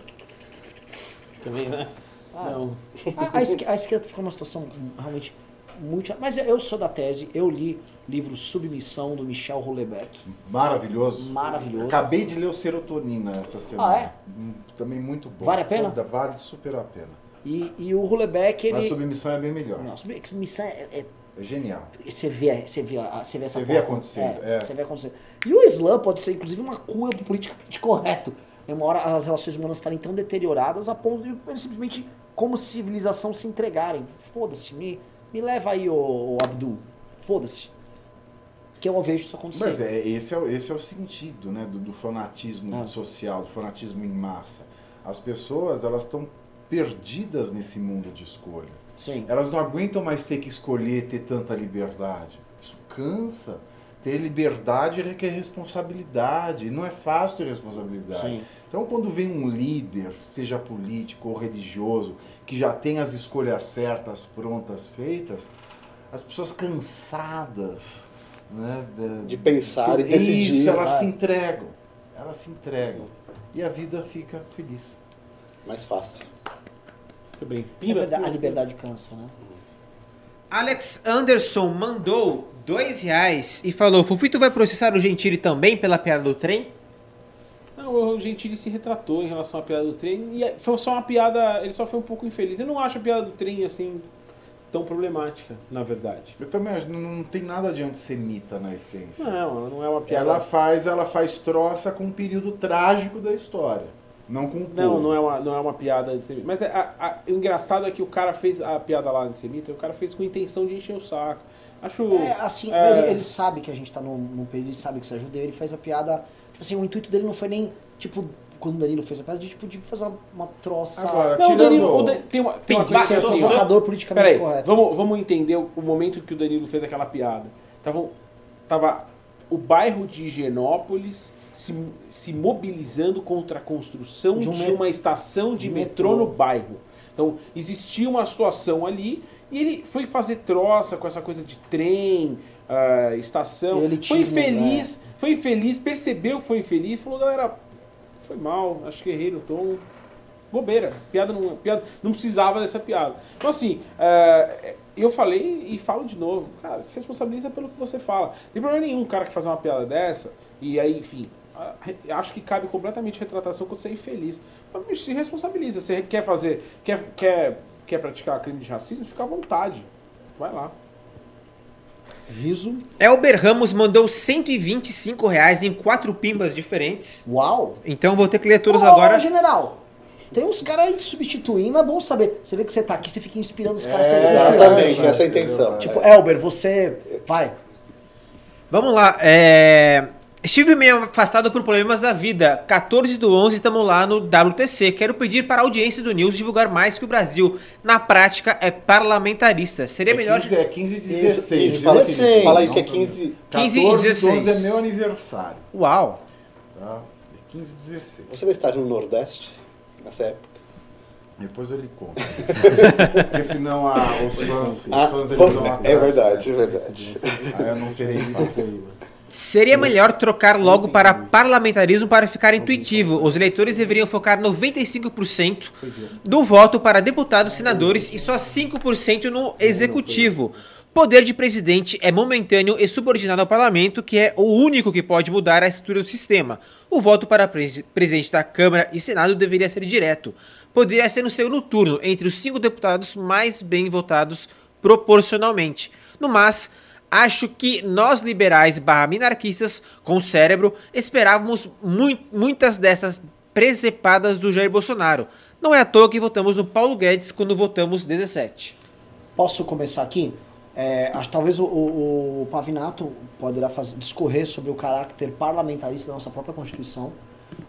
Também, né? Não. A, a, esque- a esquerda fica numa situação realmente muito. Mas eu sou da tese, eu li o livro Submissão do Michel Houellebecq. Maravilhoso. Maravilhoso. Acabei de ler o Serotonina essa semana. Ah, é? Hum, Também muito bom. Vale a pena? Foda, Vale super a pena. E, e o Houellebecq, ele. Mas Submissão é bem melhor. Não, submissão é, é- É genial. Você vê, você vê, a- você vê essa Você vê acontecendo, é. Você vê acontecendo. E o Islã pode ser, inclusive, uma cura pro politicamente correto. Em uma hora as relações humanas estarem tão deterioradas a ponto de eles simplesmente, como civilização, se entregarem. Foda-se, me, me leva aí, ô Abdul. Foda-se. Que eu vejo isso acontecer. Mas é, esse, é, o- esse é o sentido né, do, do fanatismo Ah. social, do fanatismo em massa. As pessoas elas estão perdidas nesse mundo de escolha. Sim. Elas não aguentam mais ter que escolher, ter tanta liberdade. Isso cansa. Ter liberdade requer responsabilidade. Não é fácil ter responsabilidade. Sim. Então, quando vem um líder, seja político ou religioso, que já tem as escolhas certas, prontas, feitas, as pessoas cansadas né, da- De pensar e decidir. Isso, elas Ah. se entregam. Elas se entregam. E a vida fica feliz. Mais fácil. Muito bem. É verdade, a liberdade cansa, né? Alex Anderson mandou dois reais e falou: Fufito vai processar o Gentili também pela piada do trem? Não, o Gentili se retratou em relação à piada do trem e é- foi só uma piada. Ele só foi um pouco infeliz. Eu não acho a piada do trem assim tão problemática, na verdade. Eu também acho, não, não tem nada de antissemita na essência. Não, ela não é uma piada. Ela faz, ela faz troça com um período trágico da história. Não com o Não, povo. não é uma, não é uma piada antissemita. Mas é, a- a- o engraçado é que o cara fez a piada lá antissemita, o cara fez com intenção de encher o saco. Acho. É, assim, É. Ele, ele sabe que a gente tá num, num período, ele sabe que você é judeu, ele faz a piada. Tipo assim, o intuito dele não foi nem, tipo, quando o Danilo fez a piada, de, tipo, de fazer uma, uma troça. Agora, Não, o tirando- Danilo, o Dan- tem uma, tem uma assim, ó. provocador politicamente Peraí, correto. vamos, vamos entender o, o momento que o Danilo fez aquela piada. Tava, tava o bairro de Higienópolis se, se mobilizando contra a construção De de, um me- uma estação de metrô, metrô. no bairro. Então, existia uma situação ali e ele foi fazer troça com essa coisa de trem, ah, estação. Elitismo, foi infeliz, foi infeliz, percebeu que foi infeliz, falou, galera, foi mal, acho que errei no tom. Bobeira, piada não, piada não precisava dessa piada. Então assim, é, eu falei e falo de novo, cara, se responsabiliza pelo que você fala. Não tem problema nenhum um cara que faz uma piada dessa e aí, enfim, acho que cabe completamente retratação quando você é infeliz. Mas se responsabiliza, você quer fazer, quer, quer, quer praticar crime de racismo, fica à vontade, vai lá. Riso. Elber Ramos mandou 125 reais em quatro pimbas diferentes. Uau! Então vou ter que ler todos agora. general, tem uns caras aí que substituem, mas é bom saber. Você vê que você tá aqui, você fica inspirando os caras É, Exatamente, essa é a intenção. Tipo, Elber, você. Vai. Vamos lá. É... Estive meio afastado por problemas da vida. 14 do 11 estamos lá no WTC. Quero pedir para a audiência do News divulgar mais que o Brasil, na prática, é parlamentarista. Seria É melhor. 15, é 15 e 16. Isso, fala, 16. fala aí que é 15. 15 e 14 16. 12 é meu aniversário. Uau! Tá? É 15 e 16. Você vai estar no Nordeste nessa época? Depois eu lhe conto. Porque senão ah, os fãs, os Ah, fãs eles pô, vão é atrás. verdade, é verdade. Aí eu não terei paz. Seria melhor trocar logo para parlamentarismo para ficar intuitivo. Os eleitores deveriam focar 95% do voto para deputados, senadores e só 5% no executivo. Poder de presidente é momentâneo e subordinado ao parlamento, que é o único que pode mudar a estrutura do sistema. O voto para pres- presidente da Câmara e Senado deveria ser direto. Poderia ser no segundo turno, entre os cinco deputados mais bem votados proporcionalmente. No mas, acho que nós liberais barra minarquistas com cérebro esperávamos mui- muitas dessas presepadas do Jair Bolsonaro. Não é à toa que votamos no Paulo Guedes quando votamos 17. Posso começar aqui? É, acho talvez o, o- o Pavinato poderá fazer, discorrer sobre o caráter parlamentarista da nossa própria Constituição,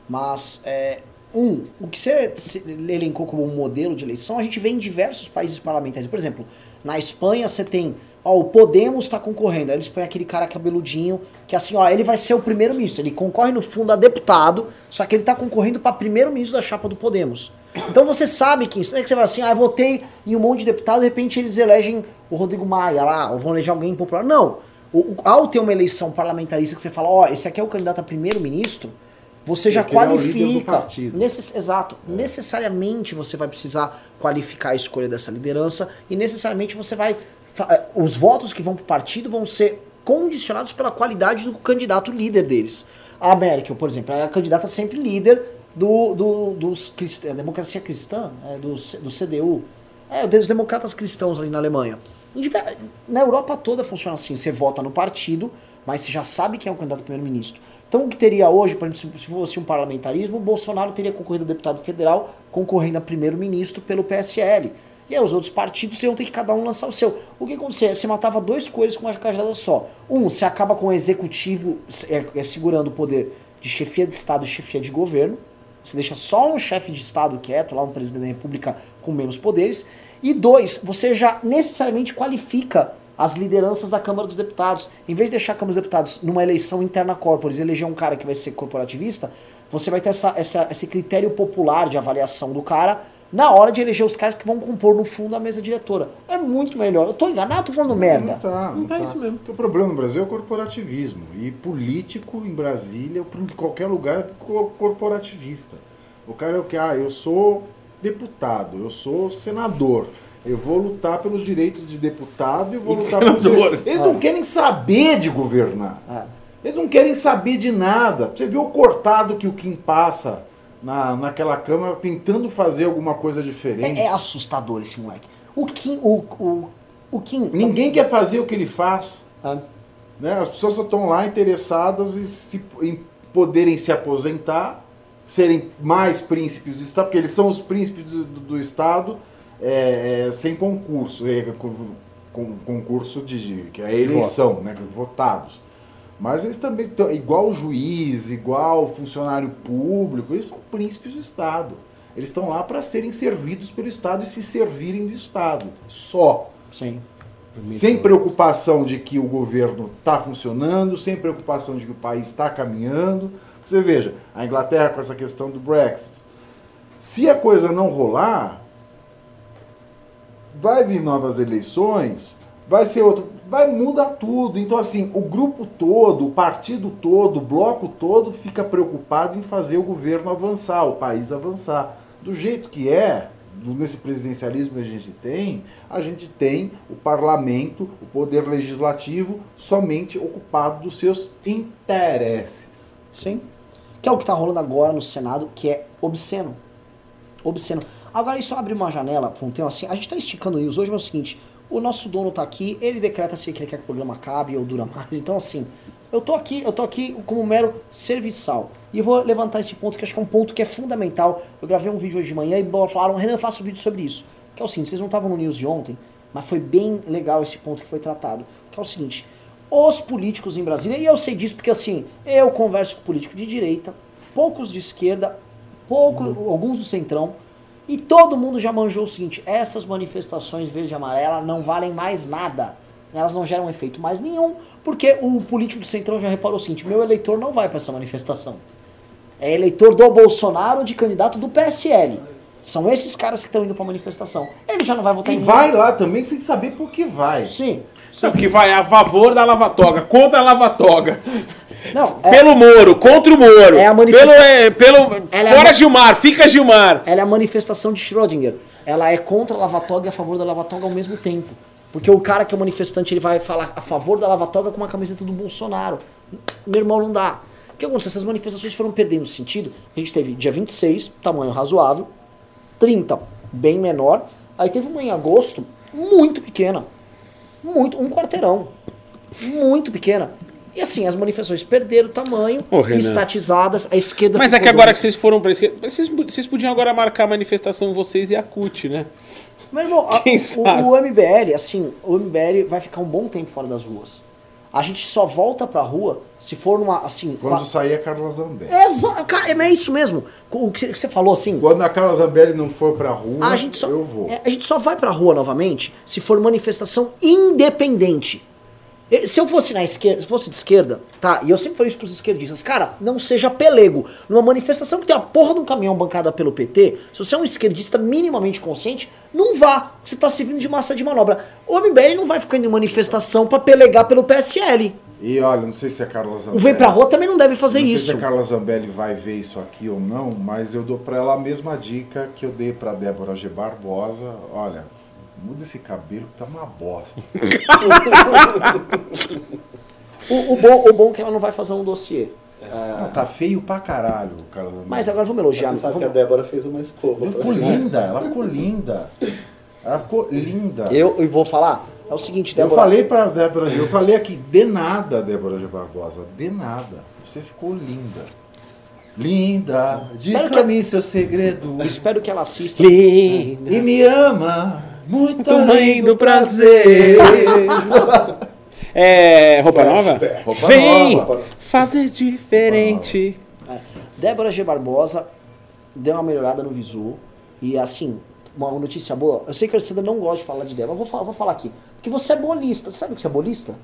mas, é, um, o que você elencou como um modelo de eleição, a gente vê em diversos países parlamentares. Por exemplo, na Espanha você tem, ó, o Podemos está concorrendo, aí eles põem aquele cara cabeludinho, que assim, ó, ele vai ser o primeiro-ministro, ele concorre no fundo a deputado, só que ele está concorrendo para primeiro-ministro da chapa do Podemos. Então você sabe que, não é que você vai assim, ah, eu votei em um monte de deputado, de repente eles elegem o Rodrigo Maia lá, ou vão eleger alguém impopular. Não. O, o- ao ter uma eleição parlamentarista que você fala, ó, esse aqui é o candidato a primeiro-ministro, você já é líder do qualifica. partido. Necess- exato. Necessariamente você vai precisar qualificar a escolha dessa liderança e necessariamente você vai. Eh, Os votos que vão para o partido vão ser condicionados pela qualidade do candidato líder deles. A Merkel, por exemplo, é a candidata sempre líder do, do, dos crist- é, democracia cristã, é, do, do CDU, é, dos democratas cristãos ali na Alemanha. Na Europa toda funciona assim: você vota no partido, mas você já sabe quem é o candidato primeiro-ministro. Então o que teria hoje, por exemplo, se fosse um parlamentarismo, Bolsonaro teria concorrido a deputado federal, concorrendo a primeiro-ministro pelo PSL. E aí os outros partidos iam ter que cada um lançar o seu. O que acontecia? Você matava dois coelhos com uma cajadada só. Um, você acaba com o executivo é, é, segurando o poder de chefia de Estado e chefia de governo. Você deixa só um chefe de Estado quieto, lá um presidente da República com menos poderes. E dois, você já necessariamente qualifica as lideranças da Câmara dos Deputados. Em vez de deixar a Câmara dos Deputados numa eleição interna corporis, eleger um cara que vai ser corporativista, você vai ter essa, essa- esse critério popular de avaliação do cara na hora de eleger os caras que vão compor no fundo a mesa diretora. É muito melhor. Eu tô enganado, tô falando merda. Não tá, não, tá tá isso mesmo. Porque o problema no Brasil é o corporativismo. E político em Brasília, ou em qualquer lugar, é co- corporativista. O cara é o que? Ah, eu sou deputado, eu sou senador. Eu vou lutar pelos direitos de deputado e eu vou E lutar pelos senador. direitos. Eles não querem saber de governar. É. Eles não querem saber de nada. Você viu o cortado que o Kim passa na, naquela Câmara tentando fazer alguma coisa diferente. É, é assustador esse moleque. O Kim, o, o O Kim. Ninguém quer fazer o que ele faz. Ah, né? As pessoas só estão lá interessadas em, se- em poderem se aposentar, serem mais príncipes do Estado, porque eles são os príncipes do, do- do Estado é, é, sem concurso, é, com, com concurso de, que é a eleição, né, votados. Mas eles também estão, igual juiz, igual funcionário público, eles são príncipes do Estado. Eles estão lá para serem servidos pelo Estado e se servirem do Estado. Só. sim. Sem preocupação de que o governo está funcionando, sem preocupação de que o país está caminhando. Você veja, a Inglaterra com essa questão do Brexit. Se a coisa não rolar, vai vir novas eleições, vai ser outro, vai mudar tudo. Então assim, o grupo todo, o partido todo, o bloco todo fica preocupado em fazer o governo avançar, o país avançar. Do jeito que é, nesse presidencialismo que a gente tem, a gente tem o parlamento, o poder legislativo somente ocupado dos seus interesses. Sim. Que é o que tá rolando agora no Senado, que é obsceno. Obsceno. Agora, isso abre uma janela para um tema assim. A gente tá esticando news hoje, mas é o seguinte: o nosso dono tá aqui, ele decreta se ele quer que o programa acabe ou dura mais. Então, assim, eu tô aqui, eu tô aqui como mero serviçal. E eu vou levantar esse ponto que acho que é um ponto que é fundamental. Eu gravei um vídeo hoje de manhã e falaram, Renan, faça um vídeo sobre isso. Que é o seguinte, vocês não estavam no news de ontem, mas foi bem legal esse ponto que foi tratado. Que é o seguinte, os políticos em Brasília, e eu sei disso porque assim, eu converso com político de direita, poucos de esquerda, pouco, alguns do centrão, e todo mundo já manjou o seguinte, essas manifestações verde e amarela não valem mais nada. Elas não geram efeito mais nenhum, porque o político do centrão já reparou o seguinte, meu eleitor não vai para essa manifestação. É eleitor do Bolsonaro ou de candidato do PSL. São esses caras que estão indo pra manifestação. Ele já não vai votar E em mim. vai lá também sem saber por que vai. Sim. Sabe que vai a favor da lava-toga, contra a lava-toga. Não, é, Pelo Moro, contra o Moro. É a manifesta- Pelo, é, pelo, Ela é fora a- Gilmar, fica Gilmar. ela é a manifestação de Schrödinger. Ela é contra a lava-toga e a favor da lava-toga ao mesmo tempo. Porque o cara que é manifestante, ele vai falar a favor da lava-toga com uma camiseta do Bolsonaro. Meu irmão, não dá. O que aconteceu? Essas manifestações foram perdendo sentido. A gente teve dia 26, tamanho razoável. 30, bem menor. Aí teve uma em agosto, muito pequena. Muito, um quarteirão. Muito pequena. E assim, as manifestações perderam tamanho, Renan. estatizadas, a esquerda Mas é que agora que vocês foram pra esquerda, vocês, vocês podiam agora marcar a manifestação vocês e a CUT, né? Meu irmão, a- Quem o, sabe? o MBL, assim, o MBL vai ficar um bom tempo fora das ruas. A gente só volta pra rua se for numa, assim... Quando uma- sair a Carla Zambelli. Cara, é isso mesmo. O que você- que você falou, assim... Quando a Carla Zambelli não for pra rua, A gente, só, eu vou. é, a gente só vai pra rua novamente se for manifestação independente. Se eu fosse na esquerda, se fosse de esquerda, tá? E eu sempre falei isso pros esquerdistas, cara, não seja pelego. Numa manifestação que tem a porra de um caminhão bancada pelo PT, se você é um esquerdista minimamente consciente, não vá. Você tá servindo de massa de manobra. O MBL não vai ficar indo em manifestação pra pelegar pelo PSL. E olha, não sei se a Carla O Zambelli. Vem Pra Rua também não deve fazer não sei isso. se a Carla Zambelli vai ver isso aqui ou não, mas eu dou pra ela a mesma dica que eu dei pra Débora G. Barbosa. Olha, muda esse cabelo que tá uma bosta. O, o bom, o bom é que ela não vai fazer um dossiê. Não, tá feio pra caralho, Zambelli. Mas agora vamos elogiar. Você sabe que vamos- a Débora fez uma escova. Ela ficou linda, ela ficou linda. Ela ficou linda. Eu, eu vou falar, é o seguinte, Eu Débora. falei pra Débora. Eu falei aqui, de nada, Débora G. Barbosa. De nada. Você ficou linda. Linda. Diz Espero pra que- mim seu segredo. Espero que ela assista. E me ama. Muito além do prazer. É. Roupa nova? Roupa Vem nova. fazer diferente. Débora G. Barbosa deu uma melhorada no visu. E assim, uma notícia boa. Eu sei que a Alessandra não gosta de falar de Débora, vou falar, vou falar aqui. Porque você é bolista. Sabe o que você é bolista?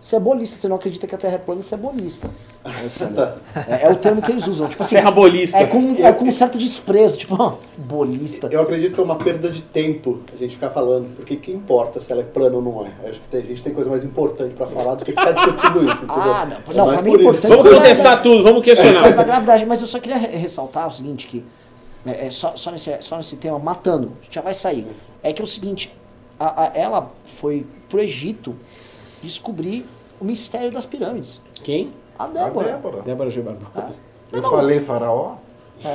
Você é bolista, você não acredita que a Terra é plana, você é bolista. Alessandra. É, é o termo que eles usam. Tipo assim, Terra bolista. É com, é com um certo desprezo, tipo, ó, bolista. Eu acredito que é uma perda de tempo a gente ficar falando, porque que importa se ela é plana ou não é? Acho que tem- a gente tem coisa mais importante pra falar do que ficar discutindo isso, entendeu? Ah, não, É não, pra mim por é importante. Vamos contestar tudo, vamos Por causa da questionar. gravidade, mas eu só queria re- ressaltar o seguinte, que é, é só, só, nesse, só nesse tema, matando, a gente já vai sair. É que é o seguinte, a- a- ela foi pro Egito descobrir o mistério das pirâmides. Quem? A A Débora. Débora. Débora G. Barbosa. Eu falei faraó?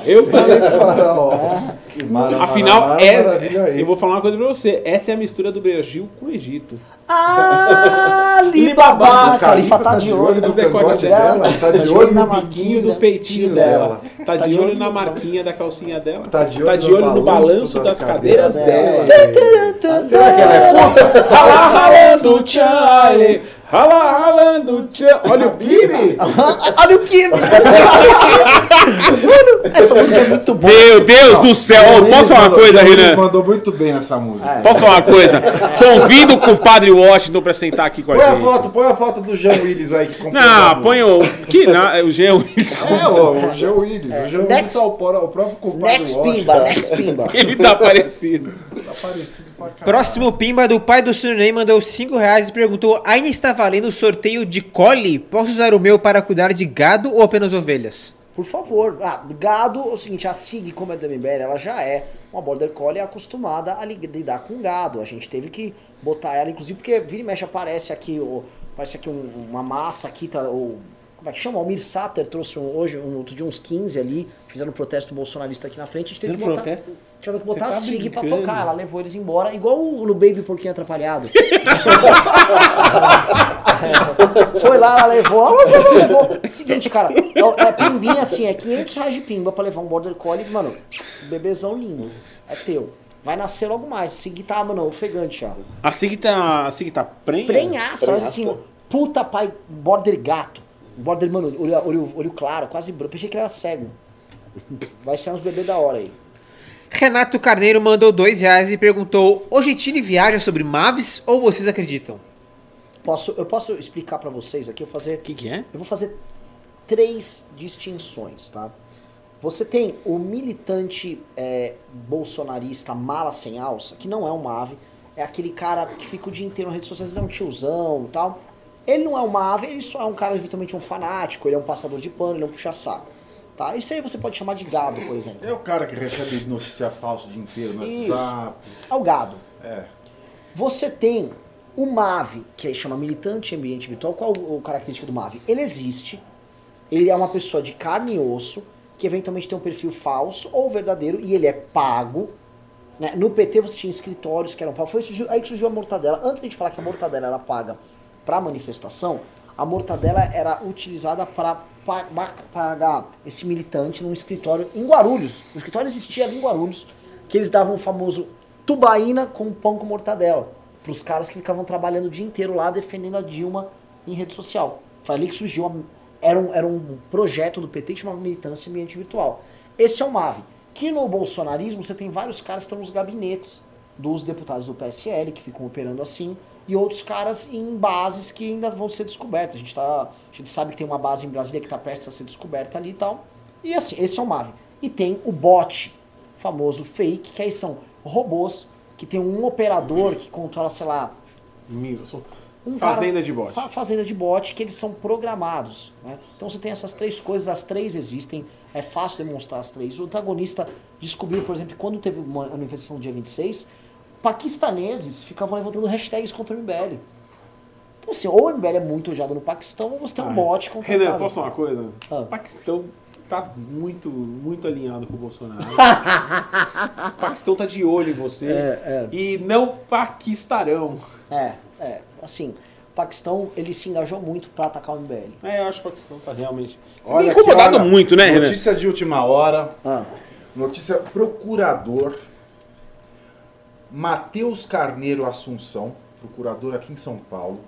Eu falei. Faraó. Que mara- Afinal, mara- é, eu vou falar uma coisa pra você. Essa é a mistura do Brasil com o Egito. Ah, Alibaba. O Califa tá de olho no decote dela, dela, tá de olho no marquinha biquinho do da- peitinho dela. Tá de olho na marquinha da calcinha dela. Tá de olho no no balanço das das cadeiras cadeiras dela. Será que ela é puta? Rala ralando Charlie, rala ralando. Olha o Bibi. Olha o Kimi! Mano, essa música é muito boa. Meu Deus do céu. Luiz posso falar uma coisa, Renan? mandou muito bem nessa música. Posso falar uma coisa? Convido o compadre Washington pra sentar aqui com a Põe a gente. foto, põe a foto do Jean Willis aí que comprou. Não, põe o. Que não, é o Jean Willis. É, o, o Jean Willis. O Jean Willis Next- tá o, próprio compadre Next Washington. Pimba, Next Pimba. Ele tá parecido. Tá parecido pra caralho. Próximo pimba do pai do Sunday mandou 5 reais e perguntou: ainda está valendo sorteio de cole? Posso usar o meu para cuidar de gado ou apenas ovelhas? Por favor. Ah, gado, é o seguinte, a SIG, como é do MBL, ela já é uma Border Collie acostumada a li- lidar com gado. A gente teve que botar ela, inclusive, porque vira e mexe aparece aqui, o, parece aqui um- uma massa aqui, tá, o, como é que chama? O Almir Sater trouxe um- hoje, um, outro dia uns 15 ali, fizeram um protesto bolsonarista aqui na frente, a gente teve que botar... protesto? Tivemos que botar Você a tá SIG pra tocar, ela levou eles embora, igual o, no Baby Porquinho Atrapalhado. Foi lá, ela levou, ela levou. Seguinte, cara, é, é pimbinha assim, é 500 reais de pimba pra levar um Border Collie, mano, bebezão lindo, é teu. Vai nascer logo mais, Sig tá, mano, ofegante já. A Sig tá. A Sig tá prenha? Prenhaça, mas Prenhaça. assim, puta pai, Border gato. Border, mano, olho, olho, olho claro, quase branco, pensei que ele era cego. Vai ser uns bebês da hora aí. Renato Carneiro mandou 2 reais e perguntou: O Gentili viaja sobre Maves ou vocês acreditam? Posso, eu posso explicar pra vocês aqui, eu vou fazer O que, que é? Eu vou fazer três distinções, tá? Você tem o militante é, bolsonarista mala sem alça, que não é uma ave, é aquele cara que fica o dia inteiro nas redes sociais, é um tiozão e tal. Ele não é uma ave, ele só é um cara eventualmente um fanático, ele é um passador de pano, ele é um puxa-saco. Tá? Isso aí você pode chamar de gado, por exemplo. É o cara que recebe notícia falsa o dia inteiro no Isso. WhatsApp. É o gado. É. Você tem o MAVE, que aí chama Militante Ambiente Virtual. Qual a característica do MAVE? Ele existe, ele é uma pessoa de carne e osso, que eventualmente tem um perfil falso ou verdadeiro, e ele é pago. né? No PT você tinha escritórios que eram pagos. Foi aí que surgiu a mortadela. Antes de falar que a mortadela era paga para manifestação, a mortadela era utilizada para pagar esse militante num escritório em Guarulhos. O escritório existia ali em Guarulhos, que eles davam o famoso tubaína com pão com mortadela para os caras que ficavam trabalhando o dia inteiro lá defendendo a Dilma em rede social. Foi ali que surgiu, era, um, era um projeto do PT que chamava Militância Ambiente Virtual. Esse é o MAVE. Que no bolsonarismo você tem vários caras que estão nos gabinetes dos deputados do PSL, que ficam operando assim, e outros caras em bases que ainda vão ser descobertas. A gente, tá, a gente sabe que tem uma base em Brasília que está prestes a ser descoberta ali e tal. E assim, esse é o MAVE. E tem o bot, famoso fake, que aí são robôs que tem um operador que controla, sei lá, um Fazenda cara- de bot. fa- fazenda de bot, que eles são programados. Né? Então você tem essas três coisas, as três existem, é fácil demonstrar as três. O antagonista descobriu, por exemplo, quando teve uma manifestação no dia 26, paquistaneses ficavam levantando hashtags contra o MBL. Então assim, ou o MBL é muito odiado no Paquistão, ou você tem um bot contra Renan, posso falar uma coisa? Ah. O Paquistão tá muito, muito alinhado com o Bolsonaro. o Paquistão tá de olho em você. É, E não paquistarão. É, é, assim, o Paquistão, ele se engajou muito pra atacar o MBL. É, eu acho que o Paquistão tá realmente. Olha incomodado olha, muito, né, Renan? Notícia de última hora. Ah, Notícia procurador Matheus Carneiro Assunção, procurador aqui em São Paulo,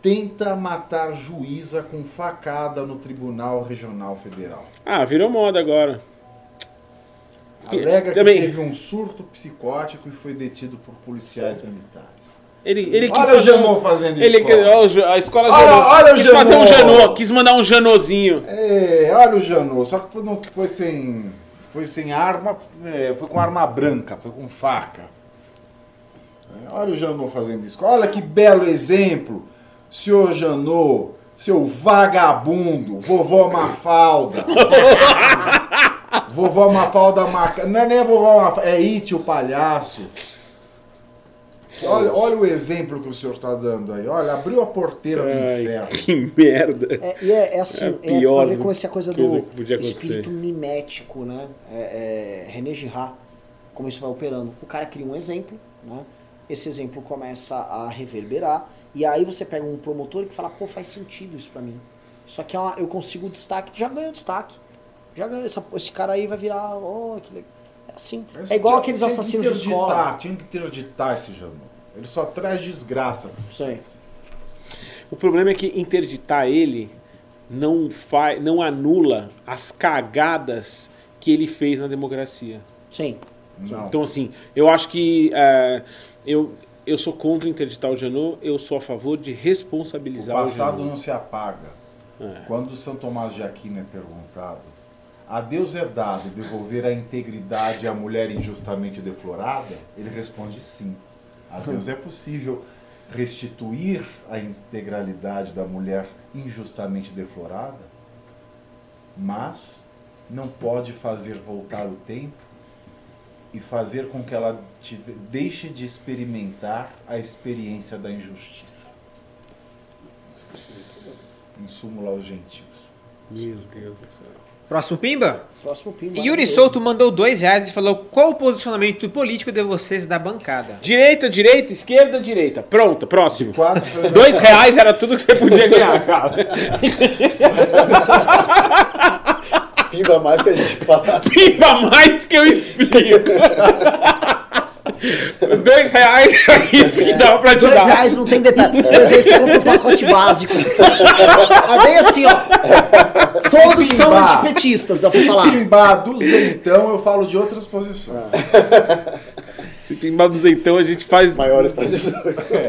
tenta matar juíza com facada no Tribunal Regional Federal. Ah, virou moda agora. Alega que Também. teve um surto psicótico e foi detido por policiais militares. Ele, ele quis Olha o um- fazendo ele, Ja- A escola Olha- Janot. olha o quis fazer um. Janot, quis mandar um Janozinho. É, olha o Janot, só que não foi sem, foi sem arma, é, foi com arma branca, foi com faca. É, olha o Janot fazendo isso. Olha que belo exemplo, senhor Janot, seu vagabundo, vovó Mafalda. vovó Mafalda marca. Não é nem a vovó Mafalda, é It o palhaço. Olha, olha o exemplo que o senhor está dando aí. Olha, abriu a porteira do inferno. que merda. É, e é, é assim, É é, pior pra ver do- como essa coisa do que podia acontecer. espírito mimético, né? É, é, René Girard, como isso vai operando. O cara cria um exemplo, né? Esse exemplo começa a reverberar, e aí você pega um promotor que fala, pô, faz sentido isso pra mim. Só que é uma- eu consigo destaque, já ganhou destaque. Já ganhou, essa- esse cara aí vai virar, oh, que legal. É assim. Mas É igual tinha- aqueles assassinos de interditar, escola. Tinha que interditar esse Janot. Ele só traz desgraça. Sim. país. O problema é que interditar ele não, faz, não anula as cagadas que ele fez na democracia. Sim. Não. Então, assim, eu acho que é, eu, eu sou contra interditar o Janot, eu sou a favor de O responsabilizar o, passado Janot. não se apaga. É. Quando São Tomás de Aquino é perguntado, a Deus é dado devolver a integridade à mulher injustamente deflorada, ele responde sim. A Deus é possível restituir a integralidade da mulher injustamente deflorada, mas não pode fazer voltar o tempo e fazer com que ela deixe de experimentar a experiência da injustiça. Em súmula aos gentios. Meu Deus do céu. Próximo Pimba? Próximo pimba. Yuri Souto mandou dois reais e falou qual o posicionamento político de vocês da bancada. Direita, direita, esquerda, direita. Pronto, próximo. Quatro Dois reais era tudo que você podia ganhar, cara. Pimba mais que a gente fala. Pimba mais que eu explico. Dois reais era isso que dava pra te Dois dar. reais não tem detalhe. Dois reais você compra o pacote básico. É bem assim, ó. Todos Se são pimbar- antipetistas, dá pra Se falar. pimbar duzentão, eu falo de outras posições. Se pimbar duzentão, a gente faz. Maiores.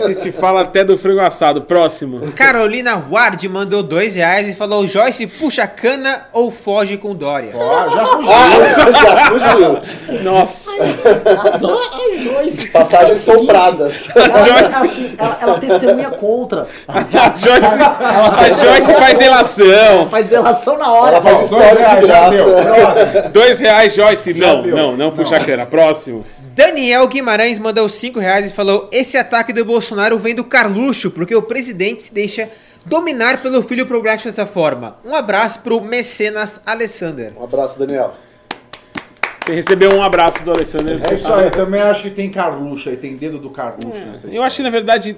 A gente fala até do frango assado. Próximo. Carolina Ward mandou dois reais e falou Joyce puxa cana ou foge com Dória. Ó, já fugiu. Já fugiu. Nossa. Ai, dois. Passagens É compradas. Ela, Joyce. assim, ela, ela testemunha contra. A Joyce, a Joyce faz relação. Faz delação na hora. Ela faz Dois história de reais, já deu. graça. Próximo. Dois reais, Joyce. Não, deu. não, não puxa a cana. Próximo. Daniel Guimarães mandou cinco reais e falou esse ataque do Bolsonaro vem do Carluxo porque o presidente se deixa dominar pelo filho problemático dessa forma. Um abraço pro mecenas Alessander. Um abraço, Daniel. Você recebeu um abraço do Alessandro. É isso aí, também acho que tem Carluxo aí, tem dedo do Carluxo nessa Eu acho que, na verdade,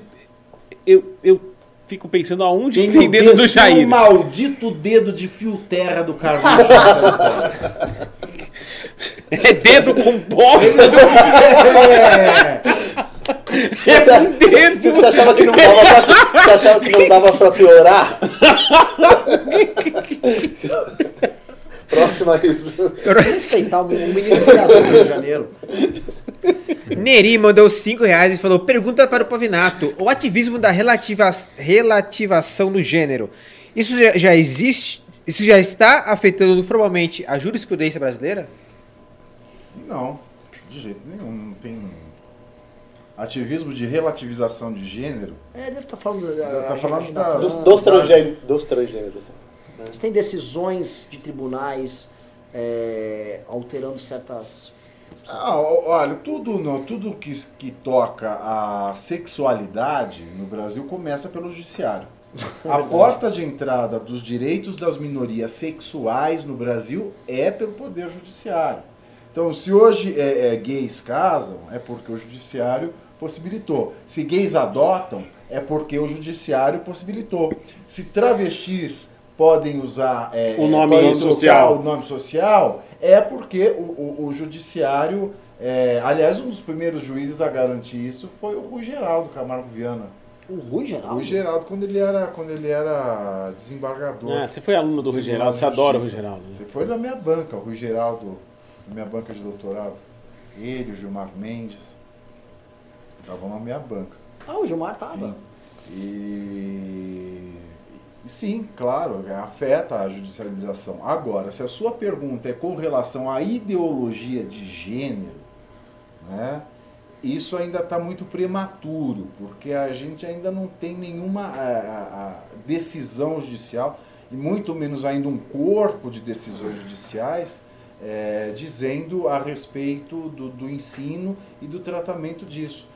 eu, eu fico pensando aonde Tem, tem o dedo do tem Jair. o maldito dedo de fio terra do Carluxo nessa história. É dedo com bosta. É, É um dedo. Você, você achava que não dava pra, você achava que não dava pra piorar? Próxima. Respeitar o menino vereador do Rio de Janeiro. Neri mandou cinco reais e falou pergunta para o Pavinato. O ativismo da relativa, relativação do gênero. Isso já, já existe? Isso já está afetando formalmente a jurisprudência brasileira? Não, de jeito nenhum. Não tem ativismo de relativização de gênero. É, ele deve estar falando. Tá falando a- da- a- Dos, dos, transgê- dos transgêneros. Mas tem decisões de tribunais é, alterando certas. Ah, olha, tudo, no- tudo que, que toca a sexualidade no Brasil começa pelo judiciário. A porta de entrada dos direitos das minorias sexuais no Brasil é pelo poder judiciário. Então, se hoje é, é, gays casam, é porque o judiciário possibilitou. Se gays adotam, é porque o judiciário possibilitou. Se travestis podem usar é, O nome podem social. o nome social, é porque o, o- o judiciário. é, aliás, um dos primeiros juízes a garantir isso foi o Rui Geraldo Camargo Viana. O Rui Geraldo. O Geraldo, quando ele era, quando ele era desembargador. Ah, você foi aluno do Rui Geraldo, você adora o Rui. Geraldo. né? Você foi da minha banca, o Rui Geraldo, da minha banca de doutorado. Ele, o Gilmar Mendes, estavam na minha banca. Ah, o Gilmar tava. Sim. E, e sim, claro, afeta a judicialização. Agora, se a sua pergunta é com relação à ideologia de gênero, né? Isso ainda está muito prematuro, porque a gente ainda não tem nenhuma a- a- decisão judicial, e muito menos ainda um corpo de decisões judiciais eh, dizendo a respeito do, do ensino e do tratamento disso.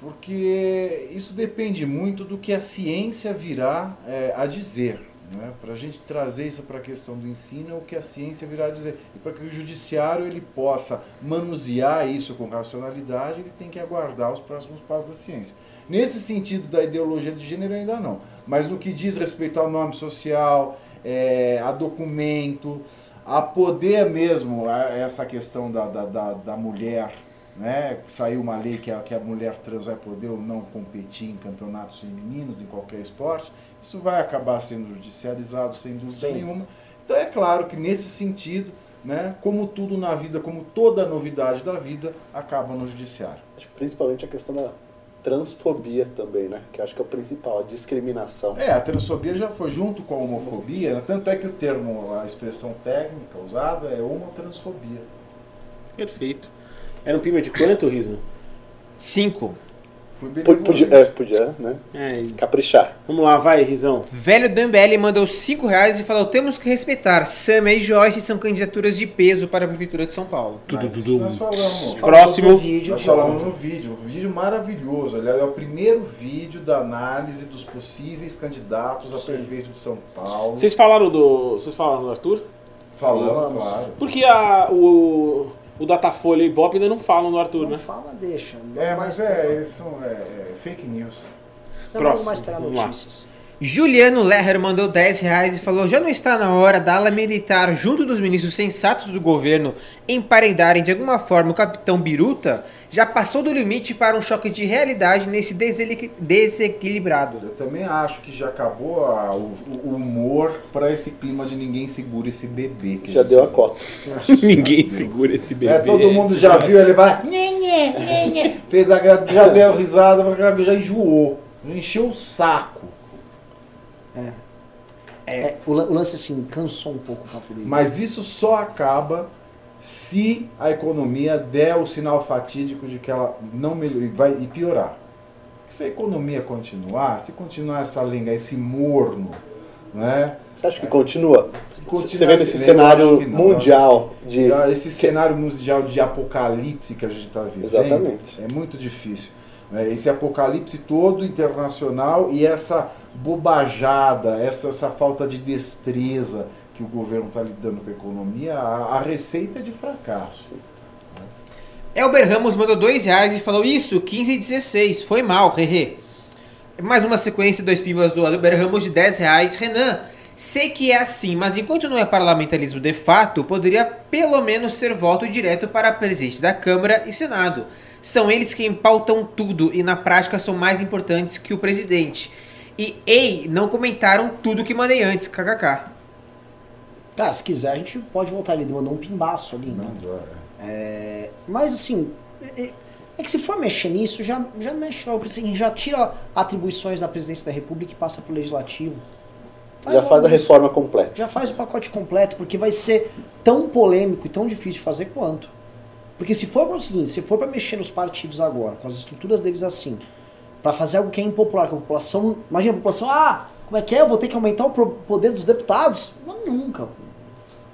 Porque isso depende muito do que a ciência virá é, a dizer. Né? Para a gente trazer isso para a questão do ensino, é o que a ciência virá a dizer. E para que o judiciário ele possa manusear isso com racionalidade, ele tem que aguardar os próximos passos da ciência. Nesse sentido da ideologia de gênero, ainda não. Mas no que diz respeito ao nome social, é, a documento, a poder mesmo, essa questão da, da, da, da mulher né? Saiu uma lei que a, que a mulher trans vai poder ou não competir em campeonatos femininos, em qualquer esporte. Isso vai acabar sendo judicializado sem dúvida Sim. nenhuma. Então é claro que nesse sentido, né, como tudo na vida, como toda novidade da vida, acaba no judiciário. Acho que principalmente a questão da transfobia também, né? Que acho que é o principal, a discriminação. É, a transfobia já foi junto com a homofobia, né? tanto é que o termo, a expressão técnica usada é homotransfobia. Perfeito. Era um pima de quanto, Riso? 5. Fui P- benevolente. Podia, é, podia, né? É, Caprichar. vamos lá, vai, Risão. Velho do MBL mandou 5 reais e falou: temos que respeitar. Sam e Joyce são candidaturas de peso para a Prefeitura de São Paulo. Mas isso nós falamos. Próximo. No vídeo, Nós falamos no vídeo, um vídeo maravilhoso. Aliás, é o primeiro vídeo da análise dos possíveis candidatos a prefeito de São Paulo. Vocês falaram do. Vocês falaram do Arthur? Falamos, Falamos. claro. Porque a, o, o Datafolha e Ibope ainda não falam do Arthur, Não né? fala, deixa. É, Logo mas é, são é, é, fake news. Não, Próximo, terá lá. notícias. Juliano Lerrer mandou 10 reais e falou: já não está na hora da ala militar, junto dos ministros sensatos do governo, emparedarem de alguma forma o capitão Biruta? Já passou do limite para um choque de realidade nesse desequilibrado. Eu também acho que já acabou a- o, o humor para esse clima de ninguém segura esse bebê. que Já deu a cota. Ninguém segura esse bebê. É, todo mundo já viu ele vai. "Nhê, nhê, nhê, nhê", Fez a já deu risada, já enjoou. Já encheu o saco. É, o, lan- o lance assim, cansou um pouco o papo dele. Mas isso só acaba se a economia der o sinal fatídico de que ela não melhor, e vai e piorar. Se a economia continuar, se continuar essa lenga, esse morno, né? Você acha que continua? Continua Você vê nesse cenário não. mundial de. Esse cenário mundial de apocalipse que a gente está vivendo Exatamente. é muito difícil. Né? Esse apocalipse todo internacional e essa bobajada, essa, essa falta de destreza que o governo está lidando com a economia, a, a receita é de fracasso. Elber Ramos mandou 2 reais e falou: Isso, 15 e 16, foi mal, hehe. Mais uma sequência, dois pimbas do Elber Ramos de 10 reais. Renan, sei que é assim, mas enquanto não é parlamentarismo de fato, poderia pelo menos ser voto direto para presidente da Câmara e Senado. São eles quem pautam tudo e na prática são mais importantes que o presidente. E, ei, não comentaram tudo que mandei antes, kkk. Cara, se quiser, a gente pode voltar ali, mandou um pimbaço ali. Não, né? agora. É, mas assim, é, é que se for mexer nisso, já, já mexe logo, assim, já tira atribuições da presidência da república e passa pro legislativo. Já logo faz a isso. reforma completa. Já faz o pacote completo, porque vai ser tão polêmico e tão difícil de fazer quanto. Porque se for para o seguinte, se for para mexer nos partidos agora, com as estruturas deles assim, para fazer algo que é impopular, que a população, imagina a população, ah, como é que é? Eu vou ter que aumentar o poder dos deputados? Não, nunca.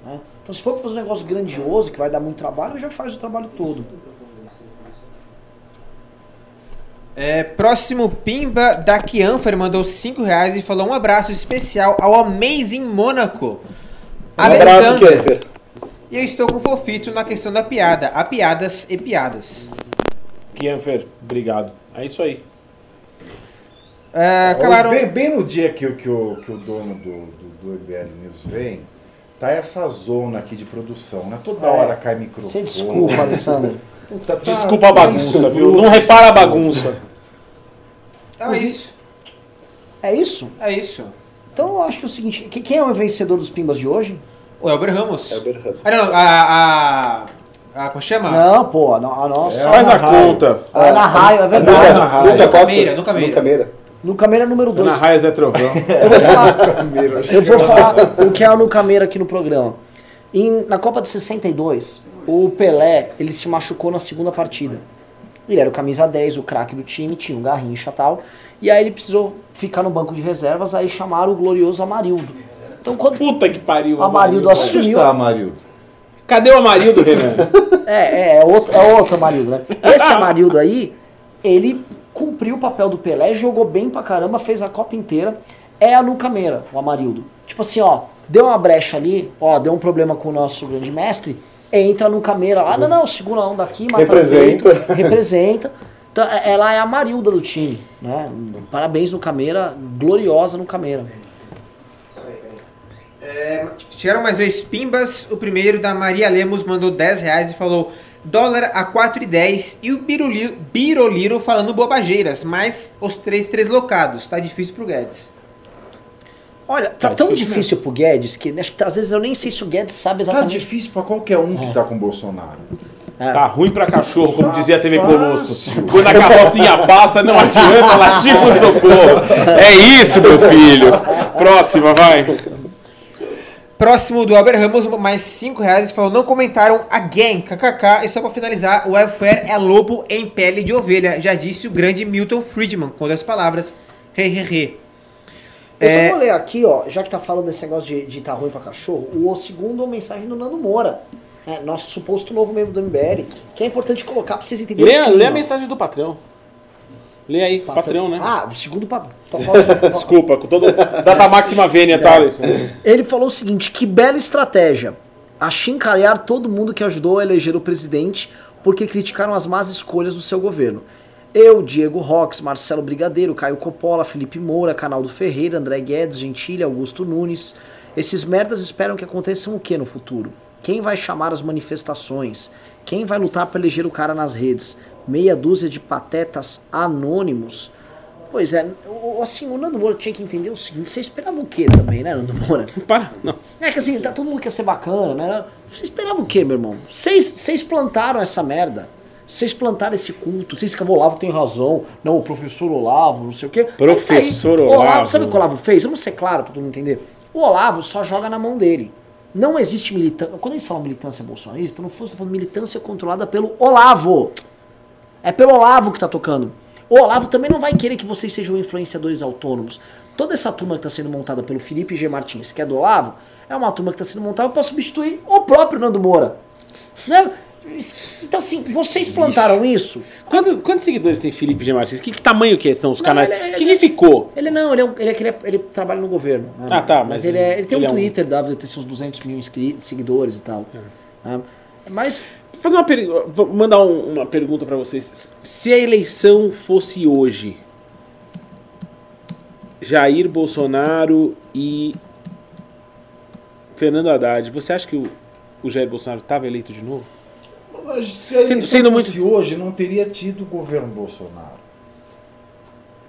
Né? Então se for para fazer um negócio grandioso, que vai dar muito trabalho, já faz o trabalho todo. É, próximo Pimba da Kianfer mandou 5 reais e falou um abraço especial ao Amazing Mônaco. Um abraço, Alexander. E eu estou com o Fofito na questão da piada. Há piadas e piadas. Kianfer, obrigado. É isso aí. É. Bem, bem no dia que, o- que, o, que o dono do, do, do EBL News vem, tá essa zona aqui de produção, né? Toda É. hora cai microfone. Você desculpa, Alessandro. Puta, tá- Desculpa a bagunça, isso viu? Não repara a bagunça. É isso. É isso? É isso. Então eu acho que é o seguinte, que- quem é o vencedor dos pimbas de hoje? O Elber Ramos. Elber Ramos. Ah, não, a. a, a como chama? Não, pô, a, no- a nossa. Faz a Raio. conta. A Ana Raio, é verdade. Ana Raio. Nuca Costa. Meira, Nuca Meira. Nuca Meira. No Câmera número 2. Ana Raia Zé Trovão. Eu vou falar, eu que vou é falar o que é a Nucameira aqui no programa. Em- na Copa de 62, o Pelé, ele se machucou na segunda partida. Ele era o camisa 10, o craque do time, tinha um garrincha e tal. E aí ele precisou ficar no banco de reservas, aí chamaram o glorioso Amarildo. Então quando Puta que pariu. Amarildo Onde assumiu... está, Amarildo? Cadê o Amarildo, Renan? É, é, é outro, é outro Amarildo, né? Esse Amarildo aí, ele cumpriu o papel do Pelé, jogou bem pra caramba, fez a Copa inteira. É a Nucameira, o Amarildo. Tipo assim, ó, deu uma brecha ali, ó, deu um problema com o nosso grande mestre, entra no Cameira lá, não, não, segura a onda aqui, mata Representa. peito, representa. Então, ela é a Marilda do time, né? Parabéns no Cameira, gloriosa no Cameira. É, chegaram mais dois pimbas. O primeiro da Maria Lemos mandou 10 reais e falou dólar a 4,10 e o Biroliro, Biroliro falando bobageiras, mas os três três locados. Tá difícil pro Guedes. Olha, tá, Tá tão difícil difícil pro Guedes que acho que às vezes eu nem sei se o Guedes sabe Tá exatamente. difícil pra qualquer um que tá com o Bolsonaro. Tá ruim pra cachorro, como Tá dizia a TV. Colosso. Quando a carrocinha passa, não adianta latir pro socorro. É isso, meu filho. Próxima, vai. Próximo do Albert Ramos, mais 5 reais falou: não comentaram again, kkk. E só pra finalizar, o welfare é lobo em pele de ovelha. Já disse o grande Milton Friedman, com as palavras. He, he, he. Eu É. só vou ler aqui, ó, já que tá falando desse negócio de, de tá ruim pra cachorro, o segundo mensagem do Nando Moura, né, nosso suposto novo membro do MBL, que é importante colocar pra vocês entenderem. Lê, lê a mensagem do patrão. Lê aí, patrão, né? Ah, o segundo patrão. Desculpa, com todo. Data máxima vênia, tá? Ele falou o seguinte: que bela estratégia. Achincalhar todo mundo que ajudou a eleger o presidente porque criticaram as más escolhas do seu governo. Eu, Diego Rox, Marcelo Brigadeiro, Caio Coppola, Felipe Moura, Canaldo Ferreira, André Guedes, Gentili, Augusto Nunes. Esses merdas esperam que aconteçam o que no futuro? Quem vai chamar as manifestações? Quem vai lutar para eleger o cara nas redes? Meia dúzia de patetas anônimos? Pois é, o- assim, o Nando Moura tinha que entender o seguinte: você esperava o quê também, né, Nando Moura? Para, não. É que assim, tá, todo mundo quer ser bacana, né? Você esperava o quê, meu irmão? Vocês plantaram essa merda. Vocês plantaram esse culto. Vocês que o Olavo tem razão. Não, o professor Olavo, não sei o quê. Professor Aí, Olavo. Sabe o que o Olavo fez? Vamos ser claro pra todo mundo entender. O Olavo só joga na mão dele. Não existe militância. Quando eles falam militância bolsonarista, não fosse falando militância controlada pelo Olavo. É pelo Olavo que tá tocando. O Olavo também não vai querer que vocês sejam influenciadores autônomos. Toda essa turma que está sendo montada pelo Felipe G. Martins, que é do Olavo, é uma turma que está sendo montada para substituir o próprio Nando Moura. Né? Então, assim, vocês plantaram isso. Quantos, quantos seguidores tem Felipe G. Martins? Que, que tamanho que são os Não, canais? ele- ele- O que, que ficou? Ele não, ele, é um- ele, é ele, é- ele trabalha no governo. né? Ah, tá, Mas, mas ele, é- ele tem ele um é um- Twitter, deve ter seus 200 mil inscritos, seguidores e tal. né? Mas fazer uma per... Vou mandar um- uma pergunta pra vocês. Se a eleição fosse hoje, Jair Bolsonaro e Fernando Haddad, você acha que o, o Jair Bolsonaro estava eleito de novo? Se a eleição sendo fosse hoje, não teria tido o governo Bolsonaro.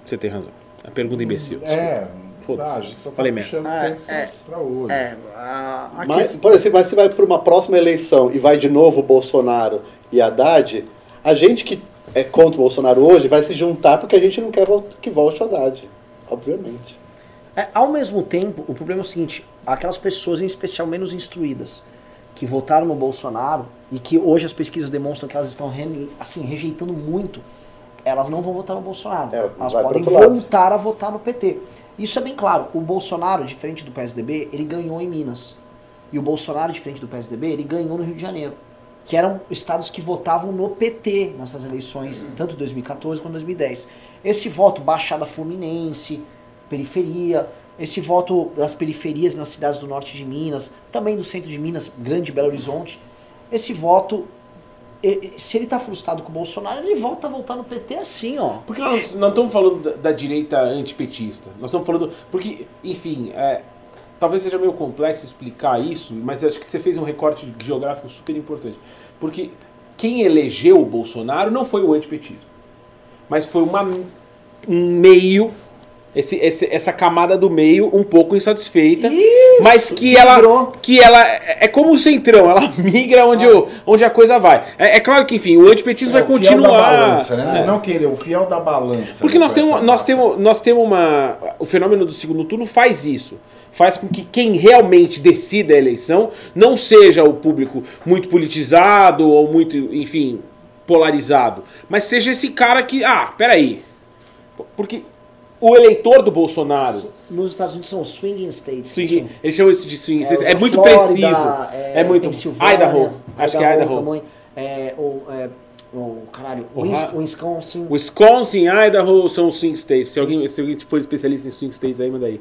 Você tem razão. A pergunta imbecil. É, Foda-se. tá, a gente só tá Falei puxando Ah, tempo é. pra hoje. é, a, a Mas, questão- por exemplo, mas se vai para uma próxima eleição e vai de novo Bolsonaro e Haddad, a gente que é contra o Bolsonaro hoje vai se juntar porque a gente não quer que volte o Haddad, obviamente. É, ao mesmo tempo, o problema é o seguinte: aquelas pessoas, em especial menos instruídas, que votaram no Bolsonaro e que hoje as pesquisas demonstram que elas estão re- assim, rejeitando muito, elas não vão votar no Bolsonaro. É, elas podem voltar a votar no PT. Isso é bem claro. O Bolsonaro, diferente do PSDB, ele ganhou em Minas. E o Bolsonaro, diferente do PSDB, ele ganhou no Rio de Janeiro. Que eram estados que votavam no PT nessas eleições, tanto em 2014 quanto em 2010. Esse voto, Baixada Fluminense, periferia, esse voto das periferias nas cidades do norte de Minas, também do centro de Minas, Grande Belo Horizonte, esse voto, se ele tá frustrado com o Bolsonaro, ele volta a votar no PT assim, ó. Porque nós não estamos falando da, da direita antipetista. Nós estamos falando. Porque, enfim, é, talvez seja meio complexo explicar isso, mas acho que você fez um recorte geográfico super importante. Porque quem elegeu o Bolsonaro não foi o antipetismo, mas foi uma, um meio. Esse, esse- essa camada do meio um pouco insatisfeita, Isso, mas que, ela que ela é é como o centrão, ela migra onde, o, onde a coisa vai. É, é claro que enfim, o antipetismo vai É, o fiel continuar. Da balança, né? É. Não querer, o fiel da balança. Porque né, nós temos, nós temos, nós temos uma. O fenômeno do segundo turno faz isso. Faz com que quem realmente decida a eleição não seja o público muito politizado ou muito, enfim, polarizado. Mas seja esse cara que. Ah, peraí. Porque o eleitor do Bolsonaro. Nos Estados Unidos são swinging states. Swing, eles chamam isso de swing. É, É, muito Flórida, preciso. É, muito. Pensilvânia, Idaho. Acho que é Idaho. Também, é, o, é, o caralho. Ohio. Wins- Wisconsin. Wisconsin, Idaho são os swing states. Se alguém, se alguém for especialista em swing states aí, manda aí.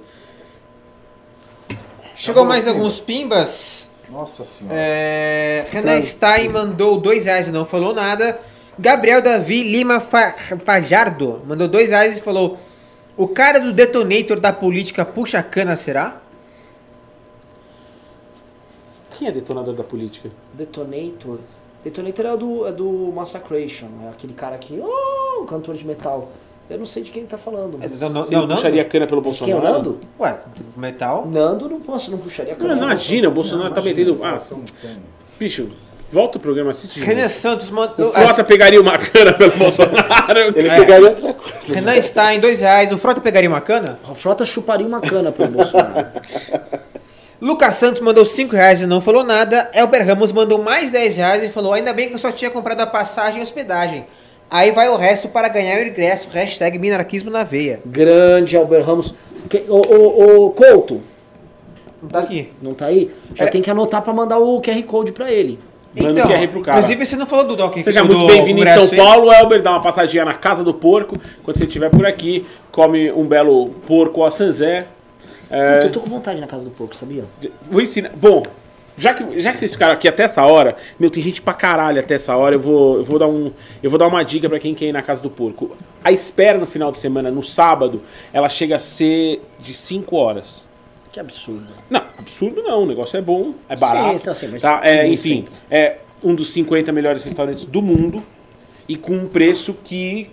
Chegou mais alguns pimbas. Nossa senhora. É, Renan Stein mandou dois reais e não falou nada. Gabriel Davi Lima Fa- Fajardo mandou dois reais e falou: O cara do detonator da política puxa cana, será? Quem é detonador da política? Detonator. Detonator é do, é do Massacration. É aquele cara que. Oh, o cantor de metal. Eu não sei de quem ele tá falando. É, mano. não, não, Você não não, puxaria Nando? cana pelo De quem é o Bolsonaro? Nando? Ué, metal? Nando não posso, não puxaria a Não, câmera. imagina, o Bolsonaro tá metendo. Ah, bicho, volta o programa, assiste. Renan novo. Santos O mandou. Frota pegaria uma cana pelo Bolsonaro. Ele É. pegaria outra coisa. Renan Stein, dois reais. O Frota pegaria uma cana? A frota chuparia uma cana pro Bolsonaro. Lucas Santos mandou 5 reais e não falou nada. Elber Ramos mandou mais 10 reais e falou: Ainda bem que eu só tinha comprado a passagem e hospedagem. Aí vai o resto para ganhar o ingresso. Hashtag minarquismo na veia. Grande Albert Ramos. Que- Ô, ô, ô, Couto, Não tá aqui. não tá aí? Já É. tem que anotar pra mandar o QR Code pra ele. Manda o QR pro cara. Inclusive, você não falou do Doc. Seja muito bem-vindo em São? Paulo, Elber. Dá uma passadinha na Casa do Porco. Quando você estiver por aqui, come um belo porco a Sanzé. É, Puta, eu tô com vontade na casa do porco, sabia? Vou ensinar. Bom, já que, já que vocês ficaram aqui até essa hora, meu, tem gente pra caralho até essa hora. Eu vou, eu vou, dar, um, eu vou dar uma dica pra quem quer ir na Casa do Porco. A espera no final de semana, no sábado, ela chega a ser de 5 horas. Que absurdo. Não, absurdo não, o negócio é bom, é barato. Sim, tá, sim, mas tá? É, enfim, tempo. é um dos 50 melhores restaurantes do mundo e com um preço que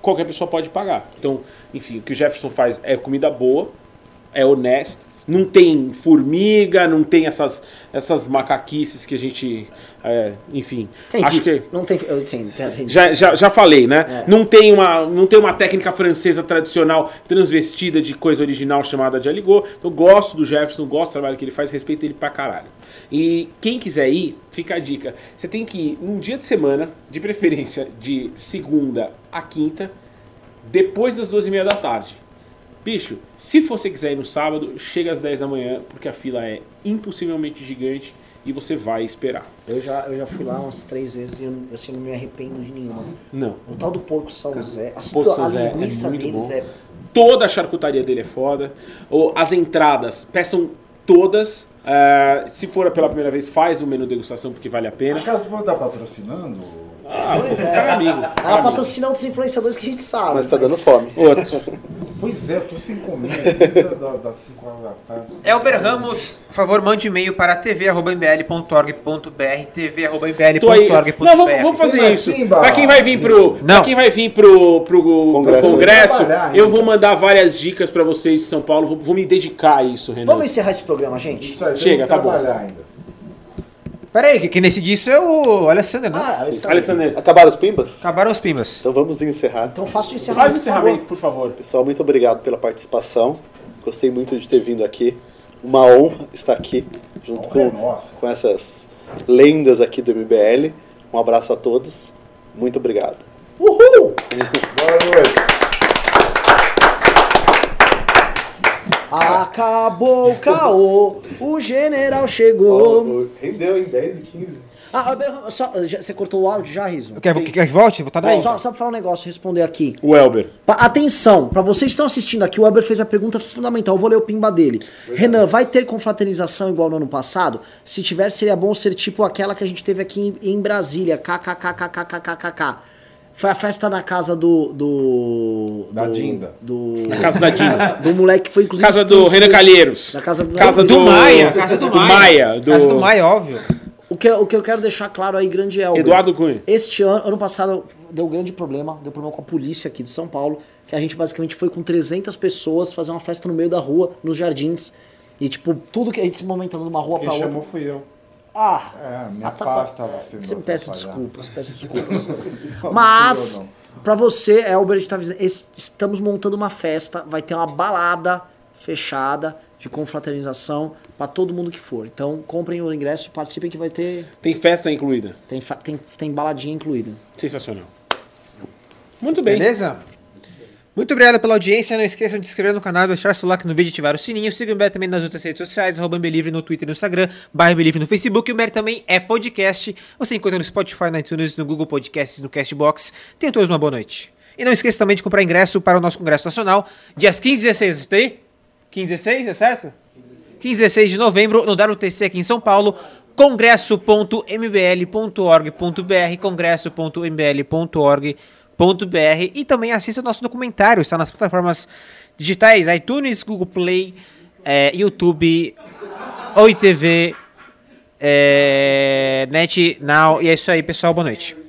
qualquer pessoa pode pagar. Então, enfim, o que o Jefferson faz é comida boa, é honesto, não tem formiga, não tem essas, essas macaquices que a gente. é, enfim, Tem acho que. Não tem. Eu entendi. Já, já, já falei, né? É. Não, tem uma, não tem uma técnica francesa tradicional transvestida de coisa original chamada de aligot. Eu gosto do Jefferson, gosto do trabalho que ele faz, respeito ele pra caralho. E quem quiser ir, fica a dica. Você tem que ir num dia de semana, de preferência de segunda a quinta, depois das duas e meia da tarde. Bicho, se você quiser ir no sábado, chega às 10 da manhã, porque a fila é impossivelmente gigante e você vai esperar. Eu já, eu já fui lá umas três vezes e eu assim, não me arrependo de nenhuma. Não. O tal do porco São Zé. Assim, Porco a São Zé é linguiça muito deles bom. é. Toda a charcutaria dele é foda. Ou as entradas, peçam todas. Ah, se for pela primeira vez, faz o menu degustação porque vale a A pena. Casa do Povo tá patrocinando? Ah, Pois é. cara amigo. Ela cara amigo. patrocina outros influenciadores que a gente sabe. Mas tá dando fome. Outro. Pois é, eu tô sem comer desde das 5 horas da tarde. Elber Ramos, por favor, mande e-mail para tv.mbl.org.br tv.mbl.org.br Não, vamos, vamos fazer Tem isso. pimba? Pra quem vai vir pro, pra Não. quem vai vir pro, pro, pro Congresso. congresso, eu vou mandar várias dicas pra vocês de São Paulo. Vou, vou me dedicar a isso, Renan. Vamos encerrar esse programa, gente? Isso aí, Chega, tá bom. trabalhar ainda. Pera aí, que quem decide isso é o Alessandro, né? Ah. Alessandro, Acabaram os pimbas? Acabaram os pimbas. Então vamos encerrar. Então faça o encerramento. faz o encerramento, por favor. Pessoal, muito obrigado pela participação. Gostei muito de ter vindo aqui. Uma honra estar aqui junto é com, nossa. com essas lendas aqui do MBL. Um abraço a todos. Muito obrigado. Uhul! Boa noite. Acabou o caô, o general chegou. rendeu em 10 e 15. Ah, ah, só, já- você cortou o áudio já, Riso? Quer, quer que volte? Vou tá daí. Só, só pra falar um negócio, responder aqui. O Elber. Pa- Atenção, para vocês que estão assistindo aqui, o Weber fez a pergunta fundamental. Eu vou ler o pimba dele. Renan, vai ter confraternização igual no ano passado? Se tiver, seria bom ser tipo aquela que a gente teve aqui em, em Brasília. KKKKKKKK. Foi a festa na casa do. do Da do- Dinda. Do, Na casa da Dinda. do moleque que foi inclusive. Casa do. Renan Calheiros. Na casa do- Casa Do do, Maia, casa do Maia. Maia, do Casa do Maia, óbvio. O que, o que eu quero deixar claro aí, grande Elber. Eduardo Cunha. Este ano, ano passado, deu um grande problema. Deu problema com a polícia aqui de São Paulo. Que a gente basicamente foi com 300 pessoas fazer uma festa no meio da rua, nos jardins. E, tipo, tudo que a gente se movimentando de uma rua Quem pra chamou outra. fui eu. Ah, É, minha Ah, tá, paz estava sendo Você me peço desculpas, peço desculpas. Não, Mas, pra você, Elber, a gente tá avisando, estamos montando uma festa, vai ter uma balada fechada de confraternização pra todo mundo que for. Então, comprem o ingresso, participem que vai ter. Tem festa incluída. Tem, fa- tem, tem baladinha incluída. Sensacional. Muito bem. Beleza? Muito obrigado pela audiência. Não esqueçam de se inscrever no canal, deixar seu like no vídeo e ativar o sininho. Sigam o Mer também nas outras redes sociais, arroba Believe no Twitter e no Instagram, barra Believe no Facebook. O Mer também é podcast. Você encontra no Spotify, no iTunes, no Google Podcasts, no Castbox. Tenham todos uma boa noite. E não esqueça também de comprar ingresso para o nosso Congresso Nacional, dias 15 e 16, acertei? 15 e 16, é certo? 15 e 16 de novembro, no WTC aqui em São Paulo, congresso.mbl.org.br, congresso.mbl.org.br e também assista o nosso documentário, está nas plataformas digitais, iTunes, Google Play, é, YouTube, Oi TV, é, Net Now, e é isso aí pessoal, boa noite.